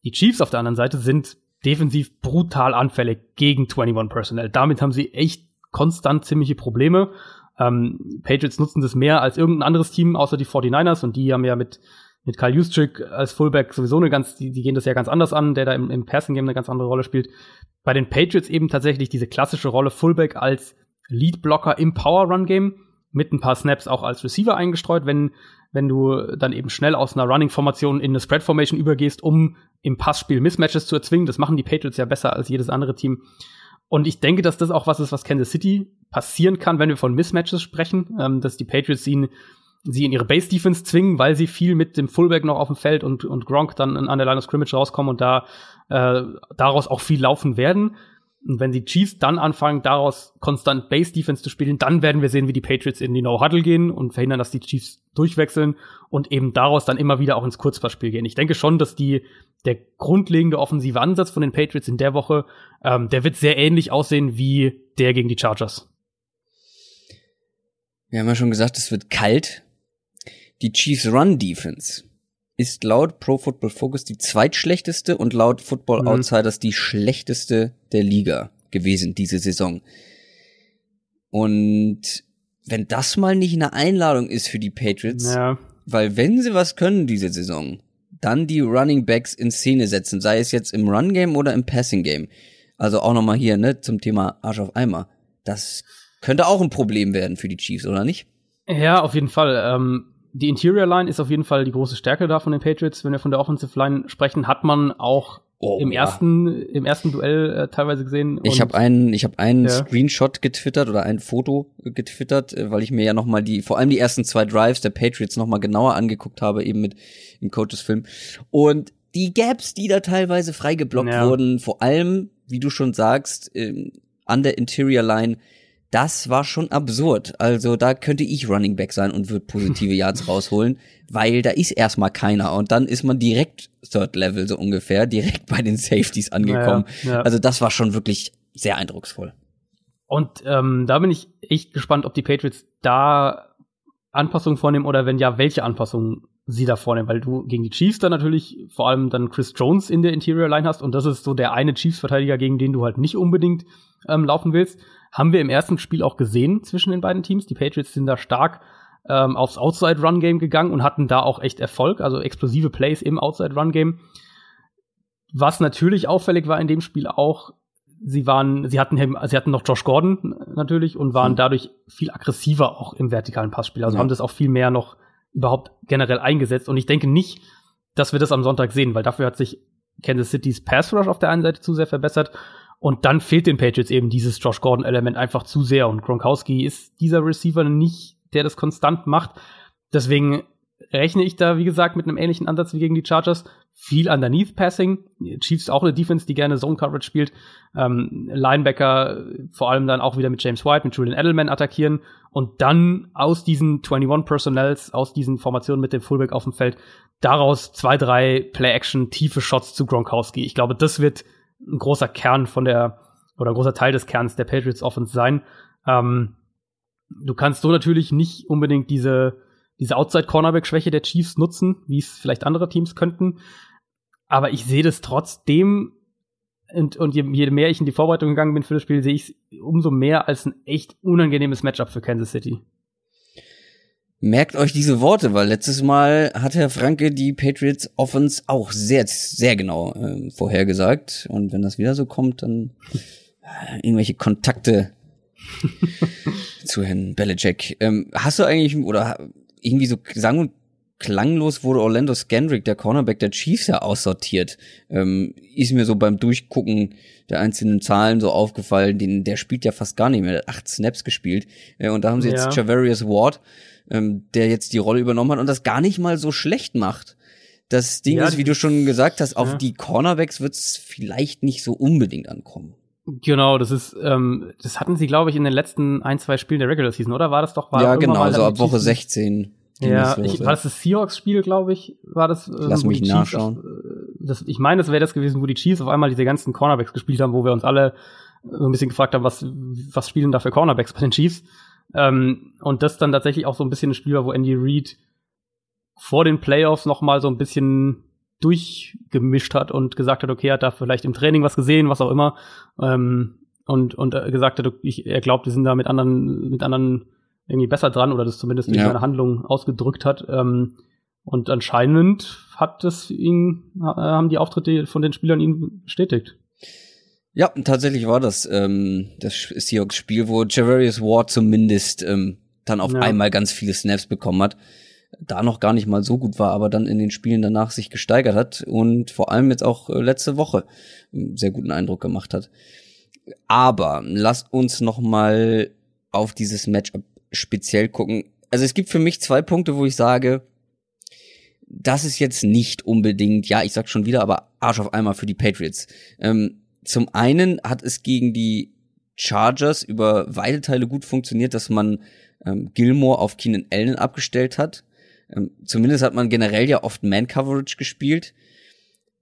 Die Chiefs auf der anderen Seite sind defensiv brutal anfällig gegen 21 Personnel. Damit haben sie echt konstant ziemliche Probleme. Ähm, Patriots nutzen das mehr als irgendein anderes Team, außer die 49ers, und die haben ja mit, mit Kyle Juszczyk als Fullback sowieso eine ganz, die, die gehen das ja ganz anders an, der da im, im Passing Game eine ganz andere Rolle spielt. Bei den Patriots eben tatsächlich diese klassische Rolle Fullback als Lead Blocker im Power Run Game mit ein paar Snaps auch als Receiver eingestreut, wenn wenn du dann eben schnell aus einer Running-Formation in eine Spread-Formation übergehst, um im Passspiel Mismatches zu erzwingen. Das machen die Patriots ja besser als jedes andere Team. Und ich denke, dass das auch was ist, was Kansas City passieren kann, wenn wir von Mismatches sprechen, ähm, dass die Patriots ihn, sie in ihre Base-Defense zwingen, weil sie viel mit dem Fullback noch auf dem Feld und, und Gronk dann an der Line of Scrimmage rauskommen und da äh, daraus auch viel laufen werden. Und wenn die Chiefs dann anfangen, daraus konstant Base Defense zu spielen, dann werden wir sehen, wie die Patriots in die No-Huddle gehen und verhindern, dass die Chiefs durchwechseln und eben daraus dann immer wieder auch ins Kurzpassspiel gehen. Ich denke schon, dass die, der grundlegende offensive Ansatz von den Patriots in der Woche, ähm, der wird sehr ähnlich aussehen wie der gegen die Chargers. Wir haben ja schon gesagt, es wird kalt. Die Chiefs Run Defense ist laut Pro Football Focus die zweitschlechteste und laut Football mhm. Outsiders die schlechteste der Liga gewesen diese Saison. Und wenn das mal nicht eine Einladung ist für die Patriots, ja. weil wenn sie was können diese Saison, dann die Running Backs in Szene setzen, sei es jetzt im Run Game oder im Passing Game. Also auch nochmal hier, ne, zum Thema Arsch auf Eimer. Das könnte auch ein Problem werden für die Chiefs, oder nicht? Ja, auf jeden Fall. Ähm, die Interior Line ist auf jeden Fall die große Stärke da von den Patriots. Wenn wir von der Offensive Line sprechen, hat man auch oh, im ersten im ersten Duell äh, teilweise gesehen. Ich habe einen ich habe einen ja. Screenshot getwittert oder ein Foto getwittert, äh, weil ich mir ja noch mal die vor allem die ersten zwei Drives der Patriots noch mal genauer angeguckt habe eben mit im Coaches Film und die Gaps, die da teilweise freigeblockt ja. wurden, vor allem wie du schon sagst, ähm, an der Interior Line das war schon absurd. Also da könnte ich Running Back sein und würde positive Yards rausholen, weil da ist erstmal keiner und dann ist man direkt Third Level so ungefähr, direkt bei den Safeties angekommen. Ja, ja. Also das war schon wirklich sehr eindrucksvoll. Und ähm, da bin ich echt gespannt, ob die Patriots da Anpassungen vornehmen oder wenn ja, welche Anpassungen sie da vornehmen, weil du gegen die Chiefs dann natürlich vor allem dann Chris Jones in der Interior Line hast und das ist so der eine Chiefs-Verteidiger, gegen den du halt nicht unbedingt ähm, laufen willst. Haben wir im ersten Spiel auch gesehen zwischen den beiden Teams. Die Patriots sind da stark ähm, aufs Outside-Run-Game gegangen und hatten da auch echt Erfolg, also explosive Plays im Outside-Run-Game. Was natürlich auffällig war in dem Spiel auch, sie waren, sie hatten, sie hatten noch Josh Gordon natürlich und waren mhm. dadurch viel aggressiver auch im vertikalen Passspiel. Also ja. haben das auch viel mehr noch überhaupt generell eingesetzt. Und ich denke nicht, dass wir das am Sonntag sehen, weil dafür hat sich Kansas City's Pass Rush auf der einen Seite zu sehr verbessert und dann fehlt den Patriots eben dieses Josh Gordon-Element einfach zu sehr. Und Gronkowski ist dieser Receiver nicht, der das konstant macht. Deswegen rechne ich da, wie gesagt, mit einem ähnlichen Ansatz wie gegen die Chargers. Viel underneath Passing. Chiefs auch eine Defense, die gerne Zone Coverage spielt. Ähm, Linebacker vor allem dann auch wieder mit James White, mit Julian Edelman attackieren und dann aus diesen 21 Personnels, aus diesen Formationen mit dem Fullback auf dem Feld, daraus zwei, drei Play-Action, tiefe Shots zu Gronkowski. Ich glaube, das wird ein großer Kern von der, oder ein großer Teil des Kerns der Patriots Offense sein. Ähm, du kannst so natürlich nicht unbedingt diese, diese Outside-Cornerback-Schwäche der Chiefs nutzen, wie es vielleicht andere Teams könnten. Aber ich sehe das trotzdem, und, und je, je, mehr ich in die Vorbereitung gegangen bin für das Spiel, sehe ich es umso mehr als ein echt unangenehmes Matchup für Kansas City. Merkt euch diese Worte, weil letztes Mal hat Herr Franke die Patriots Offense auch sehr, sehr genau äh, vorhergesagt. Und wenn das wieder so kommt, dann äh, irgendwelche Kontakte zu Herrn Belichick. Ähm, hast du eigentlich, oder irgendwie so sagen und klanglos wurde Orlando Scandrick, der Cornerback der Chiefs, ja aussortiert. Ähm, ist mir so beim Durchgucken der einzelnen Zahlen so aufgefallen. Den, der spielt ja fast gar nicht mehr. Der hat acht Snaps gespielt. Äh, und da haben sie jetzt ja. Javarius Ward, ähm, der jetzt die Rolle übernommen hat und das gar nicht mal so schlecht macht. Das Ding ja, ist, wie du schon gesagt hast, auf ja. die Cornerbacks wird es vielleicht nicht so unbedingt ankommen. Genau, das ist, ähm, das hatten sie, glaube ich, in den letzten ein, zwei Spielen der Regular Season, oder? War das doch? War ja, genau, so ab Woche 16. Ja, ich, war das das Seahawks-Spiel, glaube ich, war das? Ähm, Lass mich nachschauen. Äh, das, ich meine, das wäre das gewesen, wo die Chiefs auf einmal diese ganzen Cornerbacks gespielt haben, wo wir uns alle so ein bisschen gefragt haben, was, was spielen da für Cornerbacks bei den Chiefs? Ähm, und das dann tatsächlich auch so ein bisschen ein Spiel war, wo Andy Reid vor den Playoffs noch mal so ein bisschen durchgemischt hat und gesagt hat, okay, er hat da vielleicht im Training was gesehen, was auch immer, ähm, und und äh, gesagt hat, ich, er glaubt, wir sind da mit anderen mit anderen irgendwie besser dran oder das zumindest durch ja. seine Handlung ausgedrückt hat. Ähm, und anscheinend hat es ihn, haben die Auftritte von den Spielern ihn bestätigt. Ja, tatsächlich war das ähm, das Seahawks-Spiel, wo Javarius Ward zumindest ähm, dann auf ja. einmal ganz viele Snaps bekommen hat. Da noch gar nicht mal so gut war, aber dann in den Spielen danach sich gesteigert hat und vor allem jetzt auch äh, letzte Woche einen sehr guten Eindruck gemacht hat. Aber lass uns noch mal auf dieses Matchup speziell gucken. Also es gibt für mich zwei Punkte, wo ich sage, das ist jetzt nicht unbedingt, ja, ich sag schon wieder, aber Arsch auf einmal für die Patriots. Ähm, zum einen hat es gegen die Chargers über weite Teile gut funktioniert, dass man ähm, Gilmore auf Keenan Allen abgestellt hat. Ähm, zumindest hat man generell ja oft Man-Coverage gespielt.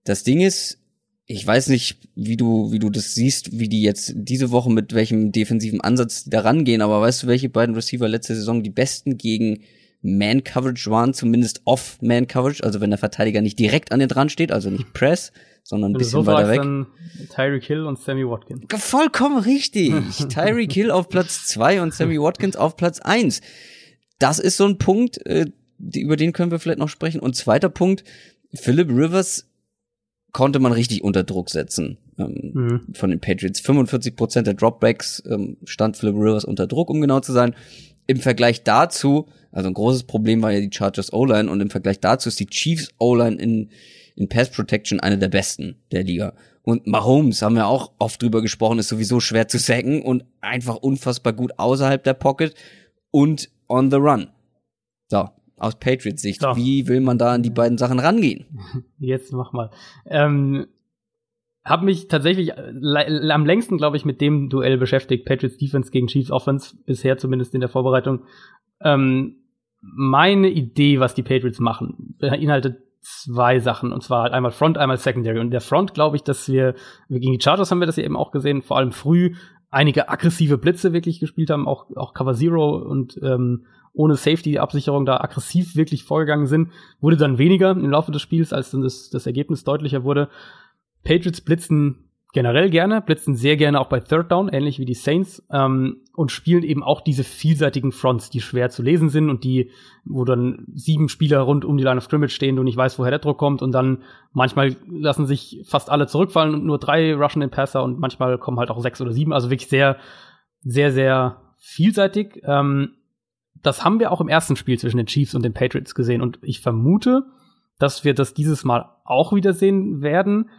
Das Ding ist, ich weiß nicht, wie du, wie du das siehst, wie die jetzt diese Woche mit welchem defensiven Ansatz da rangehen, aber weißt du, welche beiden Receiver letzte Saison die besten gegen Man-Coverage waren, zumindest off-Man-Coverage, also wenn der Verteidiger nicht direkt an den dran steht, also nicht Press, sondern ein bisschen so weiter weg. Dann Tyreek Hill und Sammy Watkins. Vollkommen richtig. Tyreek Hill auf Platz zwei und Sammy Watkins auf Platz eins. Das ist so ein Punkt, äh, über den können wir vielleicht noch sprechen. Und zweiter Punkt, Philip Rivers konnte man richtig unter Druck setzen ähm, mhm. von den Patriots. 45 Prozent der Dropbacks ähm, stand Philip Rivers unter Druck, um genau zu sein. Im Vergleich dazu, also ein großes Problem war ja die Chargers O-Line und im Vergleich dazu ist die Chiefs O-Line in, in Pass Protection eine der besten der Liga. Und Mahomes, haben wir auch oft drüber gesprochen, ist sowieso schwer zu sacken und einfach unfassbar gut außerhalb der Pocket und on the run. So, aus Patriots Sicht. So. Wie will man da an die beiden Sachen rangehen? Jetzt mach mal. Ähm, hab mich tatsächlich äh, am längsten, glaube ich, mit dem Duell beschäftigt, Patriots Defense gegen Chiefs Offense, bisher zumindest in der Vorbereitung. Ähm, meine Idee, was die Patriots machen, beinhaltet zwei Sachen, und zwar einmal Front, einmal Secondary. Und der Front glaube ich, dass wir, wir gegen die Chargers haben wir das ja eben auch gesehen, vor allem früh einige aggressive Blitze wirklich gespielt haben, auch, auch Cover Zero und ähm, ohne Safety-Absicherung da aggressiv wirklich vorgegangen sind, wurde dann weniger im Laufe des Spiels, als dann das, das Ergebnis deutlicher wurde. Patriots blitzen generell gerne, blitzen sehr gerne auch bei Third Down, ähnlich wie die Saints, ähm, und spielen eben auch diese vielseitigen Fronts, die schwer zu lesen sind und die, wo dann sieben Spieler rund um die Line of Scrimmage stehen und ich weiß, woher der Druck kommt und dann manchmal lassen sich fast alle zurückfallen und nur drei rushen den Passer und manchmal kommen halt auch sechs oder sieben, also wirklich sehr, sehr, sehr vielseitig. Ähm, das haben wir auch im ersten Spiel zwischen den Chiefs und den Patriots gesehen. Und ich vermute, dass wir das dieses Mal auch wieder sehen werden.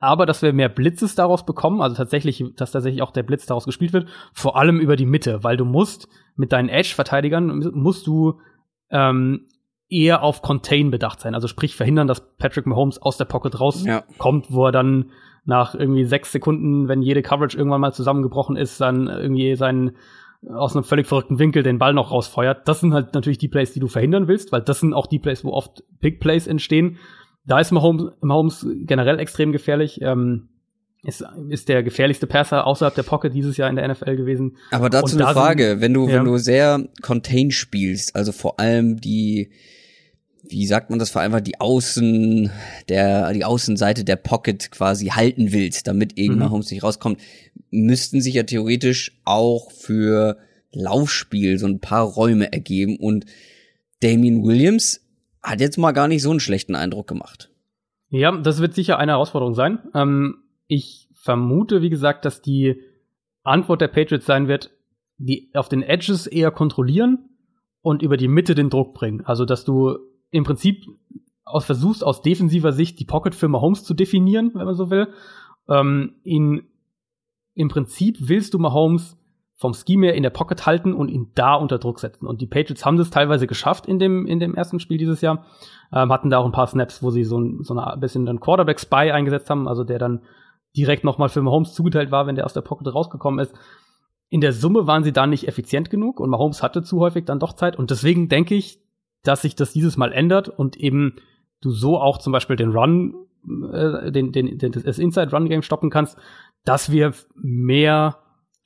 Aber dass wir mehr Blitzes daraus bekommen, also tatsächlich, dass tatsächlich auch der Blitz daraus gespielt wird, vor allem über die Mitte, weil du musst mit deinen Edge-Verteidigern musst du ähm, eher auf Contain bedacht sein. Also sprich verhindern, dass Patrick Mahomes aus der Pocket rauskommt, ja. wo er dann nach irgendwie sechs Sekunden, wenn jede Coverage irgendwann mal zusammengebrochen ist, dann irgendwie seinen aus einem völlig verrückten Winkel den Ball noch rausfeuert. Das sind halt natürlich die Plays, die du verhindern willst, weil das sind auch die Plays, wo oft Big Plays entstehen. Da ist Mahomes, Mahomes generell extrem gefährlich. Ähm, ist, ist der gefährlichste Passer außerhalb der Pocket dieses Jahr in der NFL gewesen. Aber dazu Und eine da Frage, sind, wenn du, ja. wenn du sehr contain spielst, also vor allem die, wie sagt man das, vor allem die Außen, der, die Außenseite der Pocket quasi halten willst, damit irgendwann mhm. Mahomes nicht rauskommt, müssten sich ja theoretisch auch für Laufspiel so ein paar Räume ergeben und Damien Williams hat jetzt mal gar nicht so einen schlechten Eindruck gemacht. Ja, das wird sicher eine Herausforderung sein. Ähm, ich vermute, wie gesagt, dass die Antwort der Patriots sein wird, die auf den Edges eher kontrollieren und über die Mitte den Druck bringen. Also, dass du im Prinzip aus, versuchst aus defensiver Sicht die Pocket für Mahomes zu definieren, wenn man so will. Ähm, in, Im Prinzip willst du Mahomes vom Scheme her in der Pocket halten und ihn da unter Druck setzen. Und die Patriots haben das teilweise geschafft in dem, in dem ersten Spiel dieses Jahr. Ähm, hatten da auch ein paar Snaps, wo sie so ein, so ein bisschen dann Quarterback-Spy eingesetzt haben, also der dann direkt nochmal für Mahomes zugeteilt war, wenn der aus der Pocket rausgekommen ist. In der Summe waren sie da nicht effizient genug und Mahomes hatte zu häufig dann doch Zeit. Und deswegen denke ich, dass sich das dieses Mal ändert und eben du so auch zum Beispiel den Run, äh, den, den, den, das Inside-Run-Game stoppen kannst, dass wir mehr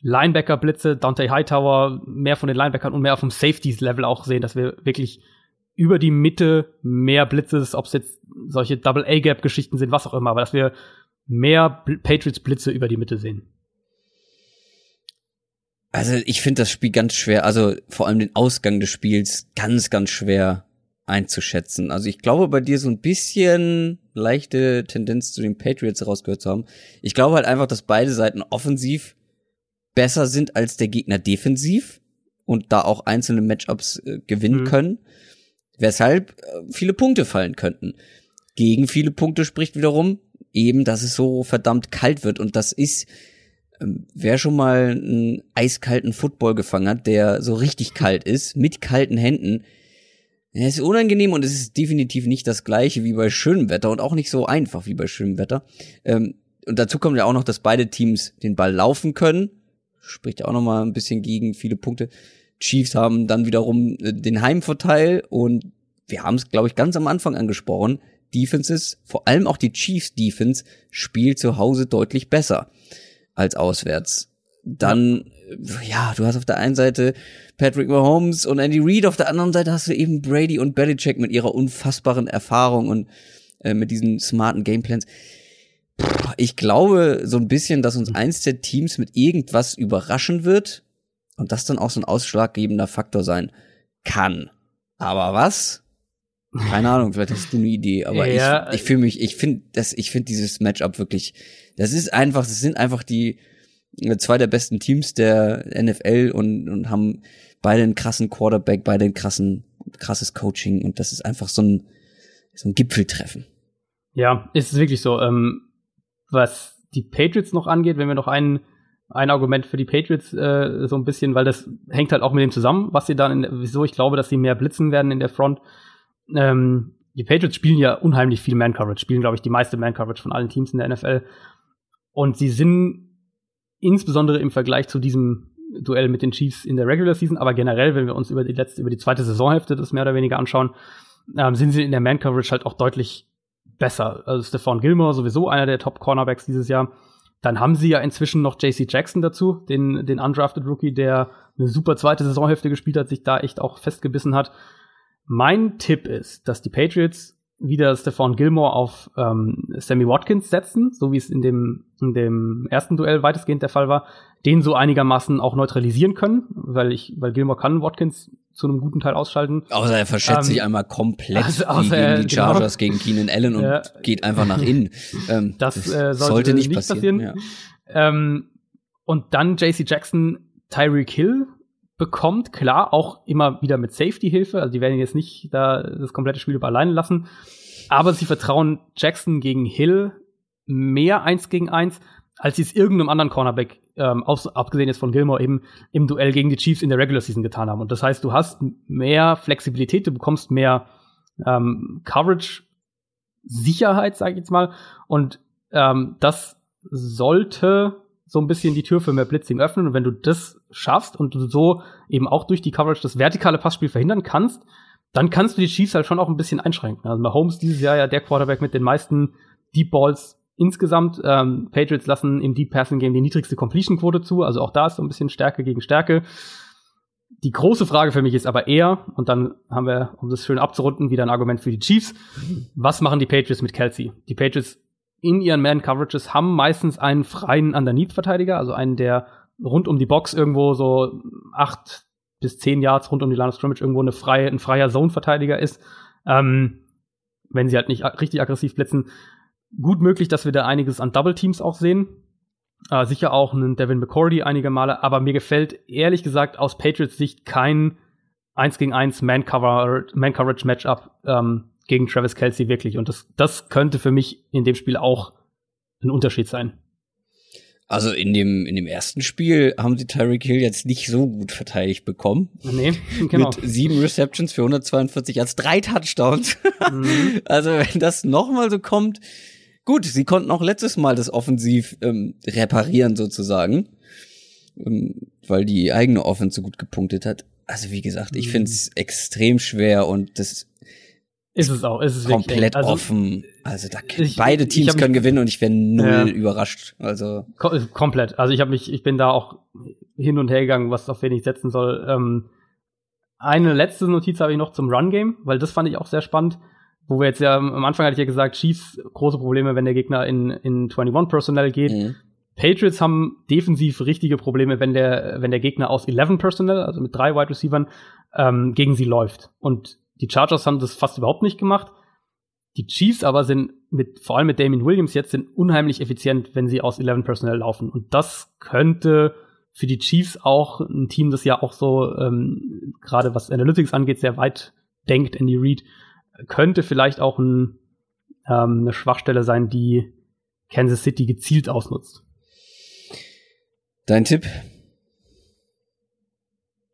Linebacker-Blitze, Dante Hightower, mehr von den Linebackern und mehr auf dem Safeties-Level auch sehen, dass wir wirklich über die Mitte mehr Blitze, ob es jetzt solche Double-A-Gap-Geschichten sind, was auch immer, aber dass wir mehr Patriots-Blitze über die Mitte sehen. Also ich finde das Spiel ganz schwer, also vor allem den Ausgang des Spiels ganz, ganz schwer einzuschätzen. Also ich glaube bei dir so ein bisschen leichte Tendenz zu den Patriots rausgehört zu haben. Ich glaube halt einfach, dass beide Seiten offensiv besser sind als der Gegner defensiv und da auch einzelne Matchups äh, gewinnen mhm. können, weshalb äh, viele Punkte fallen könnten. Gegen viele Punkte spricht wiederum eben, dass es so verdammt kalt wird und das ist ähm, wer schon mal einen eiskalten Football gefangen hat, der so richtig kalt ist, mit kalten Händen, es ist unangenehm und es ist definitiv nicht das gleiche wie bei schönem Wetter und auch nicht so einfach wie bei schönem Wetter. Ähm, und dazu kommt ja auch noch, dass beide Teams den Ball laufen können. Spricht ja auch noch mal ein bisschen gegen viele Punkte. Chiefs haben dann wiederum äh, den Heimvorteil und wir haben es, glaube ich, ganz am Anfang angesprochen. Defenses, vor allem auch die Chiefs Defense, spielt zu Hause deutlich besser als auswärts. Dann, ja. ja, du hast auf der einen Seite Patrick Mahomes und Andy Reid, auf der anderen Seite hast du eben Brady und Belichick mit ihrer unfassbaren Erfahrung und äh, mit diesen smarten Gameplans. Ich glaube so ein bisschen, dass uns eins der Teams mit irgendwas überraschen wird und das dann auch so ein ausschlaggebender Faktor sein kann. Aber was? Keine Ahnung, vielleicht hast du eine Idee, aber ja, ich, ich fühle mich, ich finde das, ich finde dieses Matchup wirklich, das ist einfach, das sind einfach die äh, zwei der besten Teams der NFL und, und haben beide einen krassen Quarterback, beide ein krassen, krasses Coaching und das ist einfach so ein, so ein Gipfeltreffen. Ja, ist wirklich so. Ähm, was die Patriots noch angeht, wenn wir noch einen ein Argument für die Patriots äh, so ein bisschen, weil das hängt halt auch mit dem zusammen, was sie dann, in, wieso ich glaube, dass sie mehr blitzen werden in der Front. Ähm, die Patriots spielen ja unheimlich viel Man-Coverage, spielen, glaube ich, die meiste Man-Coverage von allen Teams in der NFL. Und sie sind insbesondere im Vergleich zu diesem Duell mit den Chiefs in der Regular Season, aber generell, wenn wir uns über die letzte, über die zweite Saisonhälfte das mehr oder weniger anschauen, ähm, sind sie in der Man-Coverage halt auch deutlich besser. Also Stephon Gilmore sowieso einer der Top-Cornerbacks dieses Jahr. Dann haben sie ja inzwischen noch JC Jackson dazu, den, den undrafted Rookie, der eine super zweite Saisonhälfte gespielt hat, sich da echt auch festgebissen hat. Mein Tipp ist, dass die Patriots wieder Stephon Gilmore auf ähm, Sammy Watkins setzen, so wie es in dem, in dem ersten Duell weitestgehend der Fall war, den so einigermaßen auch neutralisieren können, weil ich, weil Gilmore kann Watkins zu einem guten Teil ausschalten. Außer er verschätzt ähm, sich einmal komplett also, wie gegen die genau. Chargers gegen Keenan Allen und ja. geht einfach nach innen. Ähm, das, das äh, sollte, sollte, nicht passieren. passieren. Ja. Ähm, und dann JC Jackson, Tyreek Hill bekommt, klar, auch immer wieder mit Safety-Hilfe. Also die werden jetzt nicht da das komplette Spiel über alleine lassen. Aber sie vertrauen Jackson gegen Hill mehr eins gegen eins, als sie es irgendeinem anderen Cornerback, ähm, abgesehen jetzt von Gilmore, eben im Duell gegen die Chiefs in der Regular Season getan haben. Und das heißt, du hast mehr Flexibilität, du bekommst mehr ähm, Coverage-Sicherheit, sage ich jetzt mal. Und ähm, das sollte so ein bisschen die Tür für mehr Blitzing öffnen. Und wenn du das schaffst und du so eben auch durch die Coverage das vertikale Passspiel verhindern kannst, dann kannst du die Chiefs halt schon auch ein bisschen einschränken. Also Mahomes dieses Jahr ja der Quarterback mit den meisten Deep Balls insgesamt. Ähm, Patriots lassen im Deep Passing Game die niedrigste Completion Quote zu. Also auch da ist so ein bisschen Stärke gegen Stärke. Die große Frage für mich ist aber eher, und dann haben wir, um das schön abzurunden, wieder ein Argument für die Chiefs. Was machen die Patriots mit Kelsey? Die Patriots in ihren Man-Coverages haben meistens einen freien Underneath-Verteidiger, also einen, der rund um die Box irgendwo so acht bis zehn Yards rund um die Line of Scrimmage irgendwo eine freie, ein freier Zone-Verteidiger ist. Ähm, wenn sie halt nicht richtig aggressiv blitzen. Gut möglich, dass wir da einiges an Double-Teams auch sehen. Äh, sicher auch einen Devin McCordy einige Male, aber mir gefällt ehrlich gesagt aus Patriots Sicht kein 1 gegen 1 Man-Coverage Man -Coverage Matchup ähm, gegen Travis Kelsey wirklich. Und das, das könnte für mich in dem Spiel auch ein Unterschied sein. Also in dem, in dem ersten Spiel haben sie Tyreek Hill jetzt nicht so gut verteidigt bekommen. Nee, genau. Mit sieben Receptions für 142 als drei Touchdowns. Mhm. Also wenn das nochmal so kommt, gut, sie konnten auch letztes Mal das offensiv ähm, reparieren sozusagen, ähm, weil die eigene Offense so gut gepunktet hat. Also wie gesagt, ich mhm. finde es extrem schwer und das ist es auch, ist es komplett also, offen. Also da ich, beide Teams können gewinnen und ich wäre null ja. überrascht. Also Kom komplett. Also ich habe mich, ich bin da auch hin und her gegangen, was auf wen ich setzen soll. Ähm, eine letzte Notiz habe ich noch zum Run Game, weil das fand ich auch sehr spannend. Wo wir jetzt ja am Anfang hatte ich ja gesagt, Chiefs große Probleme, wenn der Gegner in in 21 Personnel geht. Mhm. Patriots haben defensiv richtige Probleme, wenn der wenn der Gegner aus 11 Personnel, also mit drei Wide Receivers, ähm, gegen sie läuft. Und die Chargers haben das fast überhaupt nicht gemacht. Die Chiefs aber sind mit, vor allem mit Damien Williams jetzt, sind unheimlich effizient, wenn sie aus 11 Personnel laufen. Und das könnte für die Chiefs auch ein Team, das ja auch so, ähm, gerade was Analytics angeht, sehr weit denkt in die Read, könnte vielleicht auch ein, ähm, eine Schwachstelle sein, die Kansas City gezielt ausnutzt. Dein Tipp?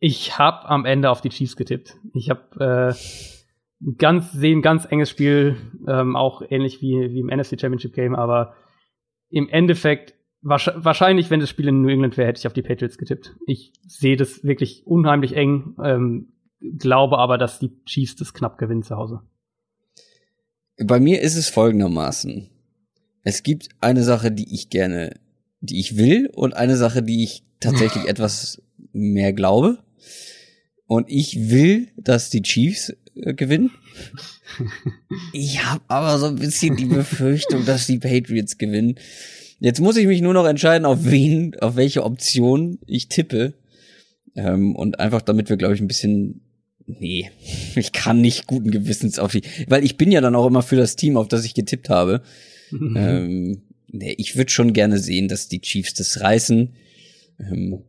Ich habe am Ende auf die Chiefs getippt. Ich habe äh, ganz sehen ganz enges Spiel, ähm, auch ähnlich wie, wie im NFC Championship Game, aber im Endeffekt wahrscheinlich, wenn das Spiel in New England wäre, hätte ich auf die Patriots getippt. Ich sehe das wirklich unheimlich eng, ähm, glaube aber, dass die Chiefs das knapp gewinnen zu Hause. Bei mir ist es folgendermaßen. Es gibt eine Sache, die ich gerne, die ich will und eine Sache, die ich tatsächlich etwas mehr glaube. Und ich will, dass die Chiefs äh, gewinnen. Ich habe aber so ein bisschen die Befürchtung, dass die Patriots gewinnen. Jetzt muss ich mich nur noch entscheiden, auf wen, auf welche Option ich tippe. Ähm, und einfach damit wir, glaube ich, ein bisschen. Nee, ich kann nicht guten Gewissens auf die. Weil ich bin ja dann auch immer für das Team, auf das ich getippt habe. ähm, nee, ich würde schon gerne sehen, dass die Chiefs das reißen. Ähm,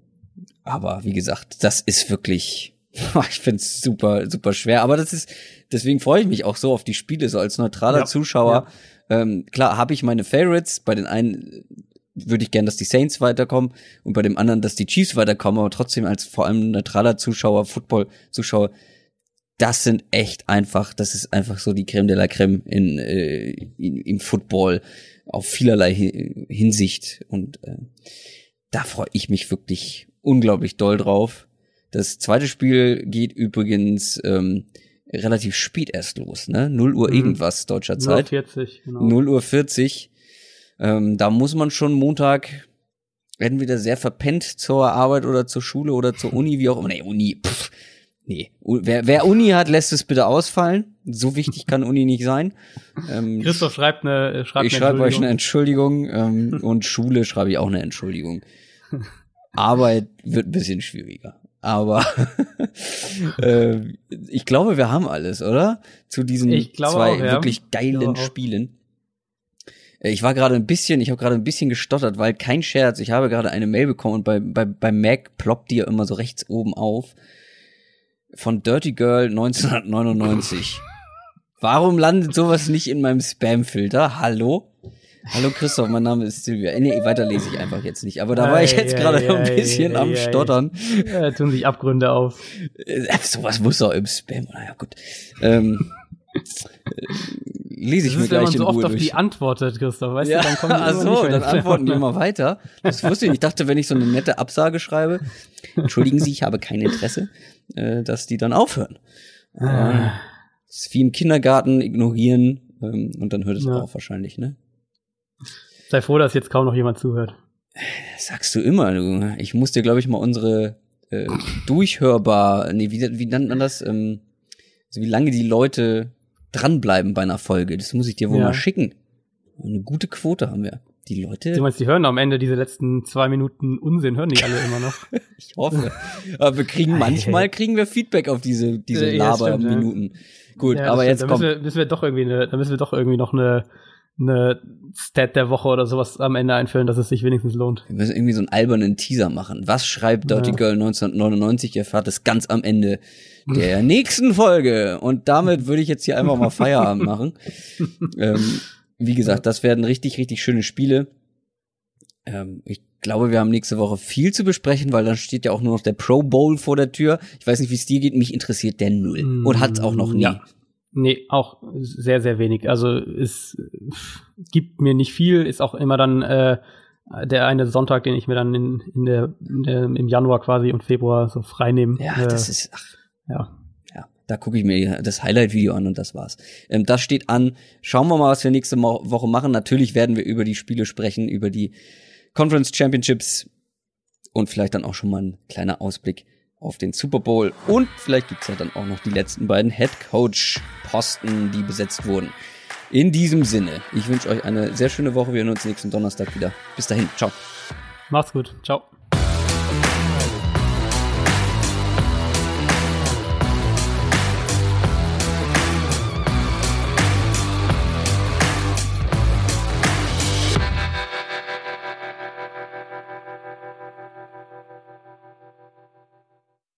aber wie gesagt, das ist wirklich Ich finde es super, super schwer. Aber das ist, deswegen freue ich mich auch so auf die Spiele, so als neutraler ja, Zuschauer. Ja. Ähm, klar, habe ich meine Favorites. Bei den einen würde ich gern, dass die Saints weiterkommen und bei dem anderen, dass die Chiefs weiterkommen, aber trotzdem als vor allem neutraler Zuschauer, Football-Zuschauer, das sind echt einfach, das ist einfach so die Creme de la Creme in, äh, in, im Football auf vielerlei Hinsicht und äh, da freue ich mich wirklich unglaublich doll drauf. Das zweite Spiel geht übrigens ähm, relativ spät erst los, ne? 0 Uhr mhm. irgendwas deutscher Zeit. 0 Uhr 40, genau. 0 Uhr 40. Ähm, da muss man schon Montag entweder sehr verpennt zur Arbeit oder zur Schule oder zur Uni, wie auch immer. Nee, Uni, pff, nee. Wer, wer Uni hat, lässt es bitte ausfallen. So wichtig kann Uni nicht sein. Ähm, Christoph schreibt eine, schreibt ich schreibe euch eine Entschuldigung ähm, und Schule schreibe ich auch eine Entschuldigung. Arbeit wird ein bisschen schwieriger. Aber äh, ich glaube, wir haben alles, oder? Zu diesen zwei auch, ja. wirklich geilen Spielen. Äh, ich war gerade ein bisschen, ich habe gerade ein bisschen gestottert, weil kein Scherz, ich habe gerade eine Mail bekommen und bei, bei, bei Mac ploppt die ja immer so rechts oben auf. Von Dirty Girl 1999. Warum landet sowas nicht in meinem Spam-Filter? Hallo? Hallo Christoph, mein Name ist Silvia. Äh, nee, weiter lese ich einfach jetzt nicht. Aber da war ich jetzt gerade ein bisschen am Stottern. Ja, tun sich Abgründe auf. Äh, sowas muss doch im Spam. Naja, gut. Ähm, äh, lese ich das mir ist, gleich wenn man so oft durch. auf die antwortet, Christoph, weißt ja, du, dann kommen die Ach so, dann antworten die immer weiter. Das wusste ich nicht. Ich dachte, wenn ich so eine nette Absage schreibe, entschuldigen Sie, ich habe kein Interesse, äh, dass die dann aufhören. Ah. das ist wie im Kindergarten ignorieren ähm, und dann hört es ja. auf wahrscheinlich, ne? Sei froh, dass jetzt kaum noch jemand zuhört. Das sagst du immer, du. Ich muss dir, glaube ich, mal unsere äh, durchhörbar, nee, wie, wie nennt man das? Ähm, also wie lange die Leute dranbleiben bei einer Folge. Das muss ich dir wohl ja. mal schicken. Eine gute Quote haben wir. Die Leute. Du meinst, die hören am Ende diese letzten zwei Minuten Unsinn, hören die alle immer noch? ich hoffe. Aber wir kriegen manchmal kriegen wir Feedback auf diese, diese Laber-Minuten. Ja, Gut, ja, aber jetzt kommt. Da müssen wir, müssen wir doch irgendwie eine, da müssen wir doch irgendwie noch eine eine Stat der Woche oder sowas am Ende einfüllen, dass es sich wenigstens lohnt. Wir müssen irgendwie so einen albernen Teaser machen. Was schreibt Dirty Ja. Girl 1999? Ihr erfahrt es ganz am Ende der nächsten Folge. Und damit würde ich jetzt hier einfach mal Feierabend machen. ähm, wie gesagt, das werden richtig, richtig schöne Spiele. Ähm, ich glaube, wir haben nächste Woche viel zu besprechen, weil dann steht ja auch nur noch der Pro Bowl vor der Tür. Ich weiß nicht, wie es dir geht. Mich interessiert der null. Und hat's auch noch nie. Ja. Nee, auch sehr, sehr wenig. Also es gibt mir nicht viel, ist auch immer dann äh, der eine Sonntag, den ich mir dann in, in der, in der im Januar quasi und Februar so frei nehme. Ja, äh, das ist, ach, ja. Ja, da gucke ich mir das Highlight-Video an und das war's. Ähm, das steht an. Schauen wir mal, was wir nächste Woche machen. Natürlich werden wir über die Spiele sprechen, über die Conference Championships und vielleicht dann auch schon mal ein kleiner Ausblick auf den Super Bowl. Und vielleicht gibt's ja dann auch noch die letzten beiden Head Coach-Posten, die besetzt wurden. In diesem Sinne, ich wünsche euch eine sehr schöne Woche. Wir hören uns nächsten Donnerstag wieder. Bis dahin, ciao. Macht's gut. Ciao.